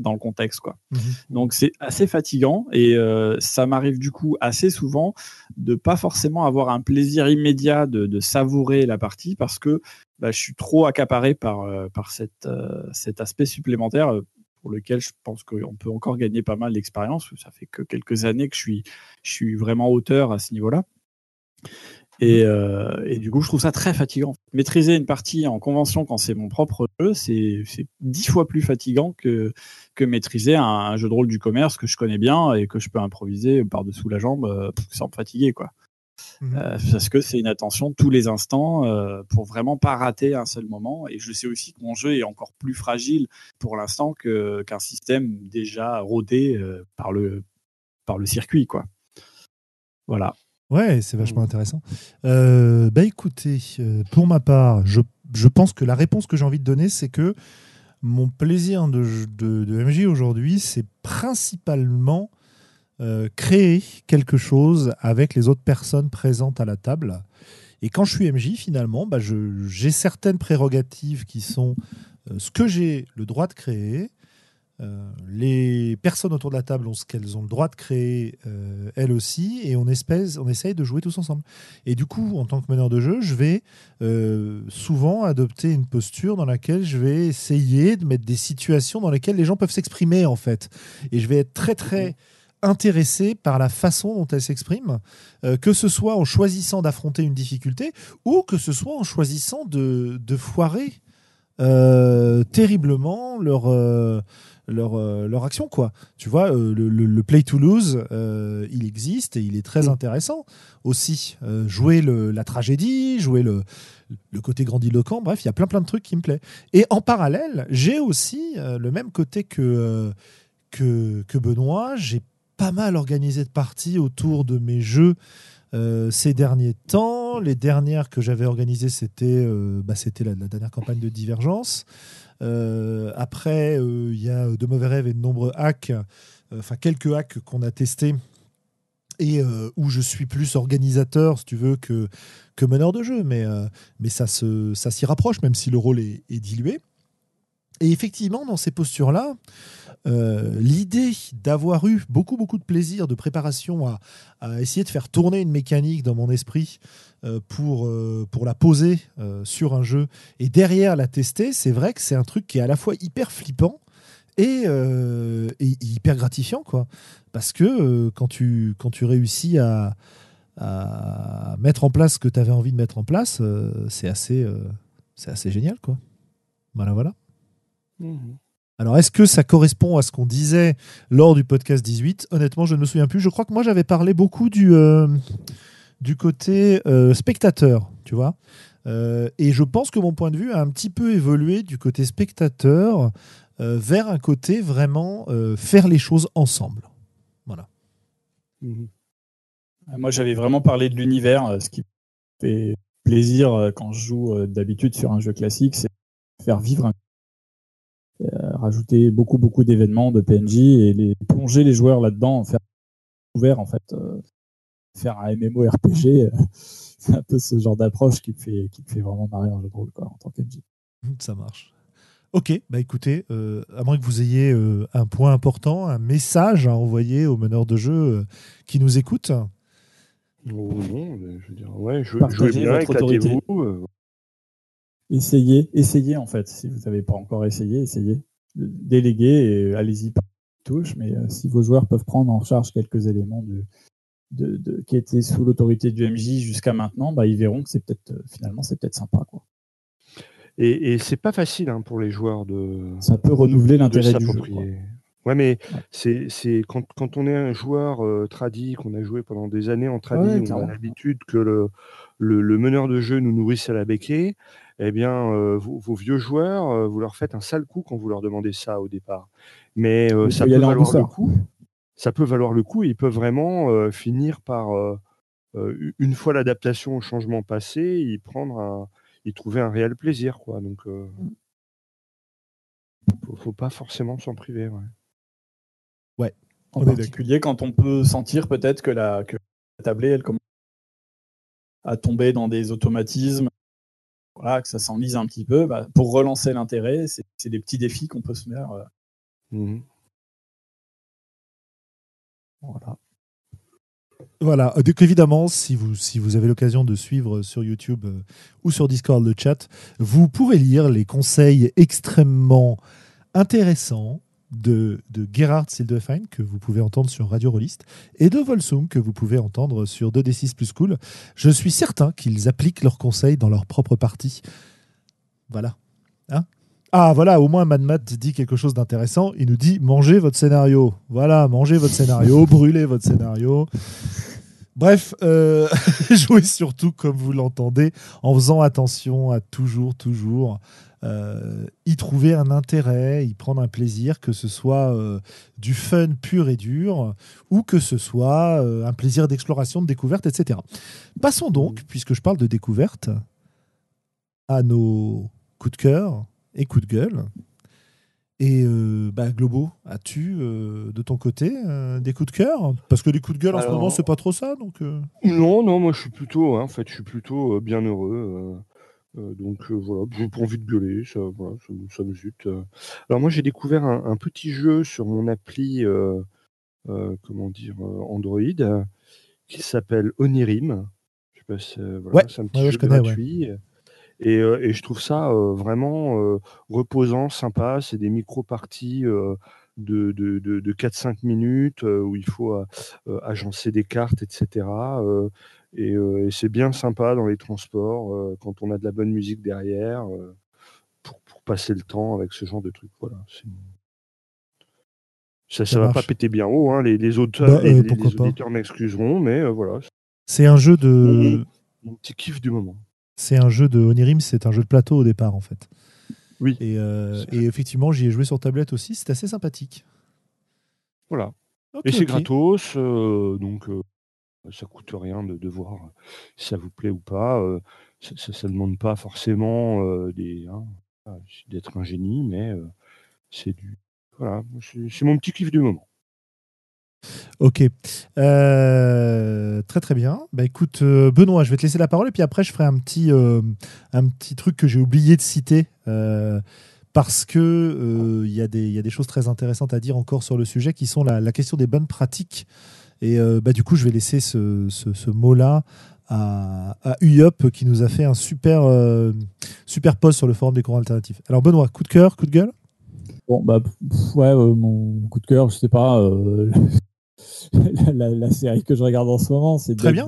dans le contexte quoi. Mhm. Donc c'est assez fatigant et euh, ça m'arrive du coup assez souvent de pas forcément avoir un plaisir immédiat de, de savourer la partie parce que bah, je suis trop accaparé par euh, par cette, euh, cet aspect supplémentaire pour lequel je pense qu'on peut encore gagner pas mal d'expérience. Ça fait que quelques années que je suis je suis vraiment auteur à ce niveau-là. Et, euh, et, du coup, je trouve ça très fatigant. Maîtriser une partie en convention quand c'est mon propre jeu, c'est dix fois plus fatigant que, que maîtriser un, jeu de rôle du commerce que je connais bien et que je peux improviser par-dessous la jambe euh, sans me fatiguer. Quoi. Mmh. Euh, parce que c'est une attention tous les instants pour vraiment pas rater un seul moment. Et je sais aussi que mon jeu est encore plus fragile pour l'instant qu'un système déjà rodé par, le, par le circuit. Quoi. Voilà. Ouais, c'est vachement intéressant. Euh, bah écoutez, euh, pour ma part, je, je, pense que la réponse que j'ai envie de donner, c'est que mon plaisir de, de, de MJ aujourd'hui, c'est principalement euh, créer quelque chose avec les autres personnes présentes à la table. Et quand je suis MJ, finalement, bah j'ai certaines prérogatives qui sont ce que j'ai le droit de créer, euh, les personnes autour de la table ont ce qu'elles ont le droit de créer, euh, elles aussi, et on, espèce, on essaye de jouer tous ensemble. Et du coup, en tant que meneur de jeu, je vais euh, souvent adopter une posture dans laquelle je vais essayer de mettre des situations dans lesquelles les gens peuvent s'exprimer, en fait. Et je vais être très, très intéressé par la façon dont elles s'expriment, que ce soit en choisissant d'affronter une difficulté ou que ce soit en choisissant de, de foirer terriblement leur euh, leur action. Quoi. Tu vois, euh, le, play to lose, euh, il existe et il est très intéressant aussi. jouer la tragédie, jouer le, le côté grandiloquent, bref, il y a plein plein de trucs qui me plaisent. Et en parallèle, j'ai aussi le même côté que, que, que Benoît. J'ai pas mal organisé de parties autour de mes jeux. ces derniers temps. Les dernières que j'avais organisées, c'était bah, la, la, dernière campagne de Divergence. Euh, après, euh, il y a de mauvais rêves et de nombreux hacks, euh, enfin quelques hacks qu'on a testés et où je suis plus organisateur, si tu veux, que, que meneur de jeu. Mais, mais ça, ça s'y rapproche, même si le rôle est dilué. Et effectivement, dans ces postures-là, euh, l'idée d'avoir eu beaucoup, beaucoup de plaisir de préparation à, essayer de faire tourner une mécanique dans mon esprit euh, pour, euh, pour la poser sur un jeu et derrière la tester, c'est vrai que c'est un truc qui est à la fois hyper flippant et, hyper gratifiant. Quoi. Parce que quand, tu, quand tu réussis à, mettre en place ce que tu avais envie de mettre en place, c'est assez, assez génial. Quoi. Voilà, voilà. Mmh. Alors, est-ce que ça correspond à ce qu'on disait lors du podcast 18 Honnêtement, je ne me souviens plus. Je crois que moi, j'avais parlé beaucoup du, euh, du côté euh, spectateur, tu vois? Euh, et je pense que mon point de vue a un petit peu évolué du côté spectateur vers un côté vraiment faire les choses ensemble. Voilà. Mmh. Moi, j'avais vraiment parlé de l'univers. Ce qui fait plaisir quand je joue d'habitude sur un jeu classique, c'est faire vivre un rajouter beaucoup beaucoup d'événements de PNJ et les, plonger les joueurs là-dedans, faire ouvert en fait, faire un MMORPG, [LAUGHS] c'est un peu ce genre d'approche qui me fait qui fait vraiment marrer un jeu de rôle quoi, en tant qu'MJ. [LAUGHS] Ça marche. Ok, bah écoutez, euh, à moins que vous ayez euh, un point important, un message à envoyer aux meneurs de jeu euh, qui nous écoutent. Oh, non, je veux dire, ouais, je, jouez bien, éclatez-vous. Essayez, essayez en fait. Si vous n'avez pas encore essayé, essayez. Déléguez et allez-y par touche, mais si vos joueurs peuvent prendre en charge quelques éléments de, de, de qui étaient sous l'autorité du MJ jusqu'à maintenant, bah, ils verront que c'est peut-être finalement c'est peut-être sympa quoi. Et, et c'est pas facile hein, pour les joueurs de. Ça peut renouveler l'intérêt du jeu. Ouais, mais c'est quand, quand on est un joueur euh, qu'on a joué pendant des années en tradi, on a l'habitude que le, le, meneur de jeu nous nourrisse à la béquille, eh bien, euh, vos, vieux joueurs, euh, vous leur faites un sale coup quand vous leur demandez ça au départ. Mais ça peut valoir le coup. Ça peut valoir le coup et ils peuvent vraiment finir par, une fois l'adaptation au changement passé, y prendre un, y trouver un réel plaisir, quoi. Donc, euh, faut, pas forcément s'en priver. Ouais. ouais. En particulier quand on peut sentir peut-être que la, que la tablée, elle commence à tomber dans des automatismes, voilà, que ça s'enlise un petit peu. Bah, pour relancer l'intérêt, c'est des petits défis qu'on peut se faire. Euh. Mmh voilà. Voilà, euh, donc évidemment, si vous, si vous avez l'occasion de suivre sur YouTube euh, ou sur Discord le chat, vous pourrez lire les conseils extrêmement intéressants de, de Gerhard Sildefein que vous pouvez entendre sur Radio Rollist et de Volsung que vous pouvez entendre sur 2D6 Plus Cool. Je suis certain qu'ils appliquent leurs conseils dans leur propre partie. Voilà. Hein? Ah voilà, au moins Mad dit quelque chose d'intéressant. Il nous dit mangez votre scénario. Voilà, mangez votre scénario, [LAUGHS] brûlez votre scénario. Bref, euh, [LAUGHS] jouez surtout comme vous l'entendez, en faisant attention à toujours, toujours euh, y trouver un intérêt, y prendre un plaisir, que ce soit euh, du fun pur et dur, ou que ce soit un plaisir d'exploration, de découverte, etc. Passons donc, puisque je parle de découverte, à nos coups de cœur et coup de gueule. Et euh, bah, Globo, as-tu euh, de ton côté euh, des coups de cœur? Parce que les coups de gueule en ce moment, c'est pas trop ça. Donc, Non, non, moi je suis plutôt, hein, en fait, je suis plutôt bien heureux. Donc voilà, j'ai pas envie de gueuler, ça, voilà, ça, me zute. Alors moi j'ai découvert un, petit jeu sur mon appli, comment dire, Android, qui s'appelle Onirim. Je sais pas si, voilà, c'est un petit jeu je connais, gratuit. Euh, et, je trouve ça euh, vraiment euh, reposant, sympa. C'est des micro-parties de, de, de, 4-5 minutes où il faut agencer des cartes, etc. et, c'est bien sympa dans les transports quand on a de la bonne musique derrière pour, pour, passer le temps avec ce genre de truc. Voilà. Ça, ça, va pas péter bien haut. Hein. Les, les, auteurs, bah, les, auditeurs m'excuseront, mais voilà. C'est un jeu de. mon petit kiff du moment c'est un jeu de Onirim, c'est un jeu de plateau au départ en fait. Oui. Et, euh, effectivement, j'y ai joué sur tablette aussi, c'est assez sympathique. Voilà. et c'est gratos, euh, donc euh, ça coûte rien de, voir si ça vous plaît ou pas. ça ne demande pas forcément hein, d'être un génie, mais c'est du. Voilà, c'est mon petit kiff du moment. Ok. Euh, très très bien. Bah écoute, euh, Benoît, je vais te laisser la parole et puis après je ferai un petit, euh, un petit truc que j'ai oublié de citer parce que il y, y, a des choses très intéressantes à dire encore sur le sujet qui sont la question des bonnes pratiques. Et bah, du coup, je vais laisser ce, ce, mot-là à, à UYOP qui nous a fait un super, super post sur le forum des cours alternatifs. Alors Benoît, coup de cœur, coup de gueule? Bon, bah, ouais, mon coup de cœur, je sais pas, [LAUGHS] la, série que je regarde en ce moment, c'est Dead,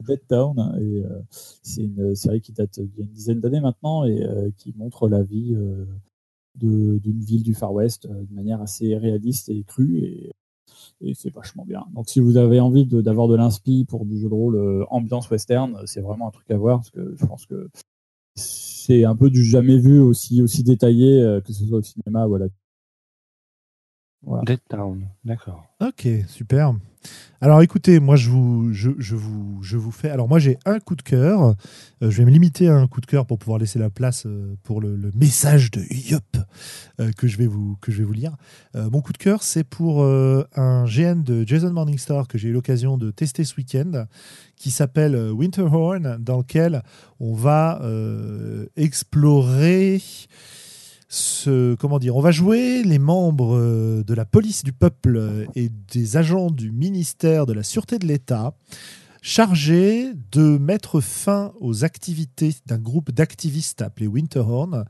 Dead, Town. Et, euh, c'est une série qui date d'il y a une dizaine d'années maintenant et euh, qui montre la vie euh, d'une ville du Far West de manière assez réaliste et crue. Et, c'est vachement bien. Donc, si vous avez envie d'avoir de, l'inspi pour du jeu de rôle ambiance western, c'est vraiment un truc à voir parce que je pense que c'est un peu du jamais vu aussi, aussi détaillé, que ce soit au cinéma ou à la Dead Town, d'accord. Ok, super. Alors écoutez, moi je vous, je, je vous, je vous fais. Alors moi j'ai un coup de cœur. Euh, je vais me limiter à un coup de cœur pour pouvoir laisser la place euh, pour le, le message de Yop euh, que je vais vous, que je vais vous lire. Euh, mon coup de cœur, c'est pour euh, un GN de Jason Morningstar que j'ai eu l'occasion de tester ce week-end, qui s'appelle Winterhorn, dans lequel on va euh, explorer ce, comment dire, on va jouer les membres euh, de la police du peuple et des agents du ministère de la Sûreté de l'État chargés de mettre fin aux activités d'un groupe d'activistes appelé Winterhorn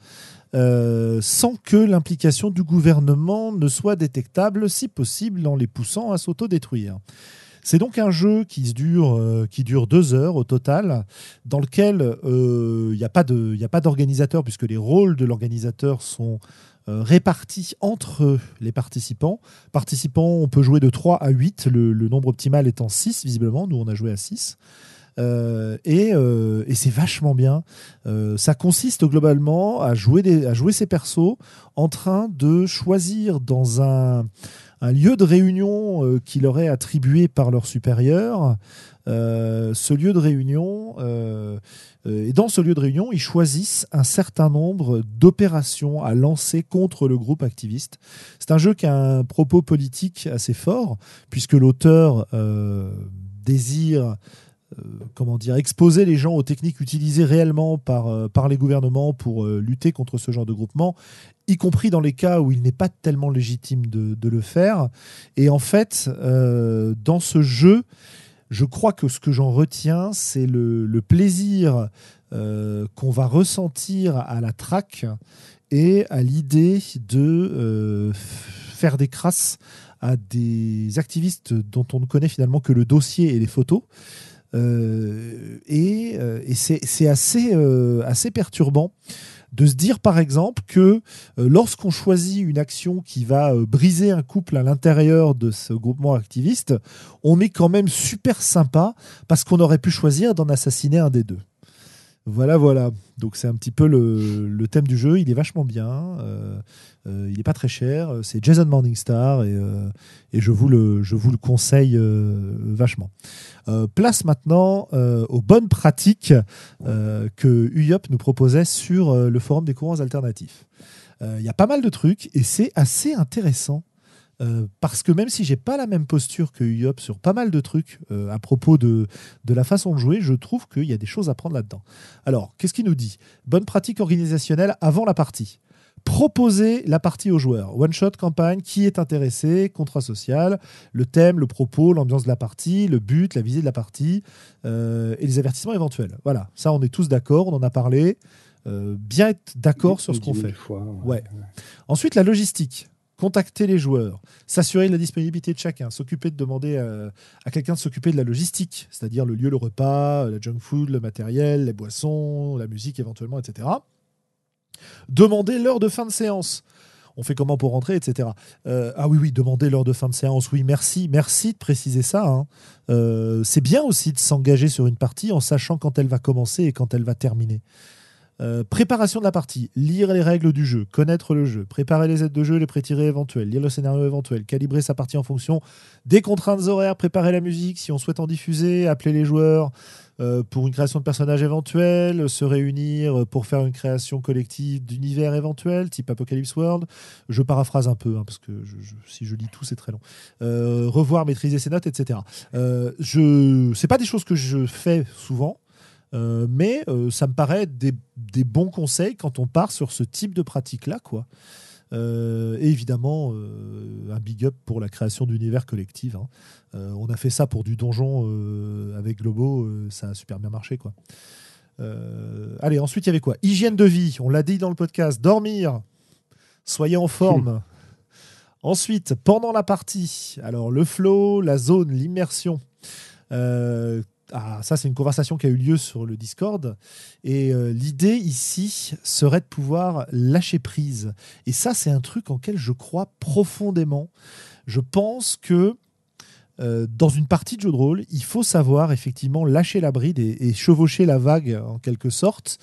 euh, sans que l'implication du gouvernement ne soit détectable, si possible, en les poussant à s'autodétruire. C'est donc un jeu qui, se dure, euh, qui dure deux heures au total, dans lequel euh, il n'y a pas d'organisateur, puisque les rôles de l'organisateur sont euh, répartis entre les participants. Participants, on peut jouer de 3 à 8, le, nombre optimal étant 6, visiblement. Nous, on a joué à 6. Euh, et euh, c'est vachement bien. Euh, ça consiste globalement à jouer, à jouer ses persos en train de choisir dans un, un lieu de réunion euh, qui leur est attribué par leur supérieur. Euh, ce lieu de réunion, euh, et dans ce lieu de réunion, ils choisissent un certain nombre d'opérations à lancer contre le groupe activiste. C'est un jeu qui a un propos politique assez fort, puisque l'auteur désire comment dire, exposer les gens aux techniques utilisées réellement par, euh, par les gouvernements pour euh, lutter contre ce genre de groupement, y compris dans les cas où il n'est pas tellement légitime de, le faire. Et en fait, euh, dans ce jeu, je crois que ce que j'en retiens, c'est le, plaisir euh, qu'on va ressentir à la traque et à l'idée de euh, faire des crasses à des activistes dont on ne connaît finalement que le dossier et les photos. Euh, et euh, et c'est euh, assez perturbant de se dire par exemple que lorsqu'on choisit une action qui va briser un couple à l'intérieur de ce groupement activiste, on est quand même super sympa parce qu'on aurait pu choisir d'en assassiner un des deux. Voilà, voilà. Donc c'est un petit peu le, thème du jeu. Il est vachement bien. euh, euh, il n'est pas très cher. C'est Jason Morningstar et, euh, et je, vous le, je vous le conseille vachement. Place maintenant aux bonnes pratiques que UYOP nous proposait sur le forum des courants alternatifs. Il y a pas mal de trucs et c'est assez intéressant. Euh, parce que même si j'ai pas la même posture que UYOP sur pas mal de trucs euh, à propos de, de la façon de jouer, je trouve qu'il y a des choses à prendre là-dedans. Alors, qu'est-ce qu'il nous dit? Bonne pratique organisationnelle avant la partie. Proposer la partie aux joueurs. One shot campagne, qui est intéressé, contrat social, le thème, le propos, l'ambiance de la partie, le but, la visée de la partie euh, et les avertissements éventuels. Voilà, ça on est tous d'accord, on en a parlé. Bien être d'accord sur ce qu'on fait. Ouais. Ensuite, la logistique. Contacter les joueurs, s'assurer de la disponibilité de chacun, s'occuper de demander euh, à quelqu'un de s'occuper de la logistique, c'est-à-dire le lieu, le repas, la junk food, le matériel, les boissons, la musique éventuellement, etc. Demander l'heure de fin de séance. On fait comment pour rentrer, etc. Euh, ah oui, oui, demander l'heure de fin de séance. Oui, merci, merci de préciser ça. hein. Euh, c'est bien aussi de s'engager sur une partie en sachant quand elle va commencer et quand elle va terminer. Euh, préparation de la partie, lire les règles du jeu, connaître le jeu, préparer les aides de jeu, les pré-tirés éventuels, lire le scénario éventuel, calibrer sa partie en fonction des contraintes horaires, préparer la musique si on souhaite en diffuser, appeler les joueurs euh, pour une création de personnages éventuels, se réunir pour faire une création collective d'univers éventuel, type Apocalypse World. Je paraphrase un peu, hein, parce que si je lis tout, c'est très long. Euh, revoir, maîtriser ses notes, etc. Euh, je, c'est pas des choses que je fais souvent. Euh, mais euh, ça me paraît des, des bons conseils quand on part sur ce type de pratique-là. quoi. Euh, et évidemment, un big up pour la création d'univers collectifs. hein. On a fait ça pour du donjon avec Globo, ça a super bien marché. quoi. Allez, ensuite, il y avait quoi? Hygiène de vie, on l'a dit dans le podcast. Dormir, soyez en forme. [LAUGHS] Ensuite, pendant la partie, alors le flow, la zone, l'immersion. Euh, ah, ça, c'est une conversation qui a eu lieu sur le Discord. Et euh, l'idée ici serait de pouvoir lâcher prise. Et ça, c'est un truc en lequel je crois profondément. Je pense que euh, dans une partie de jeu de rôle, il faut savoir effectivement lâcher la bride et, chevaucher la vague en quelque sorte.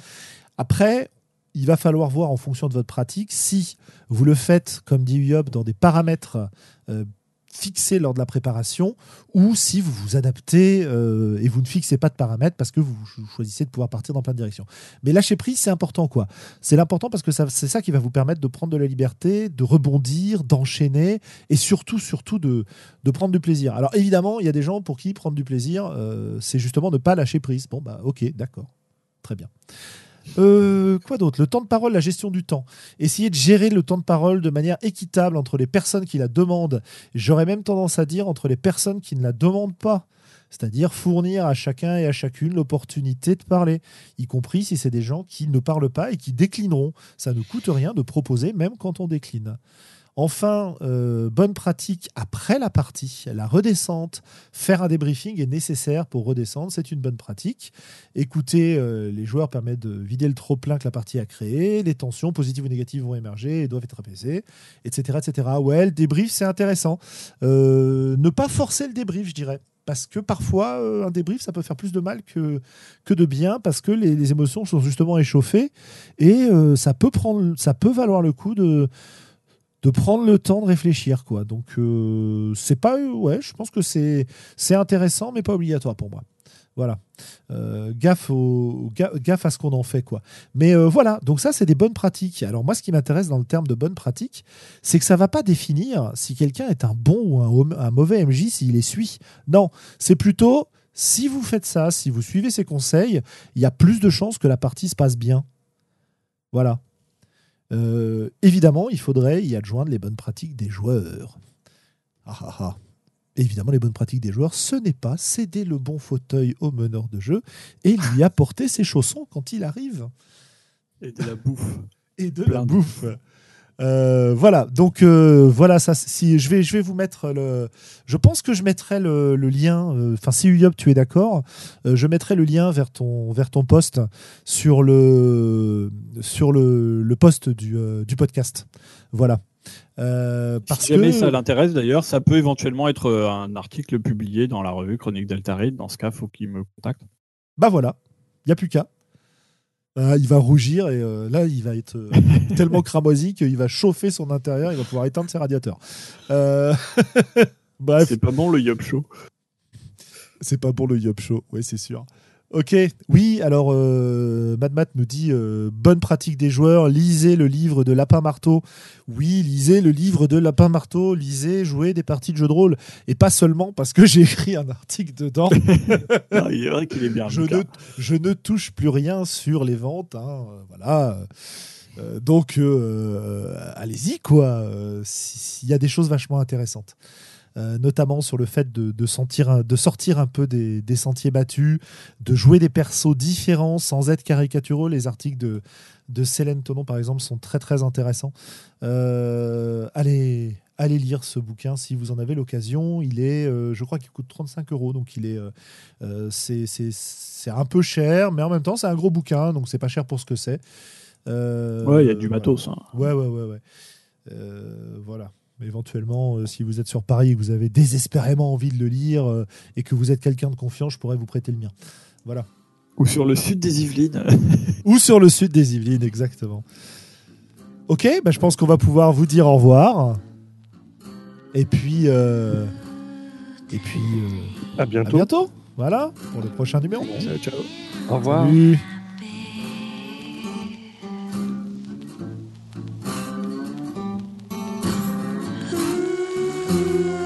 Après, il va falloir voir en fonction de votre pratique si vous le faites, comme dit Yob, dans des paramètres euh, fixés lors de la préparation ou si vous vous adaptez euh, et vous ne fixez pas de paramètres parce que vous choisissez de pouvoir partir dans plein de directions. Mais lâcher prise, c'est important quoi. C'est l'important parce que c'est ça qui va vous permettre de prendre de la liberté, de rebondir, d'enchaîner et surtout, surtout de, de prendre du plaisir. Alors évidemment, il y a des gens pour qui prendre du plaisir, euh, c'est justement ne pas lâcher prise. Bon bah ok, d'accord, très bien. Euh, quoi d'autre? Le temps de parole, la gestion du temps. Essayer de gérer le temps de parole de manière équitable entre les personnes qui la demandent. J'aurais même tendance à dire entre les personnes qui ne la demandent pas. C'est-à-dire fournir à chacun et à chacune l'opportunité de parler, y compris si c'est des gens qui ne parlent pas et qui déclineront. Ça ne coûte rien de proposer, même quand on décline. Enfin, euh, bonne pratique après la partie, la redescente. Faire un débriefing est nécessaire pour redescendre, c'est une bonne pratique. Écouter euh, les joueurs permet de vider le trop-plein que la partie a créé. Les tensions positives ou négatives vont émerger et doivent être apaisées, etc. etc. Ouais, le débrief, c'est intéressant. Euh, ne pas forcer le débrief, je dirais parce que parfois un débrief ça peut faire plus de mal que, de bien parce que les, émotions sont justement échauffées et ça peut ça peut valoir le coup de de prendre le temps de réfléchir quoi. Donc euh, c'est pas ouais, je pense que c'est c'est intéressant mais pas obligatoire pour moi. Voilà. Euh, gaffe, au, gaffe à ce qu'on en fait quoi. Mais euh, voilà, donc ça c'est des bonnes pratiques. Alors moi ce qui m'intéresse dans le terme de bonnes pratiques, c'est que ça va pas définir si quelqu'un est un bon ou un, un mauvais MJ s'il les suit. Non, c'est plutôt si vous faites ça, si vous suivez ces conseils, il y a plus de chances que la partie se passe bien. Voilà. Euh, évidemment, il faudrait y adjoindre les bonnes pratiques des joueurs. Ah, ah, ah. Évidemment, les bonnes pratiques des joueurs, ce n'est pas céder le bon fauteuil au meneur de jeu et lui [LAUGHS] apporter ses chaussons quand il arrive. Et de la bouffe. Et de la bouffe. Euh, voilà, donc euh, voilà, ça, si je vais, je vais vous mettre le. Je pense que je mettrai le, lien. Euh, enfin, si Uyop, tu es d'accord, je mettrai le lien vers ton, vers ton post sur le, sur le, le post du, du podcast. Voilà. parce si jamais ça l'intéresse d'ailleurs, ça peut éventuellement être un article publié dans la revue Chronique Deltaride. Dans ce cas, faut qu'il me contacte. Bah voilà, il n'y a plus qu'à. Ah, il va rougir et euh, là, il va être euh, [LAUGHS] tellement cramoisi qu'il va chauffer son intérieur, il va pouvoir éteindre ses radiateurs. Euh, [LAUGHS] bref. C'est pas bon le Yop Show. C'est pas bon le Yop Show, oui, c'est sûr. Ok, oui, alors euh, Mad nous dit euh, bonne pratique des joueurs, lisez le livre de Lapin Marteau. Oui, lisez le livre de Lapin Marteau, lisez, jouez des parties de jeux de rôle. Et pas seulement parce que [LAUGHS] j'ai écrit un article dedans. [LAUGHS] il est vrai qu'il est bien. Je ne, je ne, touche plus rien sur les ventes. Hein, voilà. Euh, donc, euh, allez-y, quoi. S'il y a des choses vachement intéressantes. Euh, notamment sur le fait de, sentir, de sortir un peu des, sentiers battus, de jouer des persos différents sans être caricaturaux. Les articles de, de Célène Tonon, par exemple, sont très très intéressants. Euh, allez, allez lire ce bouquin si vous en avez l'occasion. Il est, euh, je crois qu'il coûte 35 euros, donc il est, c'est un peu cher, mais en même temps c'est un gros bouquin, donc c'est pas cher pour ce que c'est. ouais, il y a du matos. Hein. Ouais, ouais, ouais, ouais. voilà éventuellement, euh, si vous êtes sur Paris et que vous avez désespérément envie de le lire euh, et que vous êtes quelqu'un de confiance, je pourrais vous prêter le mien. Voilà. Ou sur le sud des Yvelines. [LAUGHS] Ou sur le sud des Yvelines, exactement. Ok, bah, je pense qu'on va pouvoir vous dire au revoir. Et puis. Euh, et puis. à bientôt. À bientôt. Voilà, pour le prochain numéro. Ciao, ciao. Au revoir. Ooh.